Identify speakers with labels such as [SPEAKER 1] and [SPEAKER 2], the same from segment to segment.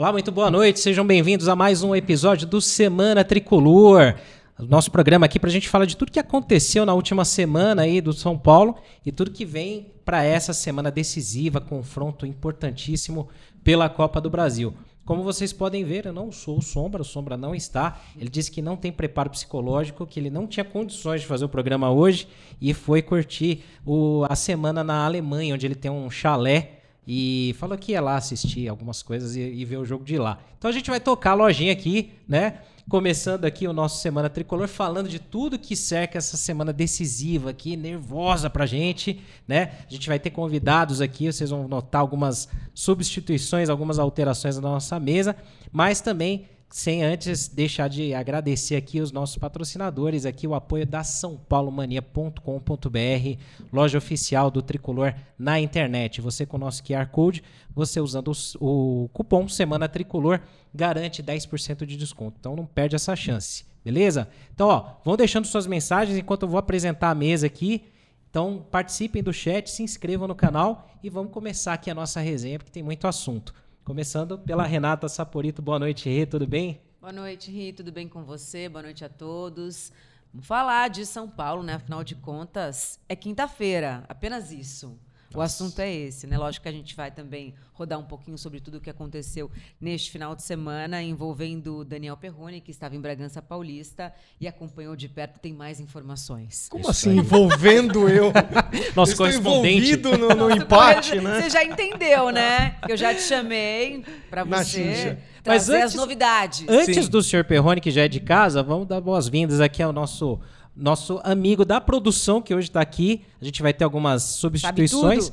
[SPEAKER 1] Olá, muito boa noite. Sejam bem-vindos a mais um episódio do Semana Tricolor. Nosso programa aqui para a gente falar de tudo que aconteceu na última semana aí do São Paulo e tudo que vem para essa semana decisiva, confronto importantíssimo pela Copa do Brasil. Como vocês podem ver, eu não sou o Sombra, o Sombra não está. Ele disse que não tem preparo psicológico, que ele não tinha condições de fazer o programa hoje e foi curtir o, a semana na Alemanha, onde ele tem um chalé e falou que ia lá assistir algumas coisas e, e ver o jogo de lá. Então a gente vai tocar a lojinha aqui, né? Começando aqui o nosso Semana Tricolor, falando de tudo que cerca essa semana decisiva aqui, nervosa pra gente, né? A gente vai ter convidados aqui, vocês vão notar algumas substituições, algumas alterações na nossa mesa, mas também sem antes deixar de agradecer aqui os nossos patrocinadores, aqui o apoio da sãopaulomania.com.br, loja oficial do Tricolor na internet. Você com o nosso QR Code, você usando o, o cupom Semana Tricolor, garante 10% de desconto. Então não perde essa chance, beleza? Então, ó, vão deixando suas mensagens enquanto eu vou apresentar a mesa aqui. Então participem do chat, se inscrevam no canal e vamos começar aqui a nossa resenha, porque tem muito assunto. Começando pela Renata Saporito. Boa noite, Rê, tudo bem?
[SPEAKER 2] Boa noite, Ri, tudo bem com você? Boa noite a todos. Vamos falar de São Paulo, né? Afinal de contas, é quinta-feira, apenas isso. Nossa. O assunto é esse, né? Lógico que a gente vai também rodar um pouquinho sobre tudo o que aconteceu neste final de semana, envolvendo Daniel Perrone, que estava em Bragança Paulista e acompanhou de perto, tem mais informações.
[SPEAKER 3] Como Isso assim, aí. envolvendo eu?
[SPEAKER 1] Nosso correspondente.
[SPEAKER 3] envolvido no, no empate, né?
[SPEAKER 2] Você já entendeu, né? Eu já te chamei para você trazer Mas antes, as novidades.
[SPEAKER 1] Antes Sim. do senhor Perrone, que já é de casa, vamos dar boas-vindas aqui ao nosso nosso amigo da produção que hoje está aqui. A gente vai ter algumas substituições.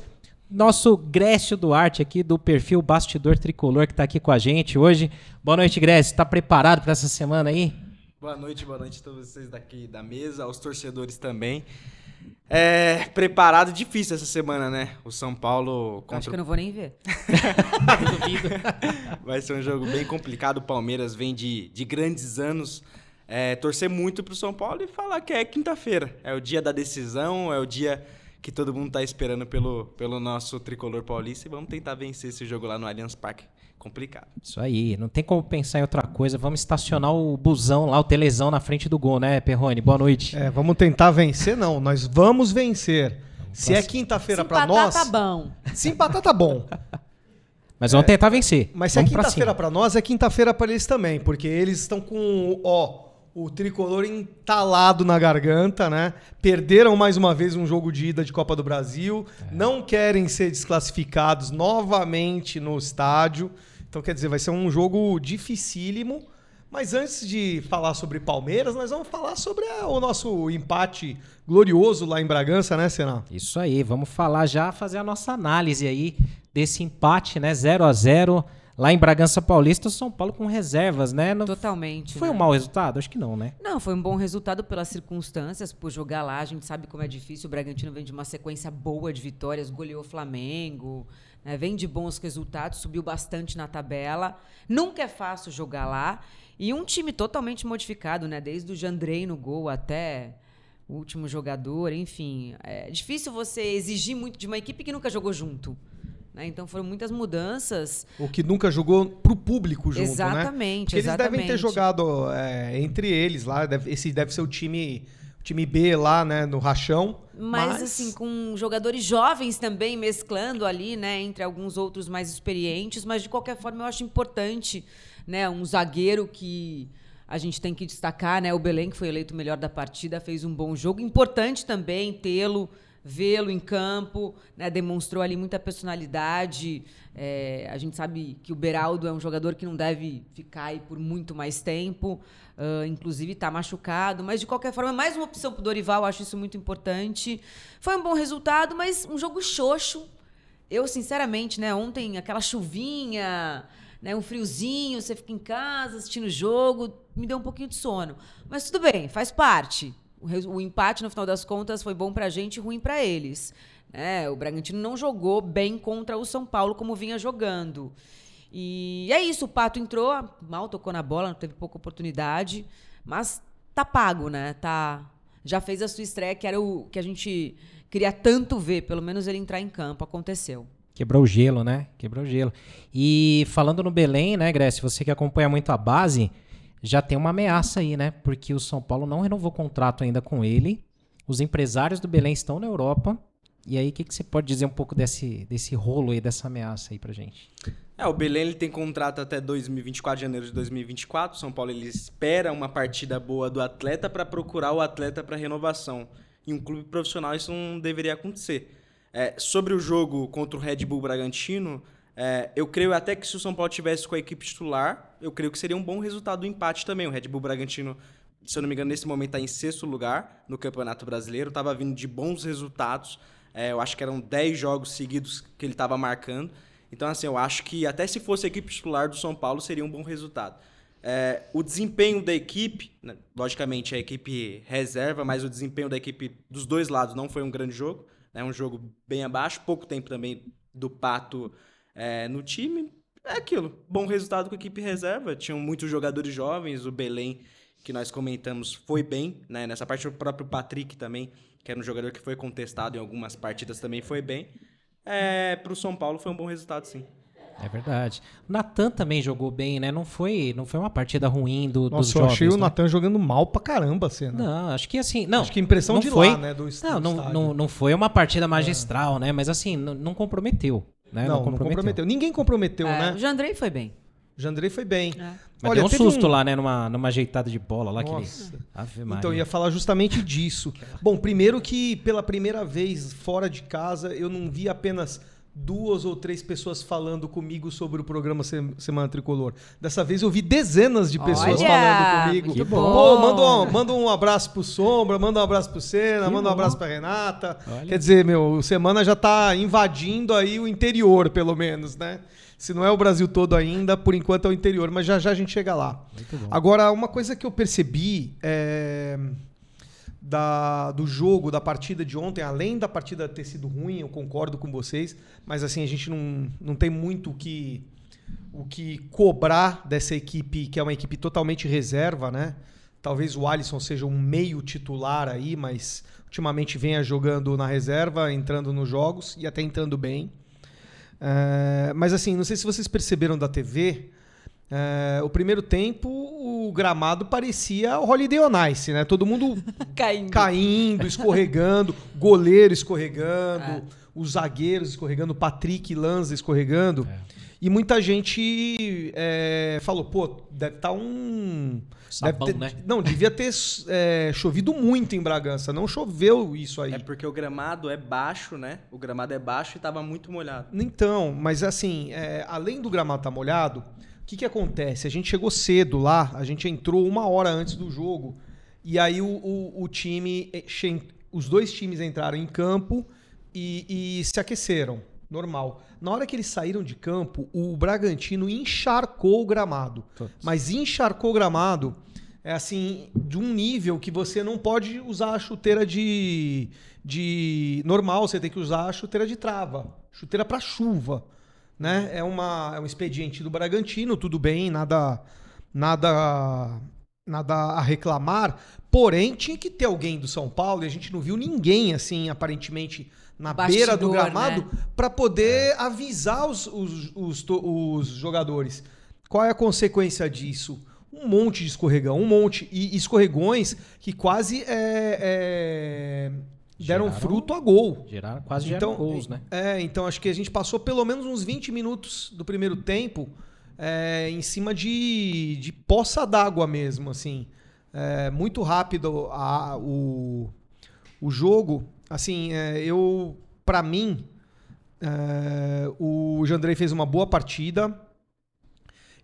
[SPEAKER 1] Nosso Grécio Duarte aqui do perfil Bastidor Tricolor que está aqui com a gente hoje. Boa noite, Grécio. Está preparado para essa semana aí?
[SPEAKER 4] Boa noite, boa noite a todos vocês daqui da mesa, aos torcedores também. É, preparado difícil essa semana, né? O São Paulo
[SPEAKER 2] contra... Acho que eu não vou nem ver.
[SPEAKER 4] Duvido. Vai ser um jogo bem complicado. O Palmeiras vem de, de grandes anos é, torcer muito pro São Paulo e falar que é quinta-feira. É o dia da decisão, é o dia que todo mundo tá esperando pelo, pelo nosso tricolor paulista e vamos tentar vencer esse jogo lá no Allianz Parque. Complicado.
[SPEAKER 1] Isso aí, não tem como pensar em outra coisa. Vamos estacionar o busão lá, o telezão na frente do gol, né, Perrone? Boa noite.
[SPEAKER 3] É, vamos tentar vencer, não. Nós vamos vencer. Se é quinta-feira para nós.
[SPEAKER 2] Se empatar, tá bom.
[SPEAKER 3] Se empatar, tá bom.
[SPEAKER 1] Mas vamos é, tentar vencer.
[SPEAKER 3] Mas se é quinta-feira para nós, é quinta-feira para eles também, porque eles estão com, ó, o tricolor entalado na garganta, né? Perderam mais uma vez um jogo de ida de Copa do Brasil, é. não querem ser desclassificados novamente no estádio. Então, quer dizer, vai ser um jogo dificílimo. Mas antes de falar sobre Palmeiras, nós vamos falar sobre o nosso empate glorioso lá em Bragança, né, Senna?
[SPEAKER 1] Isso aí, vamos falar já, fazer a nossa análise aí desse empate, né? 0 a 0 Lá em Bragança Paulista, o São Paulo com reservas, né?
[SPEAKER 2] Não Totalmente.
[SPEAKER 1] Foi
[SPEAKER 2] né?
[SPEAKER 1] um mau resultado? Acho que não, né?
[SPEAKER 2] Não, foi um bom resultado pelas circunstâncias, por jogar lá. A gente sabe como é difícil. O Bragantino vem de uma sequência boa de vitórias, goleou o Flamengo, né? vem de bons resultados, subiu bastante na tabela. Nunca é fácil jogar lá. E um time totalmente modificado, né? Desde o Jandrei no gol até o último jogador, enfim. É difícil você exigir muito de uma equipe que nunca jogou junto. Né? Então foram muitas mudanças.
[SPEAKER 3] O que nunca jogou para o público junto,
[SPEAKER 2] exatamente,
[SPEAKER 3] né? Porque
[SPEAKER 2] exatamente.
[SPEAKER 3] eles devem ter jogado é, entre eles lá. Deve, esse deve ser o time, time B lá, né? No rachão.
[SPEAKER 2] Mas, mas, assim, com jogadores jovens também mesclando ali, né? Entre alguns outros mais experientes. Mas de qualquer forma eu acho importante, né? Um zagueiro que a gente tem que destacar, né? O Belém, que foi eleito o melhor da partida, fez um bom jogo. Importante também tê-lo vê-lo em campo, né, demonstrou ali muita personalidade. É, a gente sabe que o Beraldo é um jogador que não deve ficar aí por muito mais tempo, uh, inclusive está machucado, mas de qualquer forma, mais uma opção para o Dorival, acho isso muito importante. Foi um bom resultado, mas um jogo xoxo. Eu, sinceramente, né, ontem aquela chuvinha, né, um friozinho, você fica em casa assistindo o jogo, me deu um pouquinho de sono. Mas tudo bem, faz parte. O, empate, no final das contas, foi bom para a gente e ruim para eles. É, o Bragantino não jogou bem contra o São Paulo como vinha jogando. E é isso, o Pato entrou, mal tocou na bola, não teve pouca oportunidade, mas tá pago, né? Tá, já fez a sua estreia, que era o que a gente queria tanto ver, pelo menos ele entrar em campo, aconteceu.
[SPEAKER 1] Quebrou o gelo, né? Quebrou o gelo. E falando no Belém, né, Grécia, você que acompanha muito a base, já tem uma ameaça aí, né? Porque o São Paulo não renovou contrato ainda com ele. Os empresários do Belém estão na Europa. E aí, o que, que você pode dizer um pouco desse, desse rolo aí, dessa ameaça aí pra gente?
[SPEAKER 4] É, o Belém ele tem contrato até 2024, janeiro de 2024. O São Paulo ele espera uma partida boa do atleta para procurar o atleta para renovação. Em um clube profissional isso não deveria acontecer. É, sobre o jogo contra o Red Bull Bragantino, é, eu creio até que se o São Paulo tivesse com a equipe titular, eu creio que seria um bom resultado do empate também. O Red Bull Bragantino, se eu não me engano, nesse momento está em sexto lugar no Campeonato Brasileiro, estava vindo de bons resultados. É, eu acho que eram 10 jogos seguidos que ele estava marcando. Então, assim, eu acho que até se fosse a equipe titular do São Paulo, seria um bom resultado. É, o desempenho da equipe, né, logicamente a equipe reserva, mas o desempenho da equipe dos dois lados não foi um grande jogo. É um jogo bem abaixo, pouco tempo também do Pato é, no time. É aquilo, bom resultado com a equipe reserva. Tinham muitos jogadores jovens, o Belém, que nós comentamos, foi bem. Né? Nessa parte, o próprio Patrick também, que era um jogador que foi contestado em algumas partidas, também foi bem. É, Para o São Paulo foi um bom resultado, sim.
[SPEAKER 1] É verdade. O Natan também jogou bem, né? Não foi, não foi uma partida ruim do,
[SPEAKER 3] Nossa,
[SPEAKER 1] dos
[SPEAKER 3] eu
[SPEAKER 1] jovens.
[SPEAKER 3] achei o
[SPEAKER 1] né?
[SPEAKER 3] Natan jogando mal pra caramba, assim, né?
[SPEAKER 1] Não, acho que assim. Não,
[SPEAKER 3] Acho que impressão
[SPEAKER 1] não
[SPEAKER 3] de
[SPEAKER 1] foi,
[SPEAKER 3] lá, né? Do,
[SPEAKER 1] Não,
[SPEAKER 3] do
[SPEAKER 1] não, não, não foi uma partida magistral, né? Mas assim, não, não comprometeu. Né?
[SPEAKER 3] Não, não comprometeu. Ninguém comprometeu,
[SPEAKER 2] É,
[SPEAKER 3] né?
[SPEAKER 2] O Jandrei foi bem.
[SPEAKER 3] Jandrei foi bem.
[SPEAKER 2] É.
[SPEAKER 1] Mas
[SPEAKER 3] Olha,
[SPEAKER 1] deu um susto
[SPEAKER 3] um-
[SPEAKER 1] lá, né? Numa, numa ajeitada de bola lá.
[SPEAKER 3] Nossa.
[SPEAKER 1] Que ele...
[SPEAKER 3] Então, eu ia falar justamente disso. Bom, primeiro que pela primeira vez fora de casa, eu não vi apenas duas ou três pessoas falando comigo sobre o programa Sem- Semana Tricolor. Dessa vez eu vi dezenas de pessoas
[SPEAKER 2] Olha,
[SPEAKER 3] falando comigo.
[SPEAKER 2] muito
[SPEAKER 1] bom.
[SPEAKER 3] Pô, manda um, manda um abraço pro Sombra, manda um abraço pro Senna,
[SPEAKER 1] Que
[SPEAKER 3] manda um abraço pra Renata.
[SPEAKER 1] Olha.
[SPEAKER 3] Quer dizer, meu, o Semana já tá invadindo aí o interior, pelo menos, né? Se não é o Brasil todo ainda, por enquanto é o interior, mas já já a gente chega lá. Agora, uma coisa que eu percebi é, da, do jogo, da partida de ontem, além da partida ter sido ruim, eu concordo com vocês, mas assim, a gente não, não tem muito o que, o que cobrar dessa equipe, que é uma equipe totalmente reserva, né? Talvez o Alisson seja um meio titular aí, mas ultimamente venha jogando na reserva, entrando nos jogos e até entrando bem. É, mas assim, não sei se vocês perceberam da TV, é, o primeiro tempo o gramado parecia o Holiday on Ice, né? Todo mundo
[SPEAKER 2] Caindo.
[SPEAKER 3] caindo, escorregando, goleiro escorregando,
[SPEAKER 2] É.
[SPEAKER 3] os zagueiros escorregando, Patrick Lanza escorregando.
[SPEAKER 1] É.
[SPEAKER 3] E muita gente é, falou, pô, deve estar um.
[SPEAKER 1] Sabão,
[SPEAKER 3] deve ter-
[SPEAKER 1] né?
[SPEAKER 3] Não, devia ter é, chovido muito em Bragança. Não choveu isso aí.
[SPEAKER 4] É porque o gramado é baixo, né? O gramado é baixo e tava muito molhado.
[SPEAKER 3] Então, mas assim, é, além do gramado estar molhado, o que, que acontece? A gente chegou cedo lá, a gente entrou uma hora antes do jogo, e aí o, o- o time, eh, os dois times entraram em campo e, e se aqueceram, normal. Na hora que eles saíram de campo, o Bragantino encharcou o gramado. Mas encharcou o gramado é assim, de um nível que você não pode usar a chuteira de, de normal, você tem que usar a chuteira de trava, chuteira para chuva, né? É uma é um expediente do Bragantino, tudo bem, nada nada nada a reclamar, porém tinha que ter alguém do São Paulo e a gente não viu ninguém assim, aparentemente na beira do
[SPEAKER 2] Bastidor,
[SPEAKER 3] gramado
[SPEAKER 2] né?
[SPEAKER 3] para poder avisar os, os, os, os jogadores. Qual é a consequência disso? Um monte de escorregão, um monte. E escorregões que quase é, é, deram
[SPEAKER 1] Geraram-
[SPEAKER 3] fruto a gol.
[SPEAKER 1] Geraram, quase geraram
[SPEAKER 3] Então,
[SPEAKER 1] gols, né?
[SPEAKER 3] É, então acho que a gente passou pelo menos uns 20 minutos do primeiro tempo é, em cima de, de poça d'água mesmo, assim. É, muito rápido a- o, o jogo. Assim, é, eu, para mim, é, o Jandrei fez uma boa partida.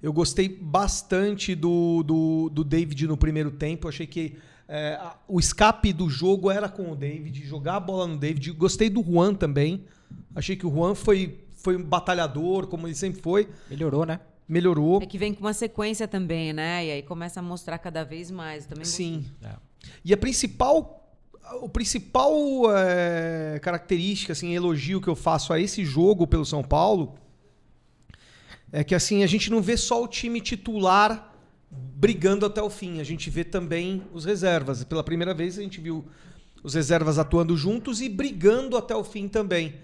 [SPEAKER 3] Eu gostei bastante do, do, do David no primeiro tempo. Eu achei que é, o escape do jogo era com o David, jogar a bola no David. Gostei do Juan também. Achei que o Juan foi, foi um batalhador, como ele sempre foi.
[SPEAKER 1] Melhorou, né?
[SPEAKER 3] Melhorou.
[SPEAKER 2] É que vem com uma sequência também, né? E aí começa a mostrar cada vez mais. Eu Também
[SPEAKER 3] Sim.
[SPEAKER 1] É.
[SPEAKER 3] E a principal, o principal é, característica, assim, elogio que eu faço a esse jogo pelo São Paulo é que assim a gente não vê só o time titular brigando até o fim, a gente vê também os reservas. Pela primeira vez a gente viu os reservas atuando juntos e brigando até o fim também.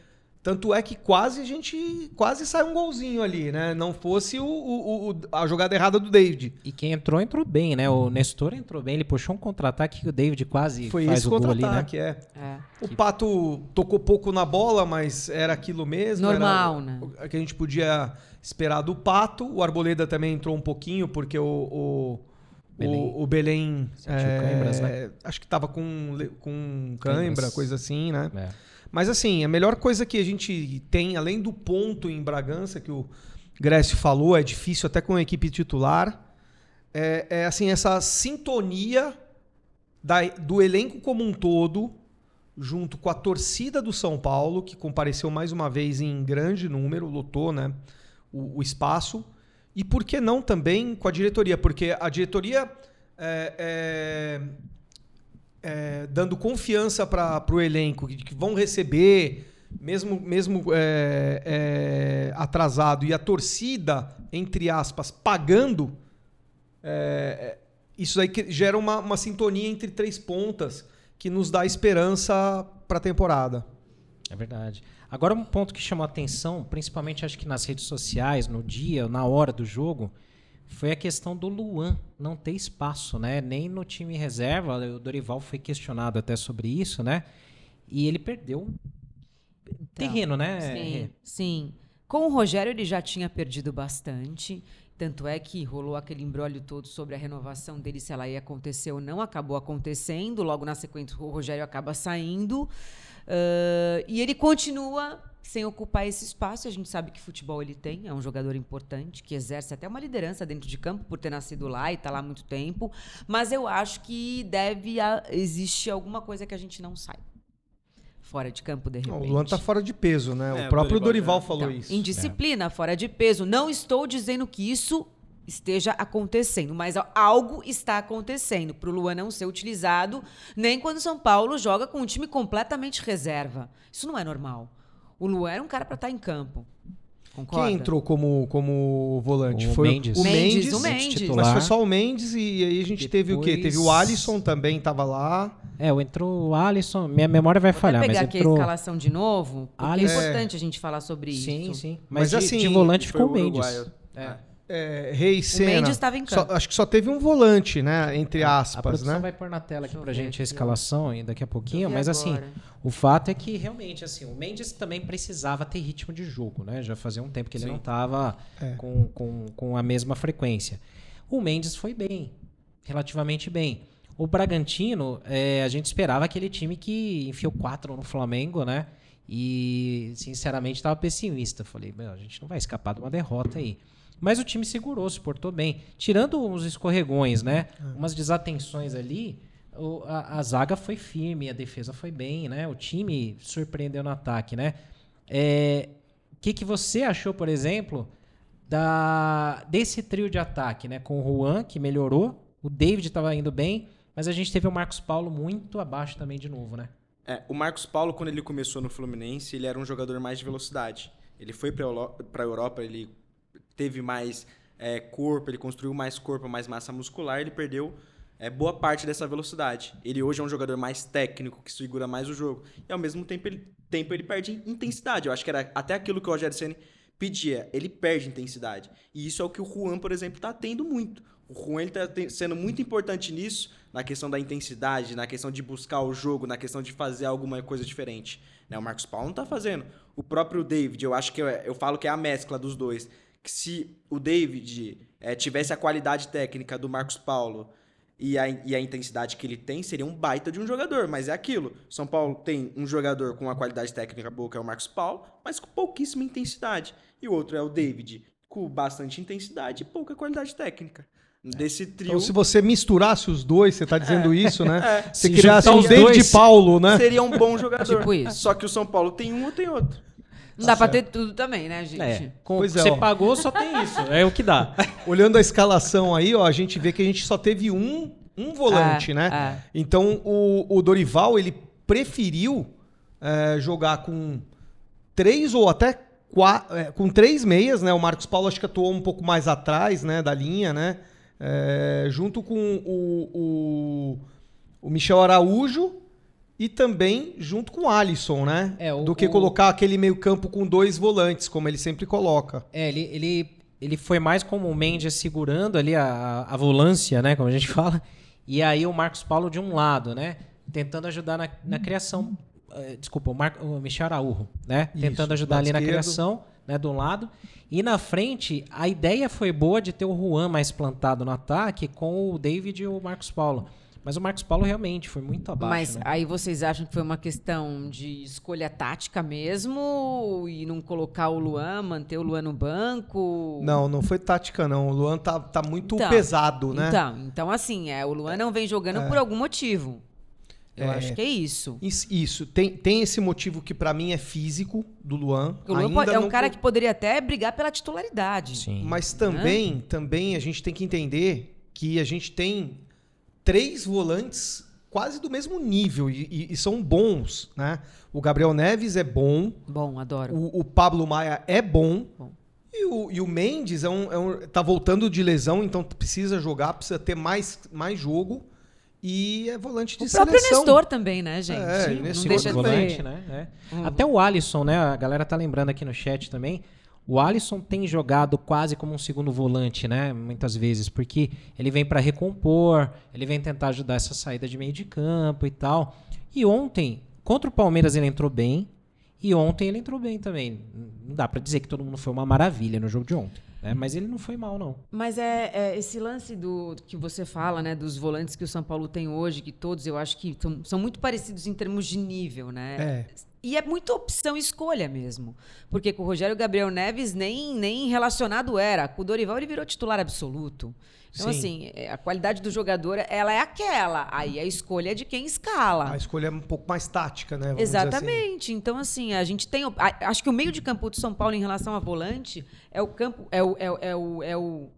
[SPEAKER 3] Tanto é que quase a gente quase saiu um golzinho ali, né? Não fosse o, o- o- a jogada errada do David.
[SPEAKER 1] E quem entrou, entrou bem, né? O Nestor entrou bem, ele puxou um contra-ataque que o David quase
[SPEAKER 3] Foi
[SPEAKER 1] faz
[SPEAKER 3] esse
[SPEAKER 1] o gol ali, né?
[SPEAKER 3] contra-ataque, é.
[SPEAKER 2] É.
[SPEAKER 3] O Pato tocou pouco na bola, mas era aquilo mesmo.
[SPEAKER 2] Normal,
[SPEAKER 3] era
[SPEAKER 2] né?
[SPEAKER 3] O que a gente podia esperar do Pato. O Arboleda também entrou um pouquinho, porque o, o,
[SPEAKER 1] Belém.
[SPEAKER 3] o, o Belém.
[SPEAKER 1] Sentiu câimbras, né?
[SPEAKER 3] Acho que tava com, com cãibra, coisa assim, né?
[SPEAKER 1] É.
[SPEAKER 3] Mas assim, a melhor coisa que a gente tem, além do ponto em Bragança, que o Grécio falou, é difícil até com a equipe titular, é, é, assim, essa sintonia da- do elenco como um todo, junto com a torcida do São Paulo, que compareceu mais uma vez em grande número, lotou né, o, o espaço, e por que não também com a diretoria? Porque a diretoria é, é, é, dando confiança para o elenco, que, que vão receber, mesmo, mesmo é, é, atrasado, e a torcida, entre aspas, pagando, é, é, isso aí gera uma, uma sintonia entre três pontas que nos dá esperança para a temporada.
[SPEAKER 1] É verdade. Agora, um ponto que chamou a atenção, principalmente acho que nas redes sociais, no dia, na hora do jogo, foi a questão do Luan não ter espaço, né? Nem no time reserva. O Dorival foi questionado até sobre isso, né? E ele perdeu terreno, né?
[SPEAKER 2] Sim, sim. Com o Rogério ele já tinha perdido bastante. Tanto é que rolou aquele embrólio todo sobre a renovação dele, se ela ia acontecer ou não. Acabou acontecendo. Logo na sequência, o Rogério acaba saindo. Ah, e ele continua sem ocupar esse espaço. A gente sabe que futebol ele tem. É um jogador importante, que exerce até uma liderança dentro de campo, por ter nascido lá e está lá há muito tempo. Mas eu acho que deve existir alguma coisa que a gente não saiba. Fora de campo, de
[SPEAKER 3] Não,
[SPEAKER 2] repente.
[SPEAKER 3] o Luan tá fora de peso, né?
[SPEAKER 4] É,
[SPEAKER 3] o
[SPEAKER 4] o
[SPEAKER 3] próprio
[SPEAKER 4] Dorival
[SPEAKER 3] falou
[SPEAKER 2] Então,
[SPEAKER 3] isso.
[SPEAKER 2] Indisciplina, fora de peso. Não estou dizendo que isso esteja acontecendo, mas algo está acontecendo para o Luan não ser utilizado, nem quando o São Paulo joga com um time completamente reserva. Isso não é normal. O Luan era um cara para estar em campo. Concorda?
[SPEAKER 3] Quem entrou como, como volante?
[SPEAKER 1] O
[SPEAKER 3] foi
[SPEAKER 1] Mendes.
[SPEAKER 3] o
[SPEAKER 2] Mendes,
[SPEAKER 3] Mendes.
[SPEAKER 2] o Mendes.
[SPEAKER 1] titular.
[SPEAKER 3] Mas foi só o Mendes e aí a gente teve o quê?
[SPEAKER 1] Depois-
[SPEAKER 3] Teve o Alisson também, tava lá.
[SPEAKER 1] É, o entrou o Alisson. Minha memória vai
[SPEAKER 2] Vou
[SPEAKER 1] falhar,
[SPEAKER 2] até
[SPEAKER 1] mas
[SPEAKER 2] pegar aqui
[SPEAKER 1] entrou.
[SPEAKER 2] a escalação de novo, porque
[SPEAKER 1] Alisson-
[SPEAKER 2] é importante a gente falar sobre
[SPEAKER 1] Sim,
[SPEAKER 2] isso.
[SPEAKER 1] sim.
[SPEAKER 3] Mas
[SPEAKER 1] Mas, de,
[SPEAKER 3] assim,
[SPEAKER 1] de volante
[SPEAKER 4] Foi
[SPEAKER 1] ficou o Mendes.
[SPEAKER 4] uruguaio.
[SPEAKER 1] É.
[SPEAKER 3] É, Rei Senna.
[SPEAKER 2] Mendes estava em
[SPEAKER 3] Só-
[SPEAKER 2] campo.
[SPEAKER 3] acho que só teve um volante, né? Entre
[SPEAKER 1] A
[SPEAKER 3] aspas,
[SPEAKER 1] produção
[SPEAKER 3] né?
[SPEAKER 1] vai pôr na tela aqui pra gente
[SPEAKER 2] aqui,
[SPEAKER 1] a escalação e daqui a pouquinho, mas assim,
[SPEAKER 2] agora.
[SPEAKER 1] o fato é que realmente assim, o Mendes também precisava ter ritmo de jogo, né? Já fazia um tempo que ele
[SPEAKER 4] Sim.
[SPEAKER 1] não estava
[SPEAKER 3] É.
[SPEAKER 1] com, com, com a mesma frequência. O Mendes foi bem, relativamente bem. O Bragantino, é, a gente esperava aquele time que enfiou quatro no Flamengo, né? E, sinceramente, estava pessimista. Falei, meu, a gente não vai escapar de uma derrota aí. Mas o time segurou, se portou bem. Tirando uns escorregões, né? Umas desatenções ali, o- a, a zaga foi firme, a defesa foi bem, né? O time surpreendeu no ataque, né? É, O que, que você achou, por exemplo, da, desse trio de ataque, né? Com o Juan, que melhorou, o David estava indo bem, mas a gente teve o Marcos Paulo muito abaixo também de novo, né?
[SPEAKER 4] É, o Marcos Paulo, quando ele começou no Fluminense, ele era um jogador mais de velocidade. Ele foi para a Europa, ele teve mais é, corpo, ele construiu mais corpo, mais massa muscular, ele perdeu é, boa parte dessa velocidade. Ele hoje é um jogador mais técnico, que segura mais o jogo. E ao mesmo tempo ele, tempo ele perde intensidade. Eu acho que era até aquilo que o Rogério Ceni pedia. Ele perde intensidade. E isso é o que o Juan, por exemplo, está tendo muito. O Juan está sendo muito importante nisso, na questão da intensidade, na questão de buscar o jogo, na questão de fazer alguma coisa diferente. Né? O Marcos Paulo não está fazendo. O próprio David, eu acho que eu, eu falo que é a mescla dos dois. Que se o David eh, tivesse a qualidade técnica do Marcos Paulo e a, e a intensidade que ele tem, seria um baita de um jogador. Mas é aquilo. São Paulo tem um jogador com uma qualidade técnica boa, que é o Marcos Paulo, mas com pouquíssima intensidade. E o outro é o David, com bastante intensidade e pouca qualidade técnica. Desse trio.
[SPEAKER 3] Então, se você misturasse os dois, você tá dizendo isso, né? Você
[SPEAKER 1] Se
[SPEAKER 3] criasse
[SPEAKER 1] juntar
[SPEAKER 3] um
[SPEAKER 1] os
[SPEAKER 3] David
[SPEAKER 1] dois-
[SPEAKER 3] Paulo, né?
[SPEAKER 4] Seria um bom jogador.
[SPEAKER 2] Tipo isso.
[SPEAKER 4] Só que o São Paulo tem um ou tem outro.
[SPEAKER 2] Não dá pra ter tudo também, né, gente?
[SPEAKER 1] É, com,
[SPEAKER 3] Pois é,
[SPEAKER 1] você
[SPEAKER 3] ó.
[SPEAKER 1] pagou, só tem isso. É o que dá.
[SPEAKER 3] Olhando a escalação aí, ó, a gente vê que a gente só teve um, um volante,
[SPEAKER 2] É,
[SPEAKER 3] né?
[SPEAKER 2] é.
[SPEAKER 3] Então o, o Dorival ele preferiu é, jogar com três ou até qua- é, com três meias, né? O Marcos Paulo acho que atuou um pouco mais atrás, né, da linha, né? É, junto com o, o, o Michel Araújo e também junto com o Alisson, né?
[SPEAKER 1] É, o-
[SPEAKER 3] Do que
[SPEAKER 1] o-
[SPEAKER 3] colocar aquele meio-campo com dois volantes, como ele sempre coloca.
[SPEAKER 1] É, ele, ele, ele foi mais como o Mendes segurando ali a, a volância, né? Como a gente fala. E aí o Marcos Paulo de um lado, né? Tentando ajudar na, na criação. eh, Desculpa, o, Mar, o Michel Araújo, né?
[SPEAKER 3] Isso,
[SPEAKER 1] Tentando ajudar ali na
[SPEAKER 3] esquerdo.
[SPEAKER 1] criação, né? De um lado. E na frente, a ideia foi boa de ter o Juan mais plantado no ataque com o David e o Marcos Paulo. Mas o Marcos Paulo realmente foi muito abaixo.
[SPEAKER 2] Mas
[SPEAKER 1] né?
[SPEAKER 2] aí vocês acham que foi uma questão de escolha tática mesmo e não colocar o Luan, manter o Luan no banco?
[SPEAKER 3] Não, não foi tática, não. O Luan tá, tá muito
[SPEAKER 2] Então,
[SPEAKER 3] pesado, né?
[SPEAKER 2] Então, então assim, é, o Luan não vem jogando por algum motivo. Eu
[SPEAKER 3] É.
[SPEAKER 2] acho que é isso.
[SPEAKER 3] Isso, isso. Tem, tem esse motivo que pra mim é físico do Luan.
[SPEAKER 2] O Luan pode- é um
[SPEAKER 3] não
[SPEAKER 2] cara que poderia até brigar pela titularidade.
[SPEAKER 1] Sim.
[SPEAKER 3] Mas também, também a gente tem que entender que a gente tem três volantes quase do mesmo nível e, e- e são bons, né? O Gabriel Neves é bom,
[SPEAKER 2] Bom, adoro.
[SPEAKER 3] o, o Pablo Maia é bom.
[SPEAKER 2] Bom.
[SPEAKER 3] E o, e o Mendes é um, é um- tá voltando de lesão, então precisa jogar, precisa ter mais, mais jogo. E é volante de
[SPEAKER 2] O próprio
[SPEAKER 3] seleção.
[SPEAKER 2] Nestor também, né, gente?
[SPEAKER 3] É,
[SPEAKER 2] Sim, não
[SPEAKER 3] Nestor
[SPEAKER 2] deixa de
[SPEAKER 1] volante, né? É.
[SPEAKER 2] Hum.
[SPEAKER 1] Até o Alisson, né? A galera tá lembrando aqui no chat também. O Alisson tem jogado quase como um segundo volante, né? Muitas vezes, porque ele vem para recompor, ele vem tentar ajudar essa saída de meio de campo e tal. E ontem, contra o Palmeiras, ele entrou bem. E ontem ele entrou bem também. Não dá para dizer que todo mundo foi uma maravilha no jogo de ontem, né? Mas ele não foi mal, não.
[SPEAKER 2] Mas é, é esse lance do que você fala, né, dos volantes que o São Paulo tem hoje, que todos eu acho que são, são muito parecidos em termos de nível, né?
[SPEAKER 3] É.
[SPEAKER 2] E é muita opção escolha mesmo. Porque com o Rogério Gabriel Neves nem, nem relacionado era. Com o Dorival ele virou titular absoluto. Então,
[SPEAKER 3] Sim.
[SPEAKER 2] assim, é, a qualidade do jogador, ela é aquela. Aí a escolha é de quem escala.
[SPEAKER 3] A escolha é um pouco mais tática, né? Vamos dizer assim.
[SPEAKER 2] Exatamente. Então, assim, a gente tem. Acho que o meio de campo do São Paulo em relação a volante é o campo. É o, é, o- é, o, é, o,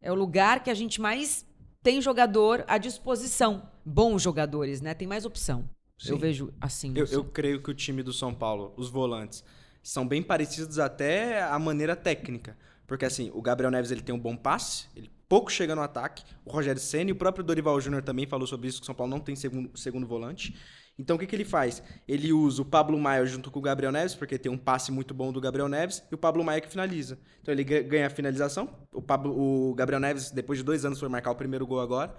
[SPEAKER 2] é o lugar que a gente mais tem jogador à disposição. Bons jogadores, né? Tem mais opção. Eu
[SPEAKER 3] Sim.
[SPEAKER 2] vejo assim.
[SPEAKER 4] Eu, eu creio que o time do São Paulo, os volantes, são bem parecidos até a maneira técnica. Porque assim, o Gabriel Neves ele tem um bom passe, ele pouco chega no ataque. O Rogério Senna e o próprio Dorival Júnior também falou sobre isso, que o São Paulo não tem segundo, segundo volante. Então o que, que ele faz? Ele usa o Pablo Maia junto com o Gabriel Neves, porque tem um passe muito bom do Gabriel Neves, e o Pablo Maia que finaliza. Então ele ga- ganha a finalização. O, Pablo, o Gabriel Neves, depois de dois anos, foi marcar o primeiro gol agora.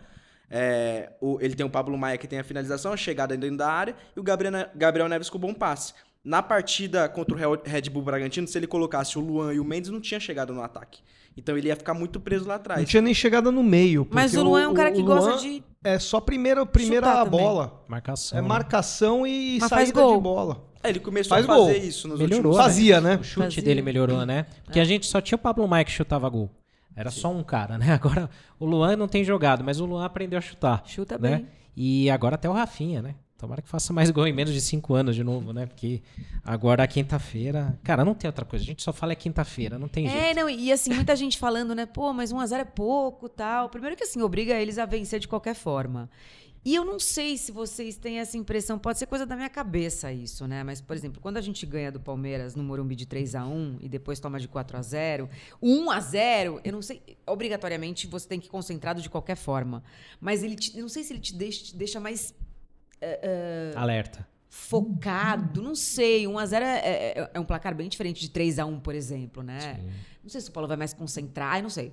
[SPEAKER 4] É, o- ele tem o Pablo Maia que tem a finalização, a chegada dentro da área, e o Gabriel, Gabriel Neves com bom passe. Na partida contra o Red Bull Bragantino, se ele colocasse o Luan e o Mendes, não tinha chegado no ataque. Então ele ia ficar muito preso lá
[SPEAKER 3] Não
[SPEAKER 4] atrás.
[SPEAKER 3] tinha nem chegada no meio.
[SPEAKER 2] Mas o Luan é um cara que gosta de.
[SPEAKER 3] É só primeira, primeira
[SPEAKER 2] também.
[SPEAKER 3] bola.
[SPEAKER 1] Marcação.
[SPEAKER 3] É
[SPEAKER 1] né?
[SPEAKER 3] marcação e
[SPEAKER 2] Mas faz
[SPEAKER 3] saída
[SPEAKER 2] gol.
[SPEAKER 3] de bola.
[SPEAKER 4] É, ele começou
[SPEAKER 3] Faz
[SPEAKER 4] a fazer
[SPEAKER 3] gol.
[SPEAKER 4] isso nos
[SPEAKER 1] Melhorou,
[SPEAKER 4] últimos
[SPEAKER 1] né?
[SPEAKER 3] Fazia, né?
[SPEAKER 1] O chute
[SPEAKER 2] Fazia.
[SPEAKER 1] dele melhorou, né? Porque a gente só tinha o Pablo Maia que chutava gol. Era só um cara, né? Agora o Luan não tem jogado, mas o Luan aprendeu a chutar.
[SPEAKER 2] Chuta
[SPEAKER 1] né?
[SPEAKER 2] bem.
[SPEAKER 1] E agora até o Rafinha, né? Tomara que faça mais gol em menos de cinco anos de novo, né? Porque agora quinta-feira. Cara, não tem outra coisa. A gente só fala é quinta-feira, não tem
[SPEAKER 2] É,
[SPEAKER 1] jeito.
[SPEAKER 2] não, e assim, muita gente falando, né? Pô, mas 1x0 é pouco tal. Primeiro que assim, obriga eles a vencer de qualquer forma. E eu não sei se vocês têm essa impressão, pode ser coisa da minha cabeça isso, né? Mas, por exemplo, quando a gente ganha do Palmeiras no Morumbi de 3 a 1 e depois toma de 4 a 0 1 a 0 eu não sei, obrigatoriamente você tem que ir concentrado de qualquer forma. Mas ele te, eu não sei se ele te deixa, te deixa mais
[SPEAKER 1] Alerta.
[SPEAKER 2] focado, não sei. 1 a 0 é, é- é um placar bem diferente de 3 a 1 por exemplo, né? Não sei se o Paulo vai mais concentrar, ai, não sei.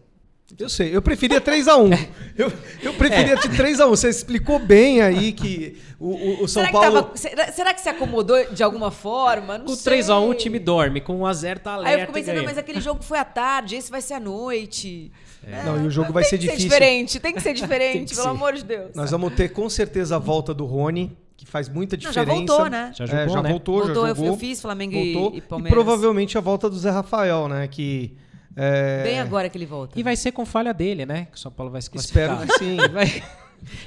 [SPEAKER 3] Eu sei, eu preferia 3x1. Eu, eu preferia de 3x1. Você explicou bem aí que o, o- o São
[SPEAKER 2] será,
[SPEAKER 3] Paulo.
[SPEAKER 2] que tava- será, será que se acomodou de alguma forma? Não
[SPEAKER 1] Com
[SPEAKER 2] sei.
[SPEAKER 1] 3x1 o time dorme, com 1x0 tá alerta.
[SPEAKER 2] Aí eu fico pensando, mas aquele jogo foi à tarde, esse vai ser à noite.
[SPEAKER 3] Não, e o jogo vai
[SPEAKER 2] tem
[SPEAKER 3] ser
[SPEAKER 2] que
[SPEAKER 3] difícil.
[SPEAKER 2] ser diferente, tem que ser
[SPEAKER 1] Tem
[SPEAKER 2] diferente,
[SPEAKER 1] que
[SPEAKER 2] pelo
[SPEAKER 1] ser.
[SPEAKER 2] amor de Deus.
[SPEAKER 3] Nós vamos ter com certeza a volta do Rony, que faz muita
[SPEAKER 2] Não,
[SPEAKER 3] diferença.
[SPEAKER 2] já voltou, né?
[SPEAKER 1] Já
[SPEAKER 3] É,
[SPEAKER 1] jogou,
[SPEAKER 3] já
[SPEAKER 1] né?
[SPEAKER 3] voltou,
[SPEAKER 2] Voltou,
[SPEAKER 3] já
[SPEAKER 2] eu-
[SPEAKER 3] jogou.
[SPEAKER 2] eu fiz Flamengo e-
[SPEAKER 3] voltou,
[SPEAKER 2] e Palmeiras.
[SPEAKER 3] provavelmente a volta do Zé Rafael, né? Que. é,
[SPEAKER 2] Bem agora que ele volta.
[SPEAKER 1] E vai ser com falha dele, né? Que o São Paulo vai se classificar.
[SPEAKER 3] Espero que sim.
[SPEAKER 1] Vai-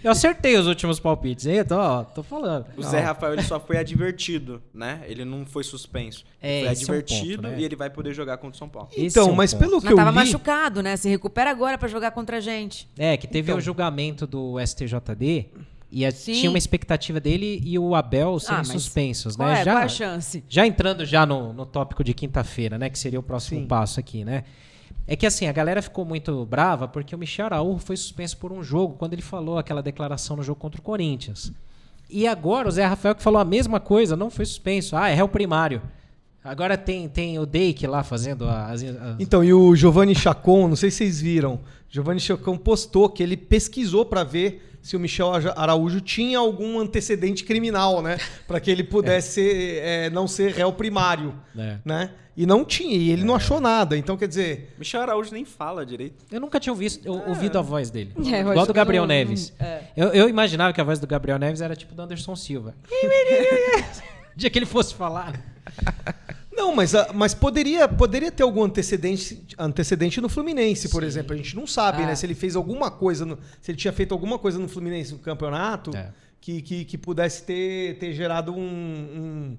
[SPEAKER 1] Eu acertei os últimos palpites, hein? Eu tô, ó, tô falando.
[SPEAKER 4] O Zé Rafael ele só foi advertido, né? Ele não foi suspenso.
[SPEAKER 1] É,
[SPEAKER 4] foi
[SPEAKER 1] esse é um
[SPEAKER 4] advertido
[SPEAKER 1] ponto, né?
[SPEAKER 4] e ele vai poder jogar contra o São Paulo.
[SPEAKER 1] Esse
[SPEAKER 3] Então,
[SPEAKER 1] é um
[SPEAKER 3] mas
[SPEAKER 1] ponto.
[SPEAKER 3] pelo que
[SPEAKER 2] Mas
[SPEAKER 3] eu
[SPEAKER 2] tava
[SPEAKER 3] li.
[SPEAKER 2] machucado, né? Se recupera agora pra jogar contra a gente.
[SPEAKER 1] É, que teve
[SPEAKER 3] Então.
[SPEAKER 1] o julgamento do STJD e a- tinha uma expectativa dele e o Abel serem
[SPEAKER 2] Ah, mas
[SPEAKER 1] suspensos,
[SPEAKER 2] Qual
[SPEAKER 1] né?
[SPEAKER 2] é,
[SPEAKER 1] já,
[SPEAKER 2] qual é a chance?
[SPEAKER 1] já entrando já no, no tópico de quinta-feira, né? Que seria o próximo
[SPEAKER 3] Sim.
[SPEAKER 1] passo aqui, né? É que assim, a galera ficou muito brava porque o Michel Araújo foi suspenso por um jogo quando ele falou aquela declaração no jogo contra o Corinthians. E agora o Zé Rafael que falou a mesma coisa, não foi suspenso. Ah, é réu primário. Agora tem, tem o Dake lá fazendo as, as...
[SPEAKER 3] Então, e o Giovanni Chacon, não sei se vocês viram, Giovanni Chacon postou que ele pesquisou para ver se o Michel Araújo tinha algum antecedente criminal, né? Para que ele pudesse é. Ser, é, não ser réu primário, é. né? E não tinha, e ele é. não achou nada. Então, quer dizer...
[SPEAKER 4] Michel Araújo nem fala direito.
[SPEAKER 1] Eu nunca tinha ouvido, eu, ouvido a voz dele. É, Igual do Gabriel não, Neves. É. Eu, eu, imaginava que a voz do Gabriel Neves era tipo do Anderson Silva. dia que ele fosse falar.
[SPEAKER 3] Não, mas, mas poderia, poderia ter algum antecedente, antecedente no Fluminense, por Sim. exemplo. A gente não sabe, ah. né? Se ele fez alguma coisa, no, se ele tinha feito alguma coisa no Fluminense no campeonato é. que, que, que, pudesse ter, ter gerado um,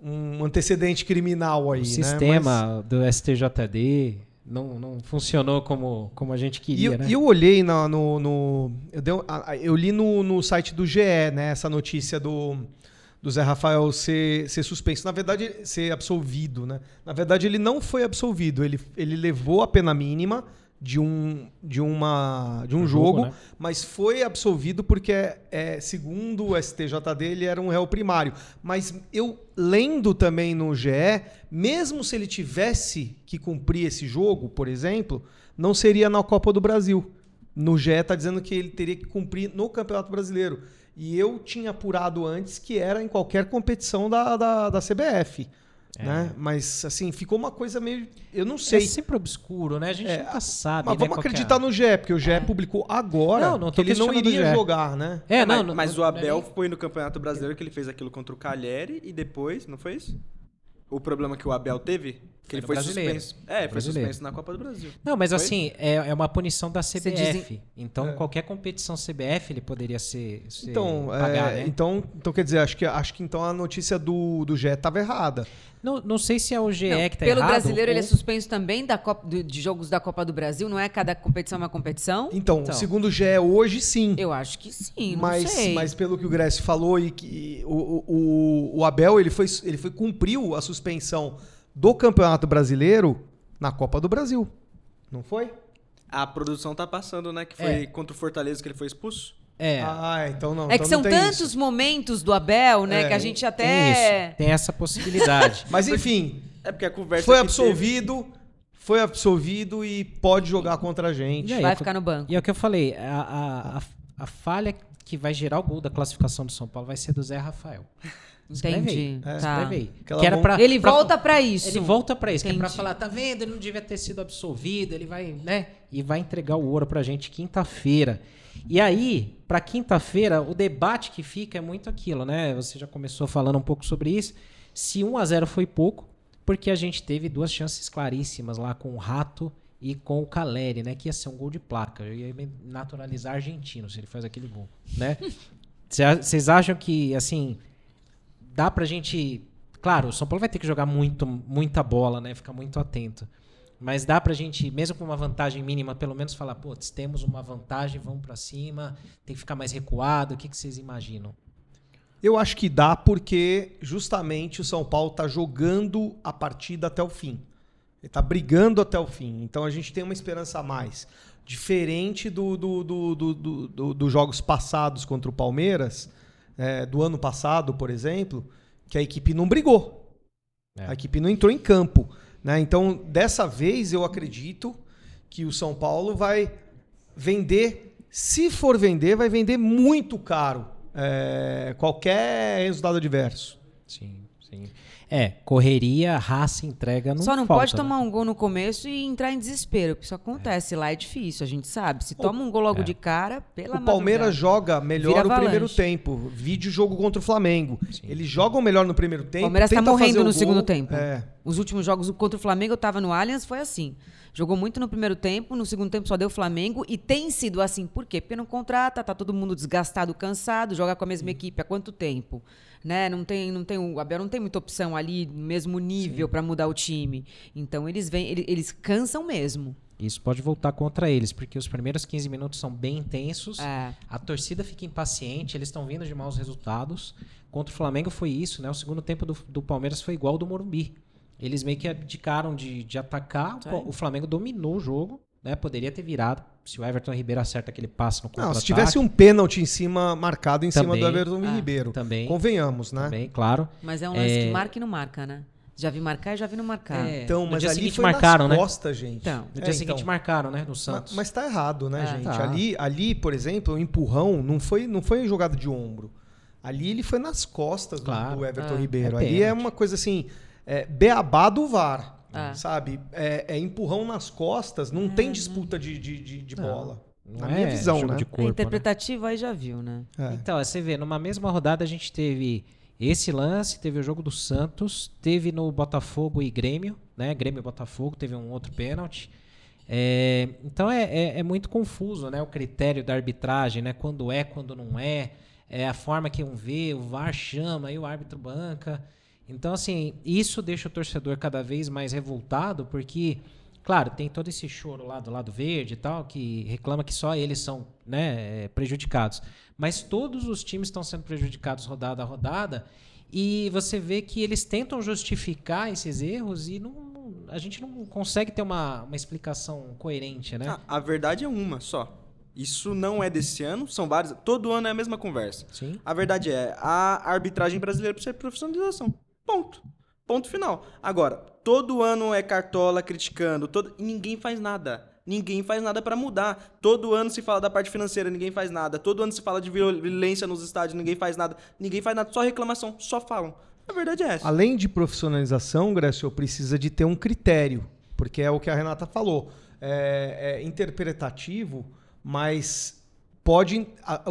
[SPEAKER 3] um, um antecedente criminal aí. O
[SPEAKER 1] né? sistema mas... do STJD não, não funcionou como, como a gente queria,
[SPEAKER 3] e,
[SPEAKER 1] né?
[SPEAKER 3] E eu olhei no. no, no eu, dei, eu li no, no site do GE, né? Essa notícia do do Zé Rafael ser, ser suspenso. Na verdade, ser absolvido, né? Na verdade, ele não foi absolvido. Ele, ele levou a pena mínima de um, de uma, de um, um jogo, jogo né? mas foi absolvido porque, é, segundo o STJD, ele era um réu primário. Mas eu, lendo também no GE, mesmo se ele tivesse que cumprir esse jogo, por exemplo, não seria na Copa do Brasil. No GE está dizendo que ele teria que cumprir no Campeonato Brasileiro. E eu tinha apurado antes que era em qualquer competição da, da, da CBF. É. Né? Mas, assim, ficou uma coisa meio. Eu não sei. É
[SPEAKER 1] sempre obscuro, né? A gente é, nunca sabe.
[SPEAKER 3] Mas
[SPEAKER 1] né,
[SPEAKER 3] vamos acreditar no GE, porque o GE é. publicou agora não, não que ele não iria jogar, né?
[SPEAKER 4] É, não, mas, mas o Abel foi no Campeonato Brasileiro que ele fez aquilo contra o Cagliari e depois, não foi isso? O problema que o Abel teve que ele foi brasileiro. suspenso. É, foi brasileiro. suspenso na Copa do Brasil.
[SPEAKER 1] Não, mas foi? assim, é, é uma punição da CBF. Então, é. qualquer competição CBF ele poderia ser, ser
[SPEAKER 3] então, pagar, é, né? Então, então, quer dizer, acho que, acho que então a notícia do, do GE estava errada.
[SPEAKER 1] Não, não sei se é o GE não, que está
[SPEAKER 2] errado.
[SPEAKER 1] Pelo
[SPEAKER 2] brasileiro, ou... ele é suspenso também da Copa, de jogos da Copa do Brasil? Não é cada competição uma competição?
[SPEAKER 3] Então, então. segundo o GE, hoje sim.
[SPEAKER 2] Eu acho que sim,
[SPEAKER 3] mas,
[SPEAKER 2] sei.
[SPEAKER 3] Mas pelo que o Grécio falou, e que o, o, o Abel ele foi, ele foi cumpriu a suspensão do Campeonato Brasileiro na Copa do Brasil. Não foi?
[SPEAKER 4] A produção tá passando, né? Que foi é. contra o Fortaleza que ele foi expulso.
[SPEAKER 3] É. Ah, então não.
[SPEAKER 2] É
[SPEAKER 3] então
[SPEAKER 2] que são tantos isso. momentos do Abel, né? É. Que a gente até.
[SPEAKER 1] Tem, isso, tem essa possibilidade.
[SPEAKER 3] Mas enfim.
[SPEAKER 4] É porque a conversa.
[SPEAKER 3] Foi absolvido. Teve... Foi absolvido e pode jogar contra a gente.
[SPEAKER 2] Aí, vai ficar no banco.
[SPEAKER 1] E é o que eu falei, a, a, a, a falha que vai gerar o gol da classificação do São Paulo vai ser do Zé Rafael.
[SPEAKER 2] Entendi.
[SPEAKER 1] É. Tá.
[SPEAKER 2] Que era pra, ele pra, volta para isso.
[SPEAKER 1] Ele volta para isso, Entendi. que é para falar, tá vendo? Ele não devia ter sido absolvido, ele vai, né? E vai entregar o ouro pra gente quinta-feira. E aí, para quinta-feira, o debate que fica é muito aquilo, né? Você já começou falando um pouco sobre isso. Se 1 a 0 foi pouco, porque a gente teve duas chances claríssimas lá com o Rato e com o Caleri, né? Que ia ser um gol de placa. Eu ia naturalizar argentino se ele faz aquele gol, né? Vocês acham que, assim, dá pra gente. Claro, o São Paulo vai ter que jogar muito, muita bola, né? Ficar muito atento. Mas dá pra gente, mesmo com uma vantagem mínima, pelo menos falar, putz, temos uma vantagem, vamos para cima, tem que ficar mais recuado. O que, que vocês imaginam?
[SPEAKER 3] Eu acho que dá porque justamente o São Paulo tá jogando a partida até o fim. Ele tá brigando até o fim. Então a gente tem uma esperança a mais. Diferente dos do, do, do, do, do, jogos passados contra o Palmeiras, é, do ano passado, por exemplo, que a equipe não brigou. É. A equipe não entrou em campo. Né? Então, dessa vez, eu acredito que o São Paulo vai vender, se for vender, vai vender muito caro é, qualquer resultado adverso.
[SPEAKER 1] Sim, sim. É, correria, raça, entrega, não
[SPEAKER 2] Só não
[SPEAKER 1] falta,
[SPEAKER 2] pode tomar né? um gol no começo e entrar em desespero, porque isso acontece. É. Lá é difícil, a gente sabe. Se toma um gol logo é. de cara, pela
[SPEAKER 3] O Palmeiras joga melhor no primeiro tempo. Vídeo jogo contra o Flamengo. Sim. Eles jogam melhor no primeiro tempo. O
[SPEAKER 2] Palmeiras tá morrendo no segundo tempo. É. Os últimos jogos contra o Flamengo, eu tava no Allianz, foi assim. Jogou muito no primeiro tempo, no segundo tempo só deu Flamengo e tem sido assim. Por quê? Porque não contrata, tá todo mundo desgastado, cansado, joga com a mesma equipe há quanto tempo? Né? Não tem, não tem o Abel não tem muita opção ali no mesmo nível para mudar o time. Então eles vêm, eles, eles, cansam mesmo.
[SPEAKER 1] Isso pode voltar contra eles, porque os primeiros 15 minutos são bem intensos. É. A torcida fica impaciente, eles estão vindo de maus resultados. Contra o Flamengo foi isso, né? O segundo tempo do, do Palmeiras foi igual ao do Morumbi. Eles meio que abdicaram de, de atacar. O Flamengo dominou o jogo, né? Poderia ter virado, se o Everton Ribeiro acerta aquele passe no contra
[SPEAKER 3] Não, se tivesse um pênalti em cima, marcado em cima
[SPEAKER 1] Também.
[SPEAKER 3] do Everton
[SPEAKER 2] Ah,
[SPEAKER 3] Ribeiro.
[SPEAKER 1] também.
[SPEAKER 3] Convenhamos, né?
[SPEAKER 1] Também, claro.
[SPEAKER 2] Mas é um lance
[SPEAKER 1] É.
[SPEAKER 2] que marca e não marca, né? Já vi marcar e já vi não marcar.
[SPEAKER 1] É.
[SPEAKER 3] Então,
[SPEAKER 1] No
[SPEAKER 3] mas
[SPEAKER 1] dia
[SPEAKER 3] ali
[SPEAKER 1] seguinte
[SPEAKER 3] foi
[SPEAKER 1] marcaram,
[SPEAKER 3] nas
[SPEAKER 1] né?
[SPEAKER 3] costas, gente.
[SPEAKER 2] Então.
[SPEAKER 1] No
[SPEAKER 3] É,
[SPEAKER 1] dia seguinte
[SPEAKER 3] então.
[SPEAKER 1] marcaram, né? No Santos.
[SPEAKER 3] Mas tá errado, né,
[SPEAKER 2] É.
[SPEAKER 3] gente?
[SPEAKER 1] Tá.
[SPEAKER 3] Ali, ali, por exemplo, o empurrão não foi, não foi jogada de ombro. Ali ele foi nas costas do-
[SPEAKER 1] Claro.
[SPEAKER 3] do, Everton
[SPEAKER 2] É.
[SPEAKER 3] Ribeiro.
[SPEAKER 1] É
[SPEAKER 3] ali é uma coisa assim, é, beabá do VAR,
[SPEAKER 2] É.
[SPEAKER 3] sabe? É, é empurrão nas costas, não tem disputa de, de, de, de bola.
[SPEAKER 1] Não
[SPEAKER 3] Na
[SPEAKER 1] é
[SPEAKER 3] minha visão, né?
[SPEAKER 1] de
[SPEAKER 2] É
[SPEAKER 1] corpo, né?
[SPEAKER 2] interpretativo aí já viu, né?
[SPEAKER 3] É.
[SPEAKER 1] Então, você vê, numa mesma rodada a gente teve esse lance, teve o jogo do Santos, teve no Botafogo e Grêmio, né? Grêmio e Botafogo, teve um outro pênalti. É, então é, é- é muito confuso, né? O critério da arbitragem, né? Quando é, quando não é, é a forma que um vê, o VAR chama, aí o árbitro banca. Então, assim, isso deixa o torcedor cada vez mais revoltado, porque, claro, tem todo esse choro lá do lado verde e tal, que reclama que só eles são né, é, prejudicados. Mas todos os times estão sendo prejudicados rodada a rodada, e você vê que eles tentam justificar esses erros e não, a gente não consegue ter uma, uma explicação coerente, né?
[SPEAKER 4] Ah, a verdade é uma só. Isso não é desse ano, são vários. Todo ano é a mesma conversa.
[SPEAKER 1] Sim.
[SPEAKER 4] A verdade é, a arbitragem brasileira precisa de profissionalização. Ponto. Ponto final. Agora, todo ano é cartola criticando, todo... ninguém faz nada. Ninguém faz nada pra mudar. Todo ano se fala da parte financeira, ninguém faz nada. Todo ano se fala de viol- violência nos estádios, ninguém faz nada. Ninguém faz nada, só reclamação, só falam. A verdade é essa.
[SPEAKER 3] Além de profissionalização, Grécio, precisa de ter um critério, porque é o que a Renata falou. É, é interpretativo, mas pode. a-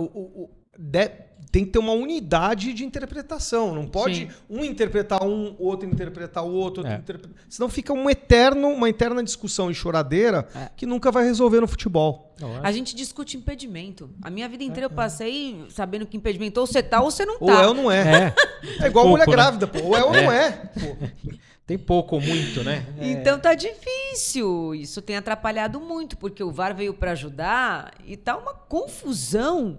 [SPEAKER 3] de- tem que ter uma unidade de interpretação. Não pode
[SPEAKER 2] Sim.
[SPEAKER 3] um interpretar um, outro interpretar o outro. outro
[SPEAKER 1] É.
[SPEAKER 3] interpre- Senão fica um eterno, uma eterna discussão e choradeira
[SPEAKER 2] É.
[SPEAKER 3] que nunca vai resolver no futebol.
[SPEAKER 2] A gente discute impedimento. A minha vida inteira eu passei sabendo que impedimento ou você tá ou você não
[SPEAKER 3] Ou
[SPEAKER 2] tá.
[SPEAKER 3] é ou não é.
[SPEAKER 1] É,
[SPEAKER 3] É igual
[SPEAKER 1] pouco,
[SPEAKER 3] mulher
[SPEAKER 1] né?
[SPEAKER 3] grávida, pô. Ou é ou não é. Pô.
[SPEAKER 1] tem pouco ou muito, né? É,
[SPEAKER 2] Então tá difícil. Isso tem atrapalhado muito, porque o VAR veio pra ajudar e tá uma confusão.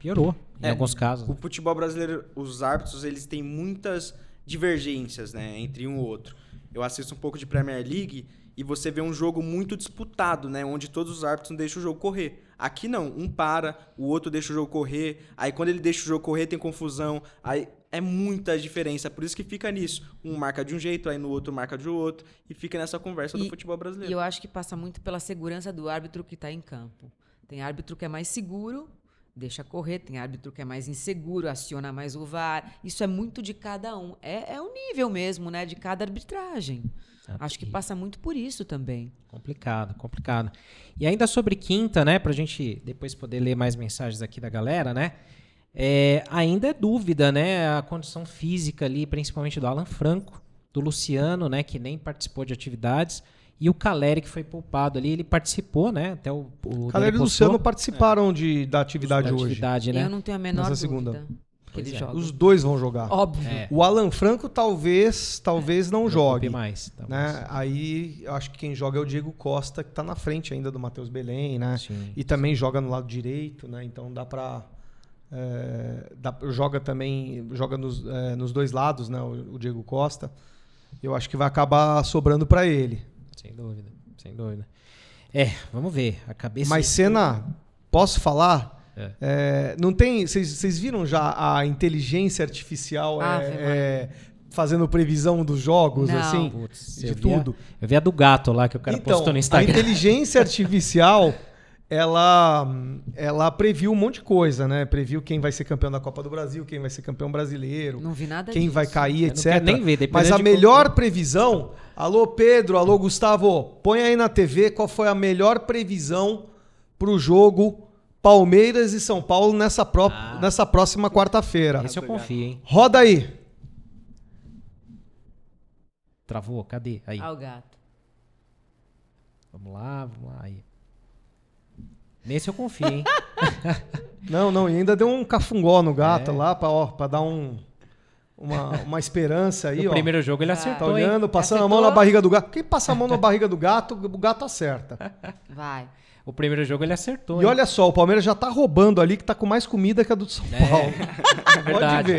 [SPEAKER 1] Piorou em
[SPEAKER 4] É,
[SPEAKER 1] alguns casos.
[SPEAKER 4] O futebol brasileiro, os árbitros, eles têm muitas divergências, né, entre um e outro. Eu assisto um pouco de Premier League e você vê um jogo muito disputado, né, onde todos os árbitros não deixam o jogo correr. Aqui não, um para, o outro deixa o jogo correr, aí quando ele deixa o jogo correr tem confusão, aí é muita diferença, por isso que fica nisso. Um marca de um jeito, aí no outro marca de outro, e fica nessa conversa do
[SPEAKER 2] E-
[SPEAKER 4] futebol
[SPEAKER 2] E
[SPEAKER 4] brasileiro.
[SPEAKER 2] eu acho que passa muito pela segurança do árbitro que tá em campo. Tem árbitro que é mais seguro, deixa correr. Tem árbitro que é mais inseguro, aciona mais o VAR. Isso é muito de cada um. É, é o nível mesmo, né? De cada arbitragem. Acho que passa muito por isso também.
[SPEAKER 1] Complicado, complicado. E ainda sobre quinta, né, pra gente depois poder ler mais mensagens aqui da galera, né? É, ainda é dúvida, né, a condição física ali, principalmente do Alan Franco, do Luciano, né, que nem participou de atividades, e o Caleri que foi poupado ali, ele participou, né, até o, o
[SPEAKER 3] Caleri e Luciano participaram de, da atividade
[SPEAKER 1] da
[SPEAKER 3] hoje.
[SPEAKER 1] atividade, né?
[SPEAKER 2] Eu não tenho a menor
[SPEAKER 3] Nessa
[SPEAKER 2] dúvida
[SPEAKER 3] segunda.
[SPEAKER 2] que
[SPEAKER 1] é.
[SPEAKER 2] joga.
[SPEAKER 3] Os dois vão jogar.
[SPEAKER 2] Óbvio.
[SPEAKER 1] É,
[SPEAKER 3] O Alan Franco talvez, talvez não
[SPEAKER 1] não
[SPEAKER 3] jogue.
[SPEAKER 1] mais. talvez.
[SPEAKER 3] Né? Aí eu acho que quem joga é o Diego Costa, que tá na frente ainda do Matheus Belém, né?
[SPEAKER 1] Sim.
[SPEAKER 3] E também joga no lado direito, né? Então dá pra. é, dá- joga também. Joga nos, é, nos dois lados, né? O, o Diego Costa. Eu acho que vai acabar sobrando pra ele.
[SPEAKER 1] Sem dúvida, sem dúvida. É, vamos ver. A cabeça.
[SPEAKER 3] Mas cena, posso falar?
[SPEAKER 1] É.
[SPEAKER 3] É, não tem. Vocês viram já a inteligência artificial é,
[SPEAKER 2] Ave Maria.
[SPEAKER 3] é, fazendo previsão dos jogos,
[SPEAKER 2] Não.
[SPEAKER 3] assim?
[SPEAKER 1] Putz,
[SPEAKER 3] de
[SPEAKER 1] eu vi a-
[SPEAKER 3] tudo.
[SPEAKER 1] eu vi a do gato lá que o cara
[SPEAKER 3] então,
[SPEAKER 1] postou no
[SPEAKER 3] a
[SPEAKER 1] Instagram.
[SPEAKER 3] inteligência artificial, ela, ela previu um monte de coisa, né? Previu quem vai ser campeão da Copa do Brasil, quem vai ser campeão brasileiro,
[SPEAKER 2] Não vi nada
[SPEAKER 3] quem
[SPEAKER 2] disso.
[SPEAKER 3] vai cair,
[SPEAKER 1] Eu não
[SPEAKER 3] etc.
[SPEAKER 1] quero nem ver,
[SPEAKER 3] Mas a
[SPEAKER 1] de
[SPEAKER 3] melhor
[SPEAKER 1] como-
[SPEAKER 3] previsão, alô Pedro, alô Gustavo, põe aí na TV qual foi a melhor previsão pro jogo Palmeiras e São Paulo nessa, pró-
[SPEAKER 1] Ah.
[SPEAKER 3] nessa próxima quarta-feira.
[SPEAKER 1] Esse eu confio, hein?
[SPEAKER 3] Roda aí.
[SPEAKER 1] Travou? Cadê? Aí.
[SPEAKER 2] Ah, o gato.
[SPEAKER 1] Vamos lá, vamos lá. Aí. Nesse eu confio, hein?
[SPEAKER 3] Não, não, e ainda deu um cafungó no gato
[SPEAKER 1] É.
[SPEAKER 3] lá pra, ó, pra dar um, uma, uma esperança aí,
[SPEAKER 1] no
[SPEAKER 3] ó.
[SPEAKER 1] primeiro jogo ele
[SPEAKER 3] Tá
[SPEAKER 1] acertou, hein?
[SPEAKER 3] olhando, passando a mão
[SPEAKER 2] Acertou?
[SPEAKER 3] na barriga do gato. Quem passa a mão na barriga do gato, o gato acerta.
[SPEAKER 2] Vai.
[SPEAKER 1] O primeiro jogo ele acertou.
[SPEAKER 3] E
[SPEAKER 1] hein?
[SPEAKER 3] olha só, o Palmeiras já tá roubando ali, que tá com mais comida que a do São Paulo.
[SPEAKER 1] É verdade.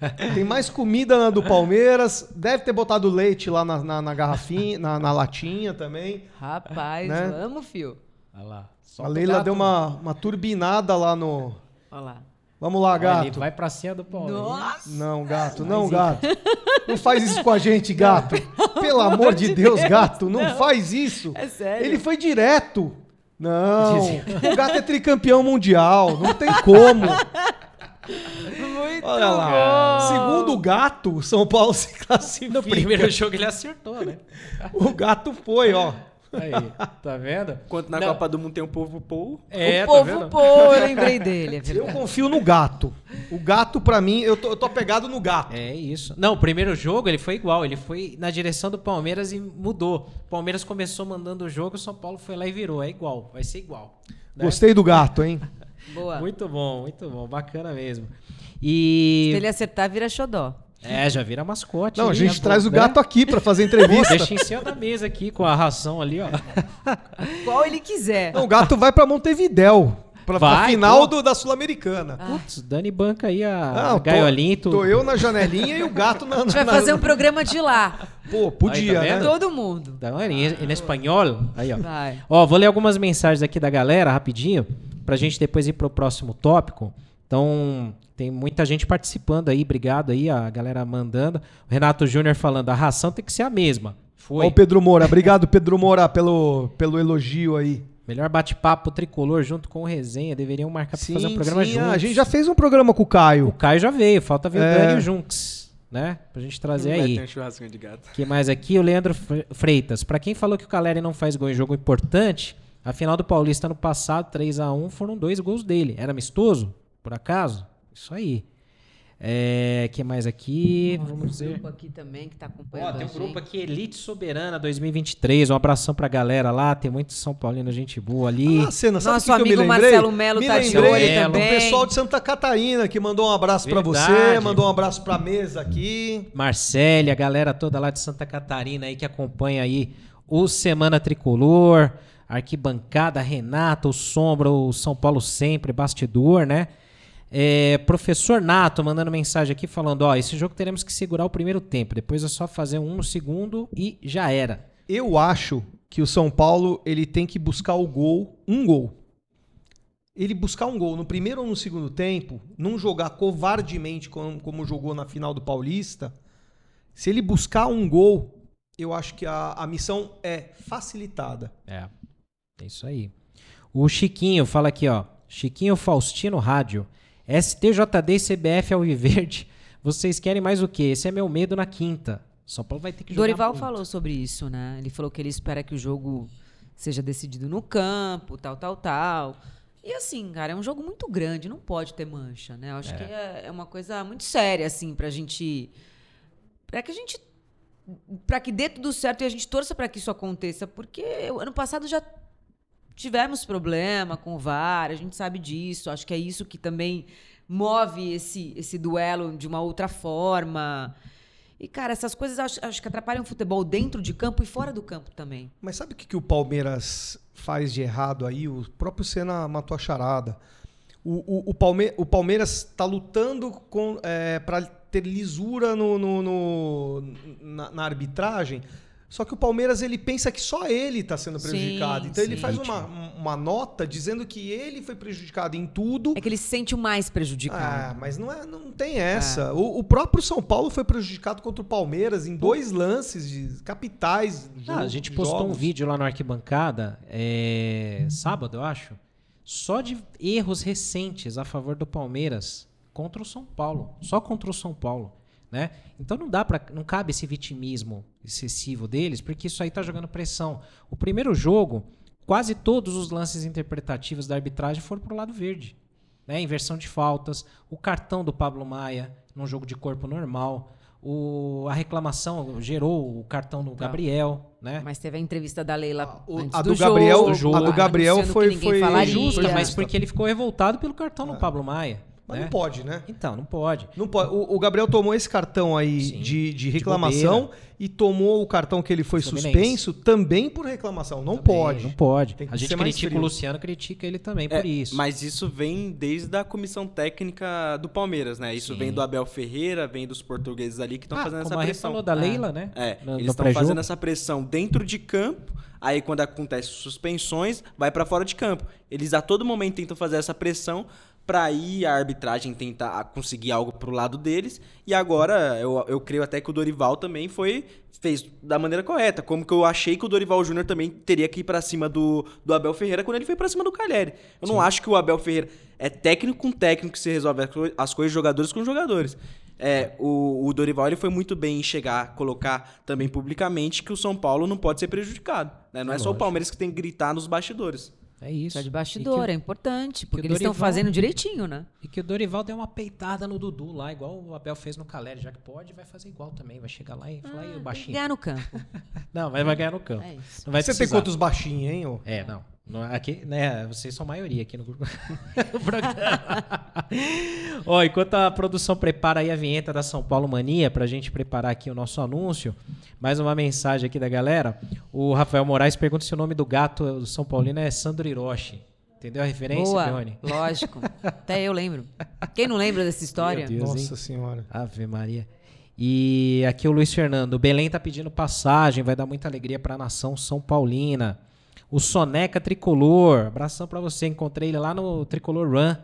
[SPEAKER 3] Pode ver. Tem mais comida na do Palmeiras. Deve ter botado leite lá na, na, na garrafinha, na, na latinha também.
[SPEAKER 2] Rapaz,
[SPEAKER 3] Né?
[SPEAKER 2] vamos, fio.
[SPEAKER 1] Olha lá.
[SPEAKER 3] A
[SPEAKER 1] Solta
[SPEAKER 3] Leila deu uma, uma turbinada lá no.
[SPEAKER 2] Olha lá.
[SPEAKER 3] Vamos lá, gato.
[SPEAKER 1] Ele vai pra cima do Palmeiras.
[SPEAKER 2] Nossa!
[SPEAKER 3] Não, gato, não, gato. Não faz isso com a gente, gato. Pelo amor de Deus, gato, não faz isso.
[SPEAKER 2] É sério?
[SPEAKER 3] Ele foi direto. Não, o gato é tricampeão mundial, não tem como.
[SPEAKER 2] Muito
[SPEAKER 3] Olha lá.
[SPEAKER 2] bom.
[SPEAKER 3] Segundo o gato, o São Paulo se classifica.
[SPEAKER 1] No primeiro jogo ele acertou, né?
[SPEAKER 3] O gato foi, ó.
[SPEAKER 1] Aí, tá vendo?
[SPEAKER 4] Enquanto na
[SPEAKER 1] Não.
[SPEAKER 4] Copa do Mundo tem o povo Pou.
[SPEAKER 1] É,
[SPEAKER 2] o
[SPEAKER 1] tá
[SPEAKER 2] povo
[SPEAKER 1] vendo?
[SPEAKER 2] pô, eu lembrei dele, é
[SPEAKER 3] Eu confio no gato. O gato, pra mim, eu tô, eu tô apegado no gato.
[SPEAKER 1] É isso. Não, o primeiro jogo ele foi igual. Ele foi na direção do Palmeiras e mudou. O Palmeiras começou mandando o jogo, o São Paulo foi lá e virou. É igual, vai ser igual. né?
[SPEAKER 3] Gostei do gato, hein?
[SPEAKER 2] Boa.
[SPEAKER 1] Muito bom, muito bom. Bacana mesmo. E.
[SPEAKER 2] Se ele acertar, vira xodó.
[SPEAKER 1] É, já vira mascote.
[SPEAKER 3] Não, a
[SPEAKER 1] aí,
[SPEAKER 3] gente
[SPEAKER 1] é
[SPEAKER 3] traz
[SPEAKER 1] bom,
[SPEAKER 3] o
[SPEAKER 1] né?
[SPEAKER 3] gato aqui pra fazer entrevista.
[SPEAKER 1] deixa em cima da mesa aqui com a ração ali, ó.
[SPEAKER 2] Qual ele quiser.
[SPEAKER 3] Não, o gato vai pra Montevidéu. Pra, pra
[SPEAKER 1] Vai,
[SPEAKER 3] final
[SPEAKER 1] pô.
[SPEAKER 3] do- da Sul-Americana.
[SPEAKER 1] Putz, Dani banca aí a,
[SPEAKER 3] Não,
[SPEAKER 1] a
[SPEAKER 3] tô-
[SPEAKER 1] gaiolinha tudo.
[SPEAKER 3] Tô eu na janelinha e o gato na.
[SPEAKER 2] A gente vai
[SPEAKER 3] na-
[SPEAKER 2] fazer um programa de lá.
[SPEAKER 3] Pô, podia,
[SPEAKER 1] Aí, tá
[SPEAKER 3] né?
[SPEAKER 2] Todo mundo.
[SPEAKER 1] Da em, em espanhol. Aí, ó.
[SPEAKER 2] Vai.
[SPEAKER 1] Ó, vou ler algumas mensagens aqui da galera rapidinho, pra gente depois ir pro próximo tópico. Então, tem muita gente participando aí, obrigado aí, a galera mandando. O Renato Júnior falando, a ração tem que ser a mesma. Foi.
[SPEAKER 3] Ó, o Pedro Moura. Obrigado, Pedro Moura, pelo, pelo elogio aí.
[SPEAKER 1] Melhor bate-papo tricolor junto com o Resenha. Deveriam marcar pra fazer um programa
[SPEAKER 3] sim,
[SPEAKER 1] juntos.
[SPEAKER 3] a gente já fez um programa com o
[SPEAKER 1] O
[SPEAKER 3] Caio.
[SPEAKER 1] Caio já veio, falta ver
[SPEAKER 3] É.
[SPEAKER 1] o Dani e o Junks, né? Pra gente trazer
[SPEAKER 4] Vai
[SPEAKER 1] aí.
[SPEAKER 4] um de gato.
[SPEAKER 1] que mais aqui? O Leandro Fre- Freitas. Pra quem falou que o Caleri não faz gol em jogo importante, a final do Paulista no passado, 3 a 1 foram dois gols dele. Era amistoso, por acaso? Isso aí. É, que mais aqui? Vamos
[SPEAKER 2] Tem um
[SPEAKER 1] dizer.
[SPEAKER 2] grupo aqui também que tá acompanhando
[SPEAKER 1] Ó, tem um
[SPEAKER 2] a
[SPEAKER 1] grupo
[SPEAKER 2] gente.
[SPEAKER 1] aqui, Elite Soberana 2023. Um abração pra galera lá. Tem muito São Paulino, gente boa ali.
[SPEAKER 3] Ah, cena, sabe
[SPEAKER 2] Nosso
[SPEAKER 3] o que que
[SPEAKER 2] amigo
[SPEAKER 3] lembrei?
[SPEAKER 2] Marcelo Melo
[SPEAKER 3] me
[SPEAKER 2] tá de
[SPEAKER 1] olho
[SPEAKER 2] também.
[SPEAKER 3] pessoal de Santa Catarina que mandou um abraço pra você, mandou um abraço pra mesa aqui.
[SPEAKER 1] Marcele, a galera toda lá de Santa Catarina aí que acompanha aí o Semana Tricolor, Arquibancada, Renato, o Sombra, o São Paulo sempre, bastidor, né? É, professor Nato mandando mensagem aqui falando, ó, esse jogo teremos que segurar o primeiro tempo, depois é só fazer um no segundo e já era.
[SPEAKER 3] Eu acho que o São Paulo ele tem que buscar o gol, um gol. Ele buscar um gol no primeiro ou no segundo tempo, não jogar covardemente como, como jogou na final do Paulista. Se ele buscar um gol, eu acho que a, a missão é facilitada.
[SPEAKER 1] É, é isso aí. O Chiquinho fala aqui, ó, Chiquinho Faustino Rádio, STJD e CBF Alviverde, vocês querem mais o quê? Esse é meu medo na quinta. São Paulo vai ter que jogar
[SPEAKER 2] Dorival
[SPEAKER 1] muito.
[SPEAKER 2] falou sobre isso, né? Ele falou que ele espera que o jogo seja decidido no campo, tal, tal, tal. E assim, cara, é um jogo muito grande, não pode ter mancha, né? Eu acho que é, é uma coisa muito séria, assim, pra gente. Pra que a gente. Pra que dê tudo certo e a gente torça pra que isso aconteça, porque o ano passado já tivemos problema com o VAR, a gente sabe disso. Acho que é isso que também move esse, esse duelo de uma outra forma. E, cara, essas coisas acho, acho que atrapalham o futebol dentro de campo e fora do campo também.
[SPEAKER 3] Mas sabe o que, que o Palmeiras faz de errado aí? O próprio Senna matou a charada. O, o, o, Palme o Palmeiras está lutando para ter lisura no, no- no- na, na arbitragem. Só que o Palmeiras ele pensa que só ele está sendo
[SPEAKER 2] Sim,
[SPEAKER 3] prejudicado. então ele
[SPEAKER 2] sim.
[SPEAKER 3] faz uma, uma nota dizendo que ele foi prejudicado em tudo.
[SPEAKER 2] É que ele se sente o mais
[SPEAKER 3] Ah,
[SPEAKER 2] prejudicado.
[SPEAKER 3] mas não, é, não tem essa. O, o próprio São Paulo foi prejudicado contra o Palmeiras em dois lances de capitais.
[SPEAKER 1] Ah,
[SPEAKER 3] jogo-
[SPEAKER 1] a gente postou um
[SPEAKER 3] jogos.
[SPEAKER 1] vídeo lá no Arquibancada, é, sábado, eu acho, só de erros recentes a favor do Palmeiras contra o São Paulo. Só contra o São Paulo. Né? Então não dá para, não cabe esse vitimismo excessivo deles, porque isso aí tá jogando pressão. O primeiro jogo, quase todos os lances interpretativos da arbitragem foram pro lado verde, né? Inversão de faltas, o cartão do Pablo Maia num jogo de corpo normal, o, a reclamação gerou o cartão do Gabriel, né?
[SPEAKER 2] Mas teve a entrevista da Leila
[SPEAKER 3] O-
[SPEAKER 2] antes
[SPEAKER 3] a
[SPEAKER 2] do,
[SPEAKER 3] do Gabriel-
[SPEAKER 2] jogo,
[SPEAKER 1] a do
[SPEAKER 3] Gabriel foi- foi.
[SPEAKER 1] Justa,
[SPEAKER 3] Justa.
[SPEAKER 1] mas porque ele ficou revoltado pelo cartão do Pablo Maia.
[SPEAKER 3] Mas
[SPEAKER 1] né?
[SPEAKER 3] não pode, né?
[SPEAKER 1] Então, não pode.
[SPEAKER 3] Não pode. O, o Gabriel tomou esse cartão aí
[SPEAKER 1] Sim,
[SPEAKER 3] de, de
[SPEAKER 1] de
[SPEAKER 3] reclamação
[SPEAKER 1] bobeira.
[SPEAKER 3] e tomou o cartão que ele foi
[SPEAKER 1] Fluminense.
[SPEAKER 3] suspenso também por reclamação. Não
[SPEAKER 1] Também,
[SPEAKER 3] pode.
[SPEAKER 1] Não pode. A gente critica
[SPEAKER 3] frio.
[SPEAKER 1] o Luciano, critica ele também
[SPEAKER 4] É,
[SPEAKER 1] por isso.
[SPEAKER 4] Mas isso vem desde a comissão técnica do Palmeiras, né? Isso
[SPEAKER 1] Sim.
[SPEAKER 4] vem do Abel Ferreira, vem dos portugueses ali que estão
[SPEAKER 1] Ah,
[SPEAKER 4] fazendo
[SPEAKER 1] como
[SPEAKER 4] essa pressão.
[SPEAKER 1] falou da Leila, né?
[SPEAKER 4] É,
[SPEAKER 1] No-
[SPEAKER 4] eles estão fazendo essa pressão dentro de campo, aí quando acontece suspensões, vai pra fora de campo. Eles a todo momento tentam fazer essa pressão pra aí a arbitragem tentar conseguir algo pro lado deles. E agora, eu, eu creio até que o Dorival também foi fez da maneira correta, como que eu achei que o Dorival Júnior também teria que ir pra cima do, do Abel Ferreira quando ele foi pra cima do Calheri. Eu não acho que o Abel Ferreira é técnico com técnico que se resolve as co- as coisas, jogadores com jogadores. É, o, o Dorival ele foi muito bem em chegar, colocar também publicamente que o São Paulo não pode ser prejudicado. né? Não é só o
[SPEAKER 1] Lógico.
[SPEAKER 4] Palmeiras que tem que gritar nos bastidores.
[SPEAKER 1] É isso.
[SPEAKER 2] Só de bastidor,
[SPEAKER 1] que
[SPEAKER 2] é importante,
[SPEAKER 1] o
[SPEAKER 2] porque eles estão fazendo direitinho, né?
[SPEAKER 1] o- E que o Dorival deu uma peitada no Dudu lá, igual o Abel fez no Caleri, já que pode, vai fazer igual também. Vai chegar lá e falar,
[SPEAKER 2] Ah,
[SPEAKER 1] aí, o
[SPEAKER 2] tem que
[SPEAKER 1] baixinho.
[SPEAKER 2] ganhar no campo.
[SPEAKER 1] Não, mas vai ganhar no campo.
[SPEAKER 2] É isso.
[SPEAKER 1] Não vai
[SPEAKER 3] Você tem
[SPEAKER 1] precisar.
[SPEAKER 3] quantos baixinhos, hein? ô?
[SPEAKER 1] É, não. Não, Aqui, né, vocês são maioria aqui no programa. Ó, enquanto a produção prepara aí a vinheta da São Paulo Mania pra gente preparar aqui o nosso anúncio, mais uma mensagem aqui da galera. O Rafael Moraes pergunta se o nome do gato do São Paulino é Sandro Hiroshi. Entendeu a referência,
[SPEAKER 2] Boa,
[SPEAKER 1] Peone?
[SPEAKER 2] lógico. Até eu lembro. Quem não lembra dessa história?
[SPEAKER 1] Meu Deus, hein?
[SPEAKER 3] Nossa senhora.
[SPEAKER 1] Ave Maria. E aqui o Luiz Fernando. Belém tá pedindo passagem, vai dar muita alegria pra nação São Paulina. O Soneca Tricolor. Abração pra você. Encontrei ele lá no Tricolor Run.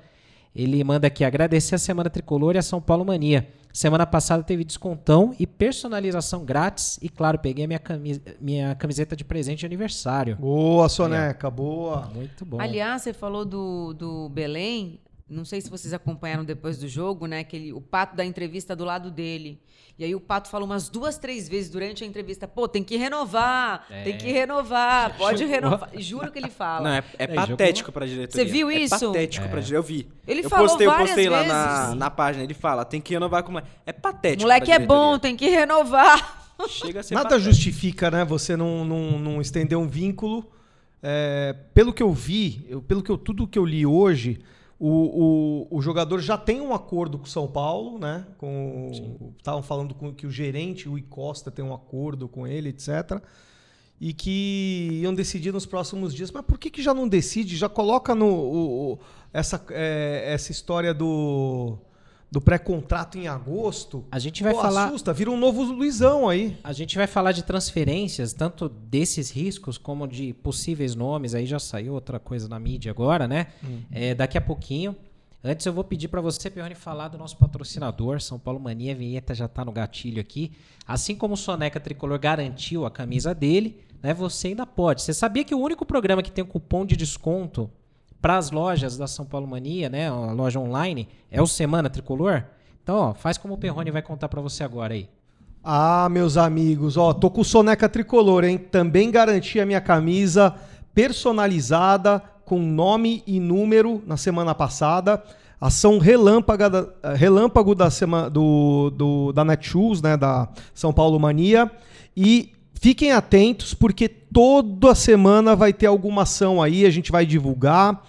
[SPEAKER 1] Ele manda aqui agradecer a Semana Tricolor e a São Paulo Mania. Semana passada teve descontão e personalização grátis. E claro, peguei a minha, camisa, minha camiseta de presente de aniversário.
[SPEAKER 3] Boa, Soneca, boa.
[SPEAKER 1] Muito bom.
[SPEAKER 2] Aliás, você falou do, do Belém. Não sei se vocês acompanharam depois do jogo, né? Que ele, o Pato dá entrevista do lado dele. E aí o Pato fala umas duas, três vezes durante a entrevista: pô, tem que renovar,
[SPEAKER 1] É.
[SPEAKER 2] tem que renovar, pode renovar. Juro que ele fala.
[SPEAKER 4] Não, é, é
[SPEAKER 1] Aí,
[SPEAKER 4] patético pra diretoria.
[SPEAKER 2] Você viu
[SPEAKER 4] é
[SPEAKER 2] isso?
[SPEAKER 4] patético pra diretoria. Eu vi.
[SPEAKER 2] Ele
[SPEAKER 4] eu
[SPEAKER 2] falou
[SPEAKER 4] postei, eu postei lá na,
[SPEAKER 2] vezes.
[SPEAKER 4] na página. Ele fala, tem que renovar com... É patético
[SPEAKER 2] Moleque
[SPEAKER 4] pra
[SPEAKER 2] é bom, tem que renovar.
[SPEAKER 4] Chega a ser
[SPEAKER 3] Nada
[SPEAKER 4] patético.
[SPEAKER 3] justifica, né? Você não, não, não estender um vínculo. É, pelo que eu vi, eu- pelo que eu, tudo que eu li hoje, o, o, o jogador já tem um acordo com o São Paulo, né? Com, estavam falando com, que o gerente, o Costa, tem um acordo com ele, etc. E que iam decidir nos próximos dias. Mas por que, que já não decide? Já coloca no, o- essa, é, essa história do, do pré-contrato em agosto.
[SPEAKER 1] A gente vai
[SPEAKER 3] Pô,
[SPEAKER 1] falar.
[SPEAKER 3] assusta, vira um novo Luizão aí.
[SPEAKER 1] A gente vai falar de transferências, tanto desses riscos como de possíveis nomes. Aí já saiu outra coisa na mídia agora, né? É, daqui a pouquinho. Antes eu vou pedir para você, Pione, falar do nosso patrocinador, São Paulo Mania. A vinheta já tá no gatilho aqui. Assim como o Soneca Tricolor garantiu a camisa dele, né? Você ainda pode. Você sabia que o único programa que tem um cupom de desconto para as lojas da São Paulo Mania, né? A loja online, é o Semana Tricolor? Então, ó, faz como o Perrone vai contar para você agora aí.
[SPEAKER 3] Ah, meus amigos, ó, tô com Soneca Tricolor, hein? Também garanti a minha camisa personalizada com nome e número na semana passada. Ação relâmpaga da, eh, relâmpago da semana do, do da Netshoes, né, da São Paulo Mania. E fiquem atentos porque toda semana vai ter alguma ação aí, a gente vai divulgar,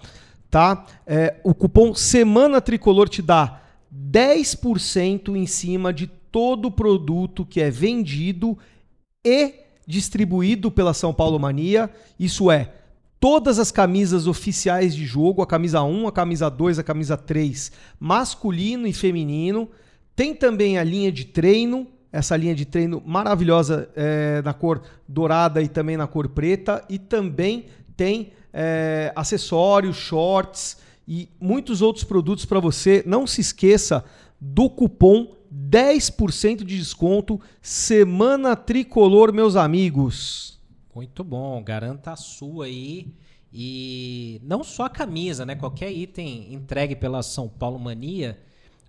[SPEAKER 3] tá? É, o cupom Semana Tricolor te dá 10% em cima de todo produto que é vendido e distribuído pela São Paulo Mania. Isso é, todas as camisas oficiais de jogo, a camisa 1, a camisa 2, a camisa 3, masculino e feminino. Tem também a linha de treino, essa linha de treino maravilhosa é, na cor dourada e também na cor preta. E também tem é, acessórios, shorts e muitos outros produtos para você. Não se esqueça do cupom 10% de desconto Semana Tricolor, meus amigos.
[SPEAKER 1] Muito bom, garanta a sua aí. E não só a camisa, né? Qualquer item entregue pela São Paulo Mania,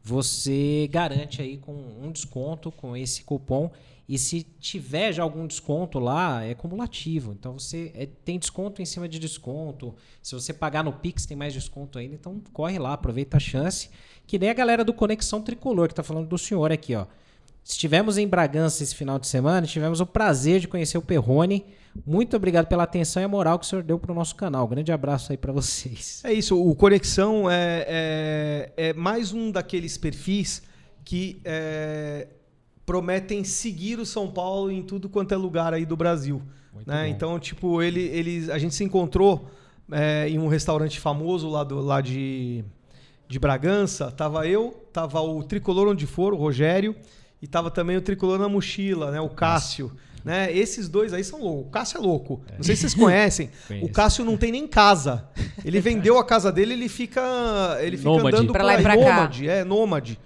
[SPEAKER 1] você garante aí com um desconto com esse cupom. E se tiver já algum desconto lá, é cumulativo. Então você é- tem desconto em cima de desconto. Se você pagar no Pix, tem mais desconto ainda. Então corre lá, aproveita a chance. Que nem a galera do Conexão Tricolor, que tá falando do senhor aqui, ó. Estivemos em Bragança esse final de semana tivemos o prazer de conhecer o Perrone. Muito obrigado pela atenção e a moral que o senhor deu para o nosso canal. Grande abraço aí para vocês.
[SPEAKER 3] É isso, o Conexão é, é, é mais um daqueles perfis que é, prometem seguir o São Paulo em tudo quanto é lugar aí do Brasil. Né? Então, tipo, ele, ele, a gente se encontrou é, em um restaurante famoso lá, do, lá de, de Bragança. Tava eu, tava o Tricolor Onde For, o Rogério, e tava também o Tricolor na Mochila, né? o Cássio. Né? Esses dois aí são loucos. O Cássio é louco. Não sei se vocês conhecem. o Cássio não tem nem casa. Ele vendeu a casa dele, ele fica, ele fica
[SPEAKER 1] Nômade.
[SPEAKER 3] andando
[SPEAKER 2] Pra lá e
[SPEAKER 3] por
[SPEAKER 2] pra
[SPEAKER 3] aí.
[SPEAKER 2] cá.
[SPEAKER 3] Nômade, é, nômade.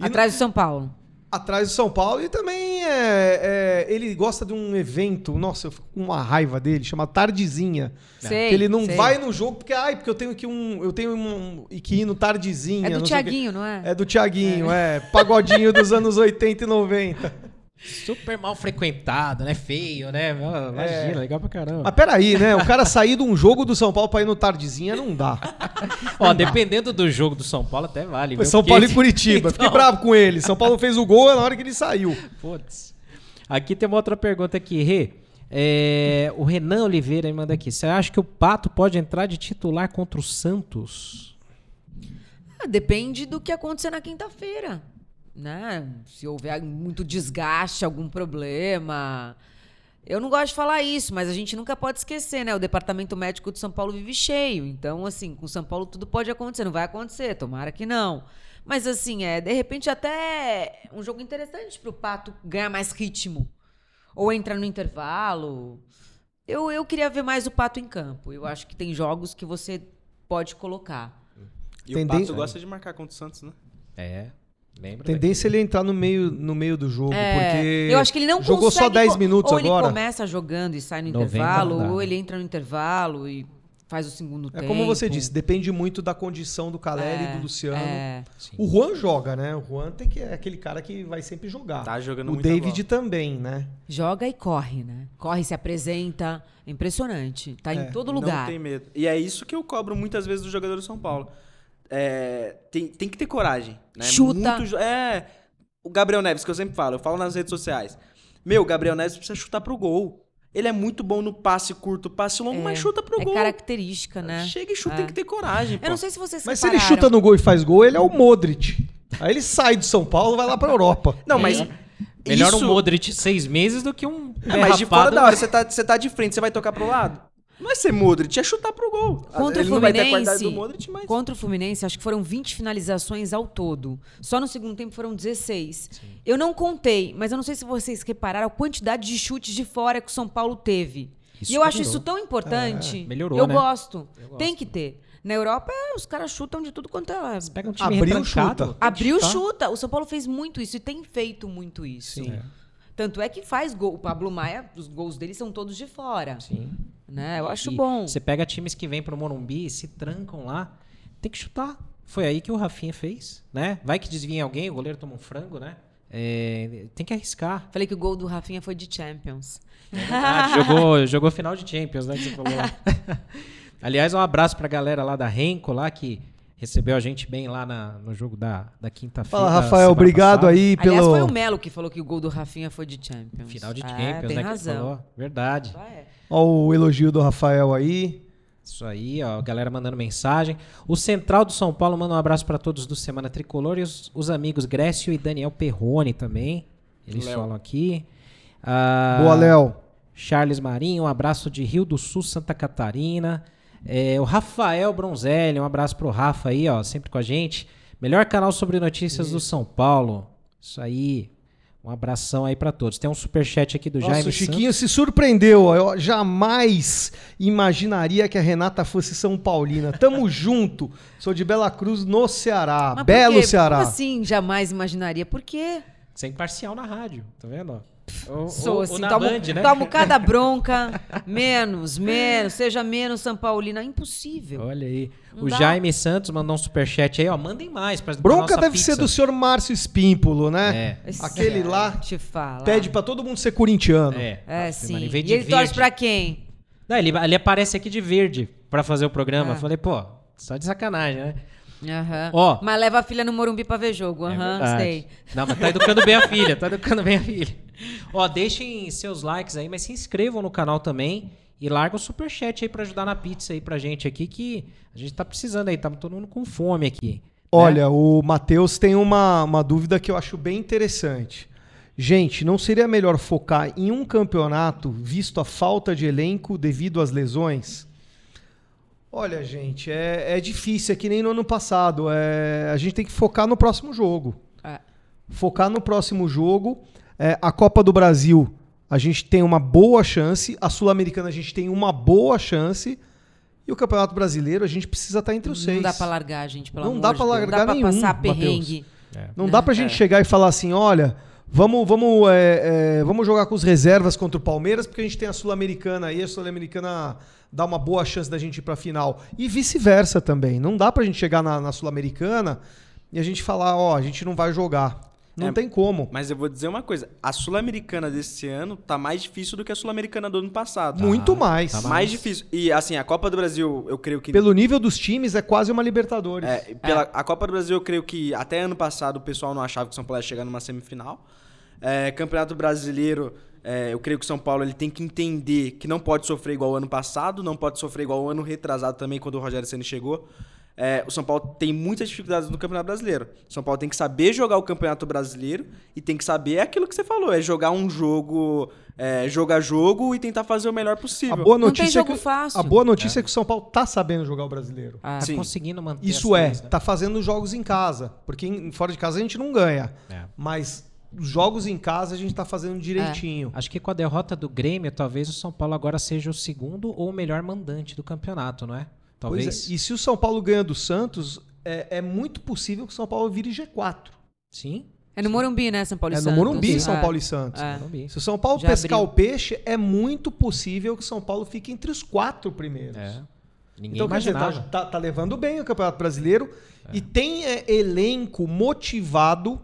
[SPEAKER 3] E
[SPEAKER 2] Atrás do São Paulo.
[SPEAKER 3] atrás do São Paulo e também é, é, ele gosta de um evento, nossa, eu fico com uma raiva dele, chama Tardezinha.
[SPEAKER 2] Sei,
[SPEAKER 3] que ele não
[SPEAKER 2] sei.
[SPEAKER 3] vai no jogo porque ai, porque eu tenho que um, eu tenho um que ir no Tardezinha,
[SPEAKER 2] É do. Tiaguinho, não é?
[SPEAKER 3] É do Tiaguinho, é. Pagodinho dos anos 80 e 90.
[SPEAKER 1] Super mal frequentado, né? Feio, né? Imagina, legal pra caramba.
[SPEAKER 3] Mas peraí, né? O cara sair de um jogo do São Paulo pra ir no Tardezinha não dá.
[SPEAKER 1] Ó, dependendo do jogo do São Paulo, até vale.
[SPEAKER 3] Foi
[SPEAKER 1] viu?
[SPEAKER 3] São
[SPEAKER 1] Porque-
[SPEAKER 3] Paulo e Curitiba. Fiquei
[SPEAKER 1] Então,
[SPEAKER 3] bravo com ele. São Paulo fez o gol na hora que ele saiu.
[SPEAKER 1] Putz. Aqui tem uma outra pergunta aqui, Rê. É, o Renan Oliveira me manda aqui. Você acha que o Pato pode entrar de titular contra o Santos?
[SPEAKER 2] Ah, depende do que acontecer na quinta-feira. Né? Se houver muito desgaste, algum problema. Eu não gosto de falar isso, mas a gente nunca pode esquecer, né? O departamento médico de São Paulo vive cheio. Então, assim, com São Paulo tudo pode acontecer. Não vai acontecer, tomara que não. Mas, assim, é, de repente, até um jogo interessante pro Pato ganhar mais ritmo. Ou entrar no intervalo. Eu, eu queria ver mais o Pato em campo. Eu acho que tem jogos que você pode colocar.
[SPEAKER 4] E
[SPEAKER 3] Tendência-
[SPEAKER 4] o Pato gosta de marcar contra o Santos, né?
[SPEAKER 1] É, lembra?
[SPEAKER 3] Tendência é ele entrar no meio, no meio do jogo,
[SPEAKER 2] É,
[SPEAKER 3] porque
[SPEAKER 2] eu acho que ele não
[SPEAKER 3] jogou só
[SPEAKER 2] consegue
[SPEAKER 3] 10
[SPEAKER 2] co-
[SPEAKER 3] minutos
[SPEAKER 2] ou
[SPEAKER 3] agora.
[SPEAKER 2] ele começa jogando e sai no
[SPEAKER 1] 90
[SPEAKER 2] intervalo,
[SPEAKER 1] não
[SPEAKER 2] ou ele entra no intervalo e faz o segundo
[SPEAKER 3] É
[SPEAKER 2] tempo.
[SPEAKER 3] como você disse, depende muito da condição do Caleri e
[SPEAKER 2] É,
[SPEAKER 3] do Luciano.
[SPEAKER 2] é.
[SPEAKER 3] O Juan joga, né? O Juan tem que é aquele cara que vai sempre jogar.
[SPEAKER 4] Tá jogando
[SPEAKER 3] o
[SPEAKER 4] muita
[SPEAKER 3] David
[SPEAKER 4] bola.
[SPEAKER 3] também, né?
[SPEAKER 2] Joga e corre, né? Corre, se apresenta. É impressionante. Tá
[SPEAKER 3] É,
[SPEAKER 2] em todo
[SPEAKER 4] Não
[SPEAKER 2] lugar.
[SPEAKER 4] tem medo. E é isso que eu cobro muitas vezes do jogador do São Paulo. É, tem, tem que ter coragem. Né?
[SPEAKER 2] Chuta.
[SPEAKER 4] Muito é. O Gabriel Neves, que eu sempre falo, eu falo nas redes sociais. Meu, o Gabriel Neves precisa chutar pro gol. Ele é muito bom no passe curto, passe longo,
[SPEAKER 2] É,
[SPEAKER 4] mas chuta pro
[SPEAKER 2] é
[SPEAKER 4] gol.
[SPEAKER 2] característica, né?
[SPEAKER 4] Chega e chuta,
[SPEAKER 2] É.
[SPEAKER 4] tem que ter coragem.
[SPEAKER 2] Eu não
[SPEAKER 4] pô.
[SPEAKER 2] sei se vocês
[SPEAKER 3] Mas se ele chuta no gol e faz gol, ele é o Modric. Aí ele sai do São Paulo e vai lá pra Europa.
[SPEAKER 4] Não, mas.
[SPEAKER 1] Melhor
[SPEAKER 4] isso...
[SPEAKER 1] um Modric seis meses do que um.
[SPEAKER 4] É, mas de fora da hora, você tá, você tá de frente, você vai tocar pro lado? Não é ser Modric, é chutar pro gol.
[SPEAKER 2] Contra
[SPEAKER 4] Ele
[SPEAKER 2] o
[SPEAKER 4] não vai ter a qualidade
[SPEAKER 2] Fluminense,
[SPEAKER 4] do Modric, mas...
[SPEAKER 2] contra o Fluminense, acho que foram 20 finalizações ao todo. Só no segundo tempo foram 16. Eu não contei, mas eu não sei se vocês repararam a quantidade de chutes de fora que o São Paulo teve.
[SPEAKER 1] Isso
[SPEAKER 2] e eu acho isso tão importante.
[SPEAKER 1] É, melhorou,
[SPEAKER 2] Eu
[SPEAKER 1] né?
[SPEAKER 2] gosto.
[SPEAKER 1] Eu
[SPEAKER 2] Tem
[SPEAKER 1] gosto.
[SPEAKER 2] que ter. Na Europa, é, os caras chutam de tudo quanto é.
[SPEAKER 1] Pega um time
[SPEAKER 3] Abriu, chuta.
[SPEAKER 1] tem
[SPEAKER 2] Abriu, chuta. O São Paulo fez muito isso e tem feito muito isso.
[SPEAKER 1] Sim.
[SPEAKER 2] Tanto é que faz gol. O Pablo Maia, os gols dele são todos de fora.
[SPEAKER 1] Sim.
[SPEAKER 2] Né? Eu acho
[SPEAKER 1] E
[SPEAKER 2] bom.
[SPEAKER 1] Você pega times que vêm pro Morumbi e se trancam lá, tem que chutar. Foi aí que o Rafinha fez, né? Vai que desvia alguém, o goleiro toma um frango, né? É, tem que arriscar.
[SPEAKER 2] Falei que o gol do Rafinha foi de Champions.
[SPEAKER 1] Ah, jogou, jogou final de Champions, né? Que você falou lá. Aliás, um abraço pra galera lá da Renko, lá que recebeu a gente bem lá na- no jogo da, da quinta-feira.
[SPEAKER 3] Fala, Rafael, obrigado
[SPEAKER 1] passada.
[SPEAKER 3] aí
[SPEAKER 2] Aliás,
[SPEAKER 3] pelo.
[SPEAKER 2] foi o Melo que falou que o gol do Rafinha foi de Champions.
[SPEAKER 1] Final de
[SPEAKER 2] É,
[SPEAKER 1] Champions,
[SPEAKER 2] tem
[SPEAKER 1] né? que
[SPEAKER 2] razão.
[SPEAKER 1] falou. Verdade.
[SPEAKER 2] Ah, é.
[SPEAKER 3] Ó, o elogio do Rafael aí.
[SPEAKER 1] Isso aí, ó, a galera mandando mensagem. O Central do São Paulo manda um abraço pra todos do Semana Tricolor e os, os amigos Grécio e Daniel Perrone também. Eles
[SPEAKER 4] Léo.
[SPEAKER 1] falam aqui. Ah,
[SPEAKER 3] Boa, Léo.
[SPEAKER 1] Charles Marinho, um abraço de Rio do Sul, Santa Catarina. É, o Rafael Bronzelli, um abraço pro Rafa aí, ó, sempre com a gente. Melhor canal sobre notícias do São Paulo. Isso aí. Um abração aí pra todos. Tem um superchat aqui do
[SPEAKER 3] Nossa,
[SPEAKER 1] Jaime
[SPEAKER 3] o Chiquinho se surpreendeu. ó. Eu jamais imaginaria que a Renata fosse São Paulina. Tamo junto. Sou de Bela Cruz, no Ceará.
[SPEAKER 2] Mas
[SPEAKER 3] Belo? Ceará.
[SPEAKER 2] Como assim, jamais imaginaria? Por quê?
[SPEAKER 1] Você é imparcial na rádio, tá vendo? Ou,
[SPEAKER 2] Sou
[SPEAKER 1] ou-
[SPEAKER 2] assim,
[SPEAKER 1] ou
[SPEAKER 2] tomo,
[SPEAKER 1] Band, né?
[SPEAKER 2] tomo cada bronca. menos, menos, seja menos São Paulina. Impossível.
[SPEAKER 1] Olha aí.
[SPEAKER 2] Não
[SPEAKER 1] o
[SPEAKER 2] dá.
[SPEAKER 1] Jaime Santos mandou um superchat aí, ó. Mandem mais pra
[SPEAKER 3] Bronca deve
[SPEAKER 1] pizza.
[SPEAKER 3] ser do senhor Márcio Espímpolo, né?
[SPEAKER 1] É.
[SPEAKER 2] Esse
[SPEAKER 3] Aquele
[SPEAKER 2] cara,
[SPEAKER 3] lá
[SPEAKER 2] Te fala.
[SPEAKER 3] Pede pra todo mundo ser corintiano.
[SPEAKER 1] É,
[SPEAKER 2] É, sim.
[SPEAKER 1] mano,
[SPEAKER 2] E ele torce
[SPEAKER 1] verde.
[SPEAKER 2] pra quem?
[SPEAKER 1] Não, ele, ele aparece aqui de verde pra fazer o programa.
[SPEAKER 2] É.
[SPEAKER 1] Eu Falei, pô, só de sacanagem, né?
[SPEAKER 2] Aham.
[SPEAKER 1] Ó.
[SPEAKER 2] Mas leva a filha no Morumbi pra ver jogo. Aham,
[SPEAKER 1] verdade.
[SPEAKER 2] sei.
[SPEAKER 1] Não, mas tá educando bem a filha, tá educando bem a filha. Ó, deixem seus likes aí, mas se inscrevam no canal também e larga o superchat aí pra ajudar na pizza aí pra gente aqui, que a gente tá precisando aí, tá todo mundo com fome aqui. né?
[SPEAKER 3] Olha, o Matheus tem uma, uma dúvida que eu acho bem interessante. Gente, não seria melhor focar em um campeonato, visto a falta de elenco devido às lesões? Olha, gente, é, é difícil, é que nem no ano passado. É, a gente tem que focar no próximo jogo.
[SPEAKER 2] É.
[SPEAKER 3] Focar no próximo jogo. É, a Copa do Brasil, a gente tem uma boa chance. A Sul-Americana, a gente tem uma boa chance. E o Campeonato Brasileiro, a gente precisa estar entre os seis.
[SPEAKER 2] Não dá pra largar, gente, pelo
[SPEAKER 3] Não
[SPEAKER 2] amor
[SPEAKER 3] dá
[SPEAKER 2] de
[SPEAKER 3] largar
[SPEAKER 2] Não dá
[SPEAKER 3] nenhum,
[SPEAKER 2] pra passar perrengue.
[SPEAKER 3] Não
[SPEAKER 2] né?
[SPEAKER 3] dá pra gente chegar e falar assim, olha, vamos, vamos, é, é, vamos jogar com os reservas contra o Palmeiras, porque a gente tem a Sul-Americana aí, a Sul-Americana dá uma boa chance da gente ir pra final. E vice-versa também. Não dá pra gente chegar na, na Sul-Americana e a gente falar, ó, a gente não vai jogar. Não
[SPEAKER 4] É,
[SPEAKER 3] tem como.
[SPEAKER 4] Mas eu vou dizer uma coisa: a Sul-Americana desse ano tá mais difícil do que a Sul-Americana do ano passado.
[SPEAKER 3] Muito mais.
[SPEAKER 1] tá
[SPEAKER 4] mais difícil. E assim, a Copa do Brasil, eu creio que.
[SPEAKER 3] Pelo nível dos times, é quase uma Libertadores.
[SPEAKER 4] É, pela, A Copa do Brasil, eu creio que até ano passado o pessoal não achava que o São Paulo ia chegar numa semifinal. É, Campeonato Brasileiro, é, eu creio que o São Paulo ele tem que entender que não pode sofrer igual o ano passado, não pode sofrer igual o ano retrasado também, quando o Rogério Ceni chegou. É, o São Paulo tem muitas dificuldades no Campeonato Brasileiro. O São Paulo tem que saber jogar o Campeonato Brasileiro e tem que saber aquilo que você falou, é jogar um jogo, é, jogar jogo e tentar fazer o melhor
[SPEAKER 3] A
[SPEAKER 4] possível.
[SPEAKER 3] boa
[SPEAKER 2] Não tem
[SPEAKER 3] notícia, é
[SPEAKER 2] jogo
[SPEAKER 3] que,
[SPEAKER 2] fácil.
[SPEAKER 3] a boa notícia é. que o São Paulo tá sabendo jogar o brasileiro.
[SPEAKER 2] Ah.
[SPEAKER 1] Tá
[SPEAKER 4] Sim.
[SPEAKER 1] conseguindo manter
[SPEAKER 3] Isso
[SPEAKER 1] as
[SPEAKER 3] é,
[SPEAKER 1] três, né?
[SPEAKER 3] tá fazendo jogos em casa. Porque em- fora de casa a gente não ganha.
[SPEAKER 1] É.
[SPEAKER 3] Mas os jogos em casa a gente tá fazendo direitinho.
[SPEAKER 1] Acho que com a derrota do Grêmio, talvez o São Paulo agora seja o segundo ou o melhor mandante do campeonato, não é?
[SPEAKER 3] Pois
[SPEAKER 1] Talvez.
[SPEAKER 3] é, E se o São Paulo ganha do Santos, é, é muito possível que o São Paulo vire G4.
[SPEAKER 1] Sim.
[SPEAKER 2] É no Morumbi, né, São Paulo e
[SPEAKER 3] é no
[SPEAKER 2] Santos?
[SPEAKER 3] Morumbi, São
[SPEAKER 2] É.
[SPEAKER 3] Paulo e Santos.
[SPEAKER 2] É.
[SPEAKER 1] Morumbi.
[SPEAKER 3] Se o São Paulo
[SPEAKER 2] Já
[SPEAKER 3] pescar
[SPEAKER 2] abriu.
[SPEAKER 3] o peixe, é muito possível que o São Paulo fique entre os quatro primeiros.
[SPEAKER 1] É. Ninguém
[SPEAKER 3] Então, quer dizer,
[SPEAKER 1] imaginava.
[SPEAKER 3] tá, tá- tá levando bem o Campeonato Brasileiro e tem é, elenco motivado,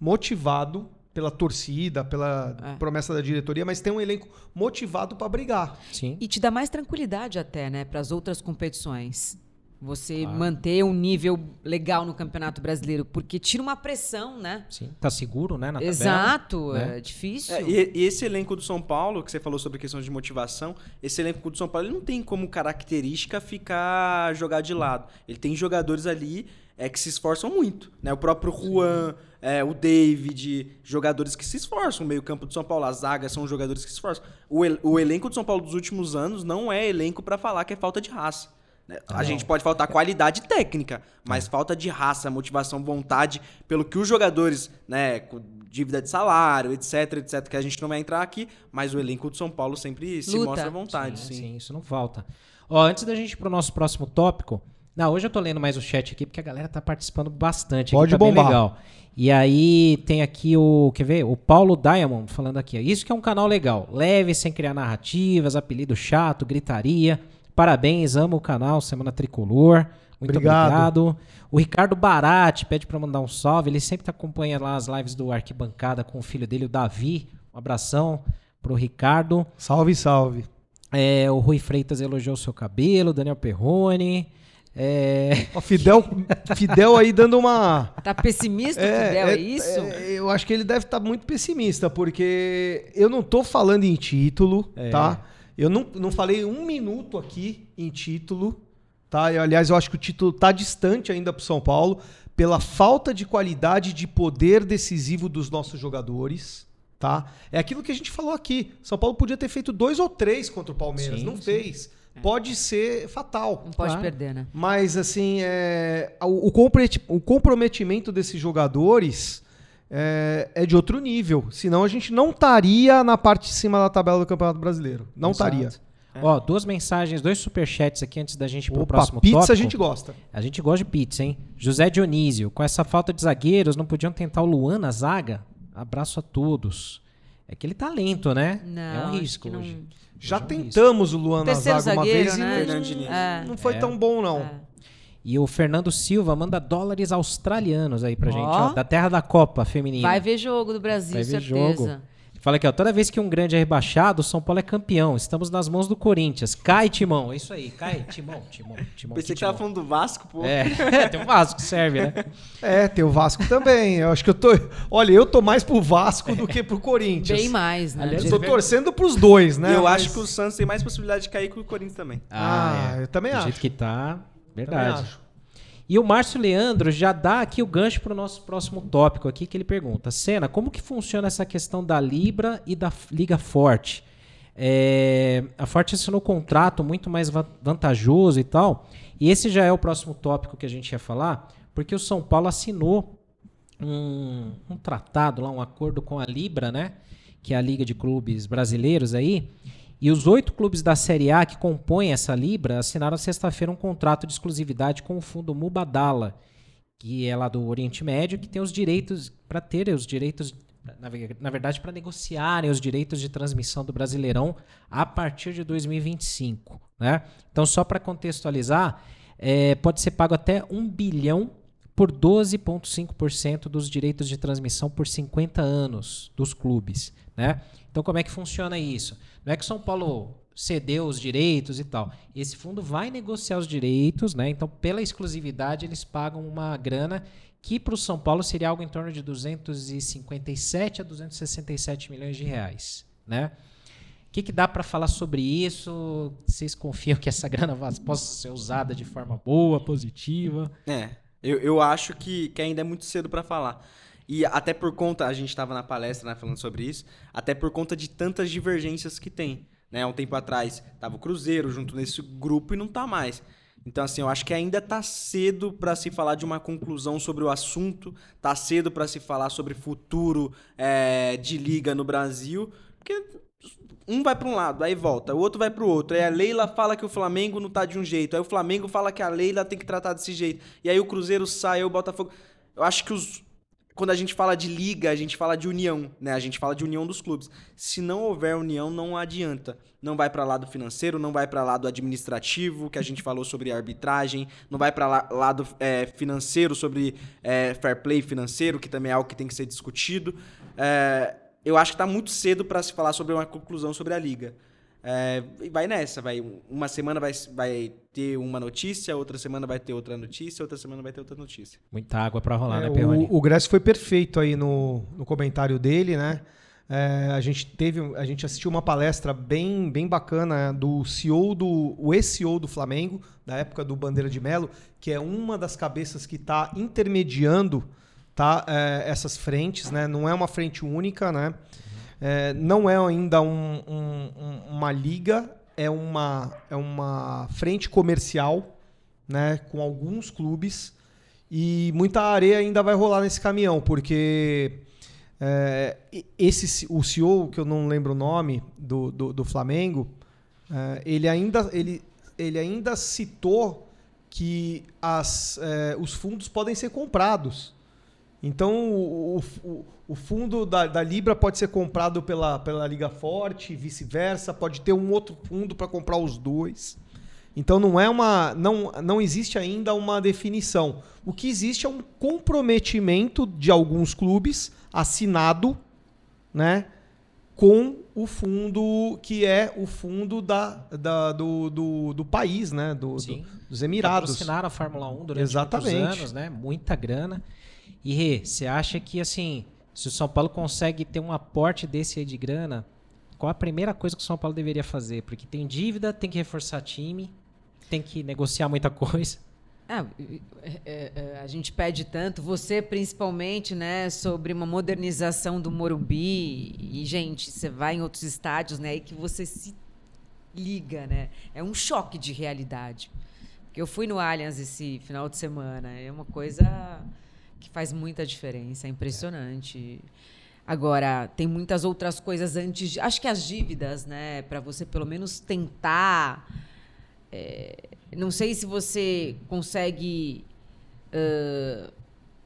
[SPEAKER 3] motivado pela torcida, pela
[SPEAKER 2] É.
[SPEAKER 3] promessa da diretoria, mas tem um elenco motivado para brigar.
[SPEAKER 1] Sim.
[SPEAKER 2] E te dá mais tranquilidade até, né, para as outras competições. Você
[SPEAKER 1] Claro.
[SPEAKER 2] manter um nível legal no Campeonato Brasileiro, porque tira uma pressão, né?
[SPEAKER 1] Sim. Tá seguro, né? Na tabela.
[SPEAKER 2] Exato,
[SPEAKER 1] né?
[SPEAKER 2] é difícil.
[SPEAKER 4] É, e, e esse elenco do São Paulo, que você falou sobre a questão de motivação, esse elenco do São Paulo ele não tem como característica ficar jogar de lado. Ele tem jogadores ali é, que se esforçam muito. Né? O próprio Juan, é, o David, jogadores que se esforçam. O meio-campo do São Paulo, a zaga são jogadores que se esforçam. O, el- o elenco do São Paulo dos últimos anos não é elenco para falar que é falta de raça. né? A gente pode faltar qualidade técnica, mas falta de raça, motivação, vontade, pelo que os jogadores, né, com dívida de salário, etc, etc, que a gente não vai entrar aqui, mas o elenco do São Paulo sempre se
[SPEAKER 2] Luta.
[SPEAKER 4] mostra à vontade,
[SPEAKER 1] Sim,
[SPEAKER 4] sim.
[SPEAKER 1] sim, isso não falta. Ó, antes da gente ir pro nosso próximo tópico. Não, hoje eu tô lendo mais o chat aqui porque a galera tá participando bastante. aqui,
[SPEAKER 3] Pode
[SPEAKER 1] tá bem
[SPEAKER 3] bombar.
[SPEAKER 1] legal. E aí tem aqui o, quer ver? O Paulo Diamond falando aqui. ó, Isso que é um canal legal. Leve, sem criar narrativas, apelido chato, gritaria. Parabéns, amo o canal Semana Tricolor. Muito
[SPEAKER 3] Obrigado.
[SPEAKER 1] obrigado. O Ricardo Barati pede pra mandar um salve. Ele sempre acompanha lá as lives do Arquibancada com o filho dele, o Davi. Um abração pro Ricardo.
[SPEAKER 3] Salve, salve.
[SPEAKER 1] É, o Rui Freitas elogiou o seu cabelo, Daniel Perrone. É,
[SPEAKER 3] Ó, Fidel, Fidel aí dando uma.
[SPEAKER 2] Tá pessimista, Fidel, é, isso?
[SPEAKER 3] é, eu acho que ele deve estar muito pessimista, porque eu não tô falando em título,
[SPEAKER 1] É.
[SPEAKER 3] tá? Eu não, não falei um minuto aqui em título, tá? Eu, aliás, eu acho que o título tá distante ainda pro São Paulo, pela falta de qualidade de poder decisivo dos nossos jogadores, tá? É aquilo que a gente falou aqui. São Paulo podia ter feito dois ou três contra o Palmeiras,
[SPEAKER 1] Sim,
[SPEAKER 3] não
[SPEAKER 1] sim.
[SPEAKER 3] fez. Pode ser fatal.
[SPEAKER 2] Não pode
[SPEAKER 1] Claro.
[SPEAKER 2] perder, né?
[SPEAKER 3] Mas, assim, é, o, o comprometi- o comprometimento desses jogadores é, é de outro nível. Senão a gente não estaria na parte de cima da tabela do Campeonato Brasileiro. Não estaria.
[SPEAKER 1] Ó, duas mensagens, dois superchats aqui antes da gente ir pro
[SPEAKER 3] Opa,
[SPEAKER 1] próximo
[SPEAKER 3] pizza
[SPEAKER 1] tópico.
[SPEAKER 3] a gente gosta.
[SPEAKER 1] A gente gosta de pizza, hein? José Dionísio, com essa falta de zagueiros, não podiam tentar o Luan na zaga? Abraço a todos. É que ele tá lento, né?
[SPEAKER 2] Não,
[SPEAKER 1] é um risco
[SPEAKER 2] não-
[SPEAKER 1] hoje.
[SPEAKER 3] Já tentamos o Luan na zaga uma
[SPEAKER 2] zagueiro,
[SPEAKER 3] vez
[SPEAKER 2] né?
[SPEAKER 3] e não.
[SPEAKER 2] É.
[SPEAKER 3] não foi
[SPEAKER 1] É.
[SPEAKER 3] tão bom, não.
[SPEAKER 2] É.
[SPEAKER 1] E o Fernando Silva manda dólares australianos aí pra gente,
[SPEAKER 2] Ó.
[SPEAKER 1] ó, da terra da Copa feminina.
[SPEAKER 2] Vai ver jogo do Brasil,
[SPEAKER 1] Vai ver
[SPEAKER 2] certeza.
[SPEAKER 1] jogo. Fala aqui, ó. Toda vez que um grande é rebaixado, o São Paulo é campeão. Estamos nas mãos do Corinthians. Cai, Timão. É isso aí. Cai, Timão, Timão, Timão.
[SPEAKER 4] Pensei que tava falando do Vasco, pô.
[SPEAKER 1] É, tem o Vasco que serve, né?
[SPEAKER 3] É, tem o Vasco também. Eu acho que eu tô. Olha, eu tô mais pro Vasco do que pro Corinthians.
[SPEAKER 2] Bem mais, né?
[SPEAKER 1] Aliás,
[SPEAKER 3] Eu tô torcendo pros dois, né?
[SPEAKER 4] E eu
[SPEAKER 3] Mas-
[SPEAKER 4] acho que o Santos tem mais possibilidade de cair que o Corinthians também.
[SPEAKER 3] Ah, eu também
[SPEAKER 1] Do
[SPEAKER 3] acho.
[SPEAKER 1] jeito que tá,
[SPEAKER 3] Também
[SPEAKER 1] verdade.
[SPEAKER 3] acho.
[SPEAKER 1] E o Márcio Leandro já dá aqui o gancho para o nosso próximo tópico aqui, que ele pergunta. Senna, como que funciona essa questão da Libra e da Liga Forte? É, a Forte assinou um contrato muito mais va- vantajoso e tal. E esse já é o próximo tópico que a gente ia falar, porque o São Paulo assinou um, um tratado lá, um acordo com a Libra, né? Que é a Liga de Clubes Brasileiros aí. E os oito clubes da Série A que compõem essa Libra assinaram sexta-feira um contrato de exclusividade com o fundo Mubadala, que é lá do Oriente Médio, que tem os direitos para ter os direitos, na, ve- na verdade, para negociarem os direitos de transmissão do Brasileirão a partir de 2025. Né? Então, só para contextualizar, é, pode ser pago até um bilhão por 12,5% dos direitos de transmissão por 50 anos dos clubes. Né? Então, como é que funciona isso? Não é que São Paulo cedeu os direitos e tal. Esse fundo vai negociar os direitos, né? Então, pela exclusividade, eles pagam uma grana que para o São Paulo seria algo em torno de 257 a 267 milhões de reais, né? O que, que dá para falar sobre isso? Vocês confiam que essa grana possa ser usada de forma boa, positiva?
[SPEAKER 4] É, eu, eu acho que, que ainda é muito cedo pra falar. E até por conta, a gente estava na palestra né, falando sobre isso, até por conta de tantas divergências que tem. Né? Um tempo atrás tava o Cruzeiro junto nesse grupo e não tá mais. Então, assim, eu acho que ainda tá cedo para se falar de uma conclusão sobre o assunto, tá cedo para se falar sobre futuro é, de liga no Brasil, porque um vai para um lado, aí volta, o outro vai para o outro. Aí a Leila fala que o Flamengo não tá de um jeito, aí o Flamengo fala que a Leila tem que tratar desse jeito. E aí o Cruzeiro sai, aí o Botafogo. Eu acho que os quando a gente fala de liga, a gente fala de união, né? A gente fala de união dos clubes. Se não houver união, não adianta. Não vai para lado financeiro, não vai para lado administrativo, que a gente falou sobre arbitragem, não vai para lado é, financeiro sobre é, fair play financeiro, que também é algo que tem que ser discutido. É, eu acho que está muito cedo para se falar sobre uma conclusão sobre a liga. É, e vai nessa, vai. Uma semana vai, vai ter uma notícia, outra semana vai ter outra notícia, outra semana vai ter outra notícia.
[SPEAKER 1] Muita água para rolar,
[SPEAKER 3] É,
[SPEAKER 1] né, Perrone?
[SPEAKER 3] o, o Grécio foi perfeito aí no, no comentário dele, né? É, a gente teve, a gente assistiu uma palestra bem, bem bacana do CEO do, o ex-CEO do Flamengo, da época do Bandeira de Melo, que é uma das cabeças que está intermediando, tá, é, essas frentes, né? Não é uma frente única, né? É, não é ainda um- um- um- uma liga, é uma, é uma frente comercial, né? Com alguns clubes. E muita areia ainda vai rolar nesse caminhão, porque é, esse, o CEO, que eu não lembro o nome, do, do, do Flamengo, é, ele, ainda, ele, ele ainda citou que as, é, os fundos podem ser comprados. Então, o, o, o fundo da, da Libra pode ser comprado pela, pela Liga Forte, e vice-versa, pode ter um outro fundo para comprar os dois. Então não é uma não, não existe ainda uma definição. O que existe é um comprometimento de alguns clubes assinado, né, com o fundo que é o fundo da, da- do, do, do país, né, do, do- dos Emirados.
[SPEAKER 1] Patrocinaram a Fórmula 1 durante
[SPEAKER 3] Exatamente.
[SPEAKER 1] muitos anos, né? Muita grana. E Rê, você acha que assim, se o São Paulo consegue ter um aporte desse aí de grana, qual a primeira coisa que o São Paulo deveria fazer? Porque tem dívida, tem que reforçar time, tem que negociar muita coisa.
[SPEAKER 2] Ah, é, é, é, a gente pede tanto, você principalmente, né, sobre uma modernização do Morumbi. E, gente, você vai em outros estádios, né, e que você se liga, né? É um choque de realidade. Porque eu fui no Allianz esse final de semana, é uma coisa que faz muita diferença, é impressionante. Agora, tem muitas outras coisas antes. de- Acho que as dívidas, né, para você pelo menos tentar é, não sei se você consegue ah,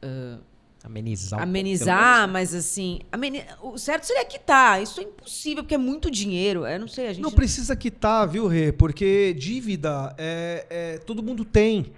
[SPEAKER 2] ah,
[SPEAKER 1] Amenizar.
[SPEAKER 2] amenizar, mas assim, ameni- o certo seria quitar. Isso é impossível, porque é muito dinheiro. Eu não sei, a gente
[SPEAKER 3] Não precisa quitar, viu, Rê? Porque dívida é, é- todo mundo tem.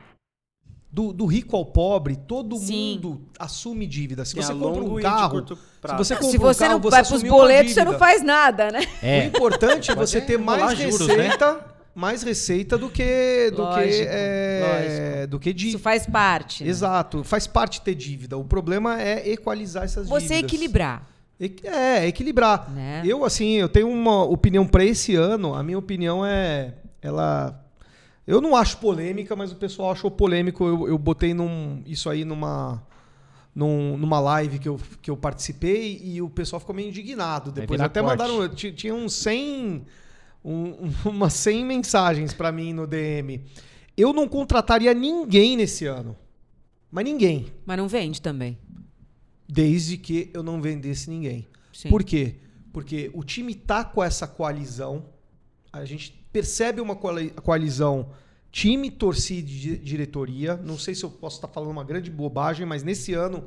[SPEAKER 3] Do, do rico ao pobre, todo
[SPEAKER 2] Sim.
[SPEAKER 3] mundo assume dívida. Se você compra um carro, se você compra
[SPEAKER 2] Se
[SPEAKER 3] um
[SPEAKER 2] você
[SPEAKER 3] carro,
[SPEAKER 2] não
[SPEAKER 3] você
[SPEAKER 2] vai pros
[SPEAKER 3] assumiu uma
[SPEAKER 2] boletos, você não faz nada, né?
[SPEAKER 3] O
[SPEAKER 1] É.
[SPEAKER 3] importante é você ter mais
[SPEAKER 1] juros, né?
[SPEAKER 3] receita, mais receita do que do que
[SPEAKER 2] Lógico,
[SPEAKER 3] é, do que
[SPEAKER 2] Isso
[SPEAKER 3] dívida.
[SPEAKER 2] faz parte. né?
[SPEAKER 3] Exato, faz parte ter dívida. O problema é equalizar essas
[SPEAKER 2] Você
[SPEAKER 3] dívidas.
[SPEAKER 2] equilibrar,
[SPEAKER 3] Equi- É, equilibrar.
[SPEAKER 2] né?
[SPEAKER 3] Eu, assim, eu tenho uma opinião para esse ano. A minha opinião é. Ela. Eu não acho polêmica, mas o pessoal achou polêmico. Eu, eu botei num, isso aí numa. num- numa live que eu, que eu participei e o pessoal ficou meio indignado depois. Até
[SPEAKER 1] corte.
[SPEAKER 3] mandaram. ti- Tinha uns 100. Um, umas 100 mensagens para mim no DM. Eu não contrataria ninguém nesse ano. Mas ninguém.
[SPEAKER 2] Mas não vende também.
[SPEAKER 3] Desde que eu não vendesse ninguém.
[SPEAKER 2] Sim.
[SPEAKER 3] Por quê? Porque o time tá com essa coalizão. A gente percebe uma coali- coalizão time, torcida e di- diretoria. Não sei se eu posso estar falando uma grande bobagem, mas nesse ano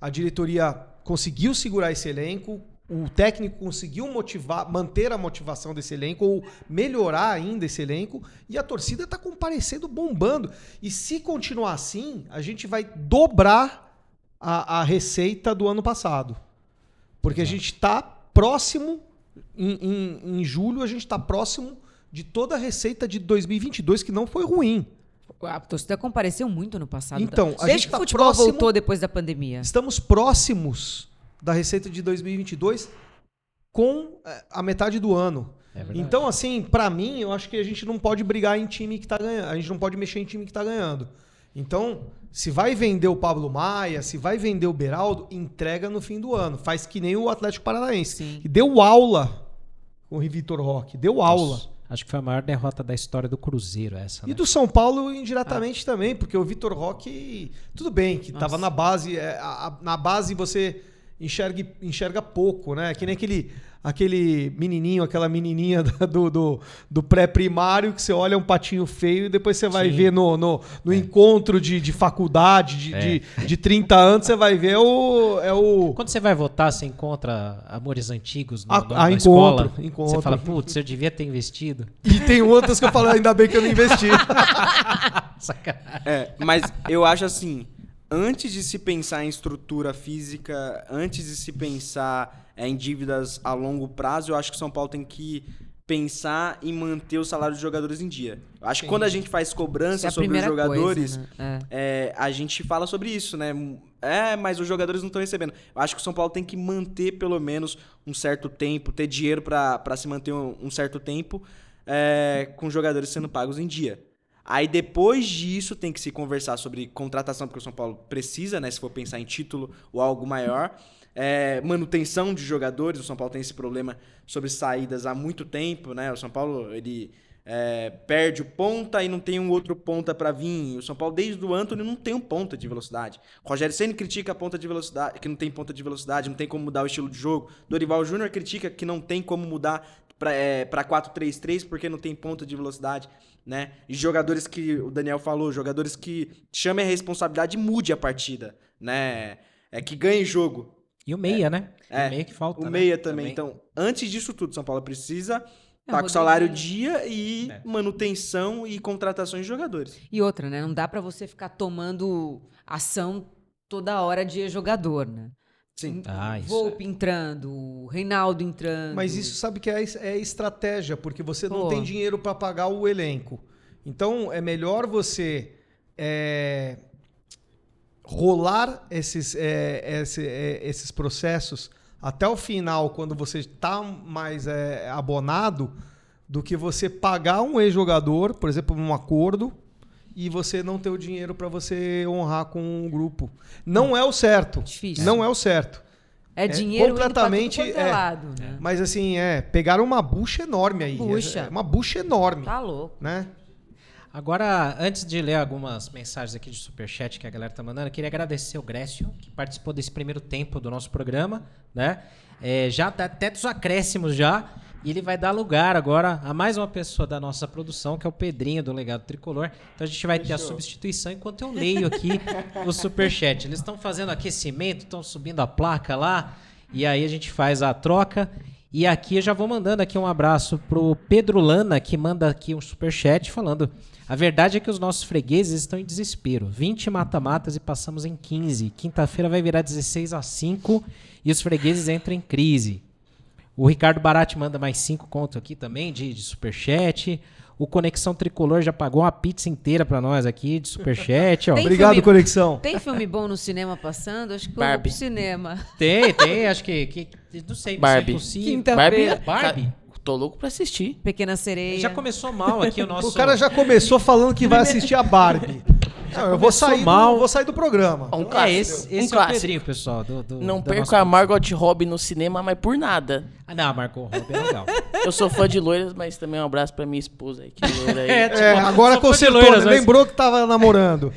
[SPEAKER 3] a diretoria conseguiu segurar esse elenco. O técnico conseguiu motivar, manter a motivação desse elenco ou melhorar ainda esse elenco e a torcida está comparecendo bombando. E se continuar assim, a gente vai dobrar a, a receita do ano passado. Porque a gente está próximo, em, em, em julho, a gente está próximo de toda a receita de 2022, que não foi ruim.
[SPEAKER 2] A torcida compareceu muito no passado.
[SPEAKER 3] Então, a
[SPEAKER 2] Desde
[SPEAKER 3] gente
[SPEAKER 2] que
[SPEAKER 3] tá
[SPEAKER 2] o futebol
[SPEAKER 3] próximo-
[SPEAKER 2] voltou depois da pandemia.
[SPEAKER 3] Estamos próximos da receita de 2022 com eh, a metade do ano.
[SPEAKER 1] É.
[SPEAKER 3] Então, assim, pra mim, eu acho que a gente não pode brigar em time que tá ganhando. A gente não pode mexer em time que tá ganhando. Então, se vai vender o Pablo Maia, se vai vender o Beraldo, entrega no fim do ano. Faz que nem o Atlético Paranaense.
[SPEAKER 2] Sim.
[SPEAKER 3] Que deu aula com o Vitor Roque. Deu aula.
[SPEAKER 1] Nossa, Acho que foi a maior derrota da história do Cruzeiro essa,
[SPEAKER 3] E
[SPEAKER 1] né?
[SPEAKER 3] do São Paulo indiretamente também, porque o Vitor Roque, tudo bem, que estava na base, é, a- a- na base você enxerga, enxerga pouco, né? Que nem aquele, aquele menininho, aquela menininha do, do, do pré-primário que você olha um patinho feio e depois você vai
[SPEAKER 1] Sim.
[SPEAKER 3] ver no, no, no encontro de, de faculdade de,
[SPEAKER 1] É.
[SPEAKER 3] de, de 30 anos, você vai ver é o, é o,
[SPEAKER 1] Quando você vai votar, você encontra amores antigos no,
[SPEAKER 3] Ah,
[SPEAKER 1] no-
[SPEAKER 3] ah,
[SPEAKER 1] na
[SPEAKER 3] encontro,
[SPEAKER 1] escola.
[SPEAKER 3] encontro.
[SPEAKER 1] Você fala, putz, eu devia ter investido.
[SPEAKER 3] E tem outras que eu falo, ainda bem que eu não investi.
[SPEAKER 1] Sacanagem.
[SPEAKER 4] É, mas eu acho assim, antes de se pensar em estrutura física, antes de se pensar é, em dívidas a longo prazo, eu acho que o São Paulo tem que pensar em manter o salário dos jogadores em dia. Eu acho que quando a gente faz cobrança
[SPEAKER 2] é
[SPEAKER 4] sobre os jogadores,
[SPEAKER 2] coisa, né?
[SPEAKER 4] é, a gente fala sobre isso, né? É, mas os jogadores não estão recebendo. Eu acho que o São Paulo tem que manter pelo menos um certo tempo, ter dinheiro para se manter um, um certo tempo é, com os jogadores sendo pagos em dia. Aí depois disso tem que se conversar sobre contratação, porque o São Paulo precisa, né? Se for pensar em título ou algo maior. É, manutenção de jogadores, o São Paulo tem esse problema sobre saídas há muito tempo, né? O São Paulo, ele é, perde o ponta e não tem um outro ponta para vir. O São Paulo, desde o Antony, não tem um ponta de velocidade. O Rogério Senna critica a ponta de velocidade, que não tem ponta de velocidade, não tem como mudar o estilo de jogo. Dorival Júnior critica que não tem como mudar para é, pra 4-3-3 porque não tem ponta de velocidade, né? E jogadores que o Daniel falou, jogadores que chamem a responsabilidade e mude a partida, né? É que ganhe jogo.
[SPEAKER 1] E o meia, né?
[SPEAKER 4] É,
[SPEAKER 1] o meia que falta.
[SPEAKER 4] O
[SPEAKER 1] né?
[SPEAKER 4] meia também. Então, antes disso tudo, São Paulo precisa
[SPEAKER 2] É,
[SPEAKER 4] estar com salário dia e
[SPEAKER 1] É.
[SPEAKER 4] manutenção e contratações de jogadores.
[SPEAKER 2] E outra, né? Não dá pra você ficar tomando ação toda hora de jogador, né?
[SPEAKER 4] Sim.
[SPEAKER 1] Ah, isso
[SPEAKER 2] Volpe entrando, Reinaldo entrando.
[SPEAKER 3] Mas isso sabe que é, é estratégia, porque você não
[SPEAKER 2] Pô.
[SPEAKER 3] tem dinheiro para pagar o elenco. Então é melhor você é, rolar esses, é, esse- é, esses processos até o final, quando você está mais é, abonado, do que você pagar um ex-jogador, por exemplo, um acordo, e você não ter o dinheiro para você honrar com o grupo. Não é o certo.
[SPEAKER 2] Difícil.
[SPEAKER 3] Não é o certo.
[SPEAKER 2] É dinheiro
[SPEAKER 3] completamente,
[SPEAKER 2] indo pra tudo quanto é
[SPEAKER 3] é.
[SPEAKER 2] lado, né?
[SPEAKER 3] Mas assim, é, pegaram uma bucha enorme aí.
[SPEAKER 2] Bucha.
[SPEAKER 3] É uma bucha enorme,
[SPEAKER 2] Tá louco.
[SPEAKER 3] né?
[SPEAKER 1] Agora, antes de ler algumas mensagens aqui de superchat que a galera tá mandando, eu queria agradecer o Grécio, que participou desse primeiro tempo do nosso programa, né? É, já tá até dos acréscimos já. E ele vai dar lugar agora a mais uma pessoa da nossa produção, que é o Pedrinho do Legado Tricolor. Então a gente vai ter a substituição enquanto eu leio aqui o superchat. Eles estão fazendo aquecimento, estão subindo a placa lá, e aí a gente faz a troca. E aqui eu já vou mandando aqui um abraço pro Pedro Lana, que manda aqui um superchat falando: a verdade é que os nossos fregueses estão em desespero. 20 mata-matas e passamos em 15. Quinta-feira vai virar 16 a 5 e os fregueses entram em crise. O Ricardo Barati manda mais 5 contos aqui também de, de superchat. O Conexão Tricolor já pagou uma pizza inteira pra nós aqui de superchat, ó.
[SPEAKER 2] Tem
[SPEAKER 3] Obrigado,
[SPEAKER 2] filme-
[SPEAKER 3] Conexão.
[SPEAKER 2] Tem filme bom no cinema passando? Acho que eu vou
[SPEAKER 5] Barbie.
[SPEAKER 2] pro cinema.
[SPEAKER 1] Tem, tem, acho que, que não sei,
[SPEAKER 5] Barbie.
[SPEAKER 1] Missão Impossível.
[SPEAKER 2] Quinta-feira.
[SPEAKER 1] Barbie?
[SPEAKER 5] Tô louco pra assistir.
[SPEAKER 2] Pequena Sereia.
[SPEAKER 1] Já começou mal aqui o nosso
[SPEAKER 3] O cara já começou falando que vai assistir a Barbie. Não, eu vou sair,
[SPEAKER 1] mal.
[SPEAKER 3] do, vou sair do programa.
[SPEAKER 5] Um
[SPEAKER 1] É,
[SPEAKER 5] clássico.
[SPEAKER 1] esse,
[SPEAKER 5] um
[SPEAKER 1] esse é o
[SPEAKER 5] clássico.
[SPEAKER 1] Pedrinho, pessoal. Do, do-
[SPEAKER 5] Não perco a Margot Robbie no cinema, mas por nada.
[SPEAKER 1] Ah, não, Marco Robbie é legal.
[SPEAKER 5] Eu sou fã de loiras, mas também um abraço pra minha esposa aí, que é loira aí.
[SPEAKER 1] É,
[SPEAKER 5] é.
[SPEAKER 1] tipo,
[SPEAKER 3] É, agora consertou,
[SPEAKER 1] loiras,
[SPEAKER 3] né?
[SPEAKER 1] mas-
[SPEAKER 3] lembrou que tava namorando.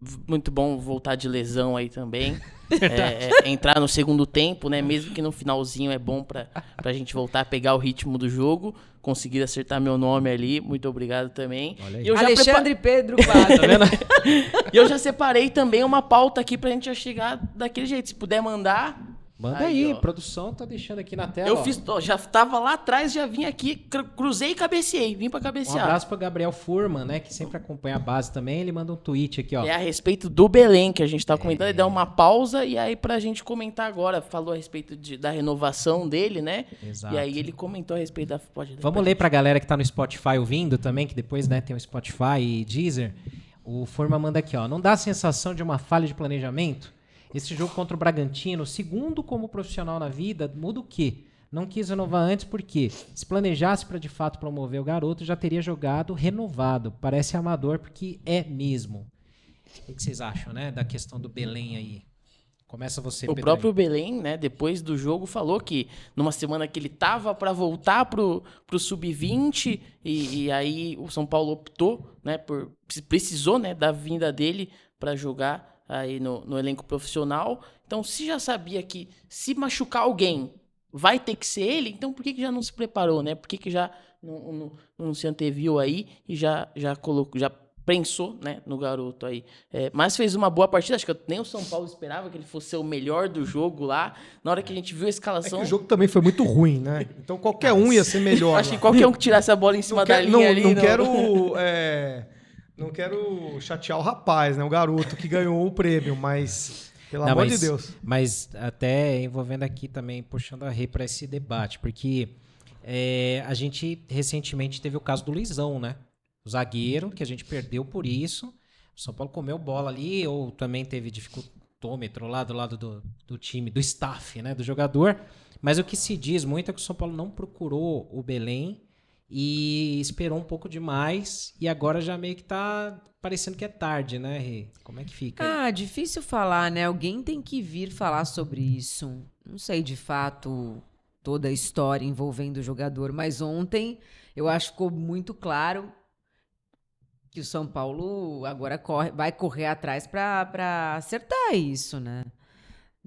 [SPEAKER 5] v- muito bom voltar de lesão aí também. É, é, entrar no segundo tempo, né? Mesmo que no finalzinho é bom pra, pra gente voltar a pegar o ritmo do jogo. Conseguir acertar meu nome ali. Muito obrigado também.
[SPEAKER 1] Olha aí.
[SPEAKER 5] E eu, já prepa-
[SPEAKER 2] Alexandre Pedro.
[SPEAKER 1] Tá
[SPEAKER 5] e eu já separei também uma pauta aqui pra gente já chegar daquele jeito. Se puder mandar.
[SPEAKER 1] Manda
[SPEAKER 5] Aí,
[SPEAKER 1] aí, produção tá deixando aqui na tela.
[SPEAKER 5] Eu
[SPEAKER 1] ó.
[SPEAKER 5] fiz, ó, já tava lá atrás, já vim aqui, cru- cruzei e cabeceei, vim pra
[SPEAKER 1] Um
[SPEAKER 5] cabecear.
[SPEAKER 1] abraço pro Gabriel Furman, né? Que sempre acompanha a base também. Ele manda um tweet aqui, ó.
[SPEAKER 5] É a respeito do Belém que a gente tá comentando, ele dá uma pausa e aí pra gente comentar agora, falou a respeito de- da renovação dele, né?
[SPEAKER 1] Exato.
[SPEAKER 5] E aí ele comentou a respeito da pode
[SPEAKER 1] Vamos
[SPEAKER 5] pra
[SPEAKER 1] ler pra galera que tá no Spotify ouvindo também, que depois né, tem o Spotify e Deezer. O Forma manda aqui, ó. Não dá a sensação de uma falha de planejamento? Esse jogo contra o Bragantino, segundo como profissional na vida, muda o quê? Não quis renovar antes porque se planejasse pra de fato promover o garoto, já teria jogado renovado. Parece amador porque é mesmo. O que vocês acham, né, da questão do Belém aí? Começa você,
[SPEAKER 5] O
[SPEAKER 1] Pedro.
[SPEAKER 5] próprio Belém, né, depois do jogo, falou que numa semana que ele tava pra voltar pro, pro sub-20 e, e aí o São Paulo optou, né, por precisou, né, da vinda dele pra jogar aí no, no elenco profissional. Então, se já sabia que se machucar alguém vai ter que ser ele, então por que, que já não se preparou, né? Por que, que já não, não, não se anteviu aí e já já colocou, já pensou, né, no garoto aí. É, mas fez uma boa partida, acho que nem o São Paulo esperava que ele fosse ser o melhor do jogo lá. Na hora que a gente viu a
[SPEAKER 3] É
[SPEAKER 5] escalação,
[SPEAKER 3] que o jogo também foi muito ruim, né? Então qualquer um ia ser melhor.
[SPEAKER 5] acho que
[SPEAKER 3] lá.
[SPEAKER 5] qualquer um que tirasse a bola em cima
[SPEAKER 3] não,
[SPEAKER 5] da
[SPEAKER 3] quer-
[SPEAKER 5] linha
[SPEAKER 3] não,
[SPEAKER 5] ali,
[SPEAKER 3] não
[SPEAKER 5] não-
[SPEAKER 3] quero. é, não quero chatear o rapaz, né? O garoto que ganhou o prêmio, mas. Pelo
[SPEAKER 1] Não,
[SPEAKER 3] amor
[SPEAKER 1] mas,
[SPEAKER 3] de Deus.
[SPEAKER 1] Mas até envolvendo aqui também, puxando a rei para esse debate, porque é, a gente recentemente teve o caso do Luizão, né? O zagueiro, que a gente perdeu por isso. O São Paulo comeu bola ali, ou também teve dificultômetro lá do lado do, do time, do staff, né? Do jogador. Mas o que se diz muito é que o São Paulo não procurou o Belém e esperou um pouco demais. E agora já meio que tá parecendo que é tarde, né, Rê? Como é que fica?
[SPEAKER 2] Ah, difícil falar, né? Alguém tem que vir falar sobre isso. Não sei de fato toda a história envolvendo o jogador, mas ontem eu acho que ficou muito claro que o São Paulo agora corre, vai correr atrás para acertar isso, né?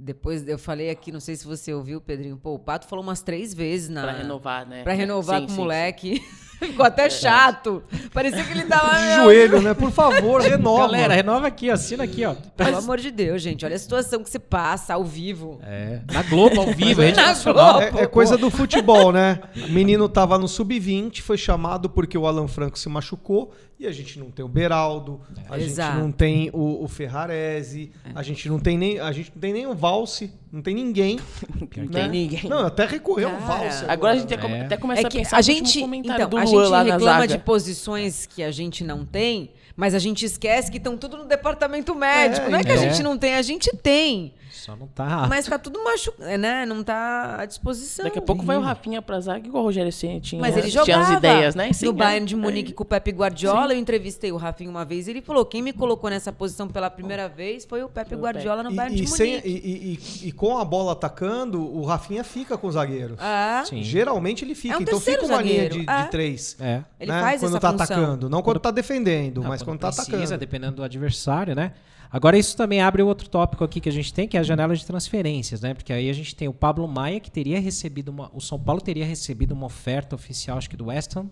[SPEAKER 2] Depois eu falei aqui, não sei se você ouviu, Pedrinho, pô, o Pato falou umas três vezes na
[SPEAKER 5] Pra renovar, né?
[SPEAKER 2] pra renovar
[SPEAKER 5] Sim,
[SPEAKER 2] com o moleque. Ficou até chato. Parecia que ele tava
[SPEAKER 3] De joelho, né? Por favor, renova.
[SPEAKER 1] Galera, renova aqui, assina aqui, ó.
[SPEAKER 2] Pelo amor de Deus, gente. Olha a situação que você passa ao vivo.
[SPEAKER 1] É, na Globo, ao vivo, rede
[SPEAKER 2] Na
[SPEAKER 1] nacional.
[SPEAKER 3] É, é coisa do futebol, né? O menino tava no sub-20, foi chamado porque o Alan Franco se machucou e a gente não tem o Beraldo, a
[SPEAKER 2] Exato.
[SPEAKER 3] gente não tem o, o Ferrarese, a gente não tem nem a gente não tem nem o Valse, não tem ninguém.
[SPEAKER 5] Não
[SPEAKER 3] né?
[SPEAKER 5] tem ninguém.
[SPEAKER 3] Não, até recorreu o Valse.
[SPEAKER 5] Agora a gente até,
[SPEAKER 1] É.
[SPEAKER 5] até começa
[SPEAKER 2] É
[SPEAKER 5] a
[SPEAKER 2] que
[SPEAKER 5] pensar
[SPEAKER 2] a gente,
[SPEAKER 5] último comentário
[SPEAKER 2] então,
[SPEAKER 5] do
[SPEAKER 2] a gente reclama de posições que a gente não tem, mas a gente esquece que estão tudo no departamento médico.
[SPEAKER 3] É,
[SPEAKER 2] não é que a
[SPEAKER 1] então.
[SPEAKER 2] gente não tem, a gente tem.
[SPEAKER 1] Só não tá.
[SPEAKER 2] Mas tá tudo machucado, né? Não tá à disposição.
[SPEAKER 5] Daqui a pouco vai o Rafinha pra zaga, igual o Rogério Ceni tinha,
[SPEAKER 2] Mas ele
[SPEAKER 5] tinha
[SPEAKER 2] jogava
[SPEAKER 5] as ideias, né? E sem
[SPEAKER 2] no. Bayern de Munique com o Pepe Guardiola. Eu entrevistei o Rafinha uma vez e ele falou: quem me colocou nessa posição pela primeira vez foi o Pepe
[SPEAKER 5] Foi o
[SPEAKER 2] Guardiola no
[SPEAKER 3] E,
[SPEAKER 2] Bayern
[SPEAKER 3] e
[SPEAKER 2] de
[SPEAKER 3] sem-
[SPEAKER 2] Munique.
[SPEAKER 3] e- e- e com a bola atacando, o Rafinha fica com os zagueiros.
[SPEAKER 2] Ah,
[SPEAKER 1] Sim.
[SPEAKER 3] Geralmente ele fica.
[SPEAKER 2] É um
[SPEAKER 3] então fica uma linha
[SPEAKER 2] zagueiro.
[SPEAKER 3] de, de
[SPEAKER 2] É.
[SPEAKER 3] três.
[SPEAKER 1] É.
[SPEAKER 2] ele
[SPEAKER 3] né?
[SPEAKER 2] faz
[SPEAKER 3] quando
[SPEAKER 2] essa
[SPEAKER 3] tá
[SPEAKER 2] função.
[SPEAKER 3] atacando. Não quando tá defendendo,
[SPEAKER 1] Não,
[SPEAKER 3] mas quando, tá
[SPEAKER 1] precisa,
[SPEAKER 3] atacando.
[SPEAKER 1] dependendo do adversário, né? Agora, isso também abre outro tópico aqui que a gente tem, que é a janela de transferências, né? Porque aí a gente tem o Pablo Maia, que teria recebido uma. O São Paulo teria recebido uma oferta oficial, acho que do West Ham,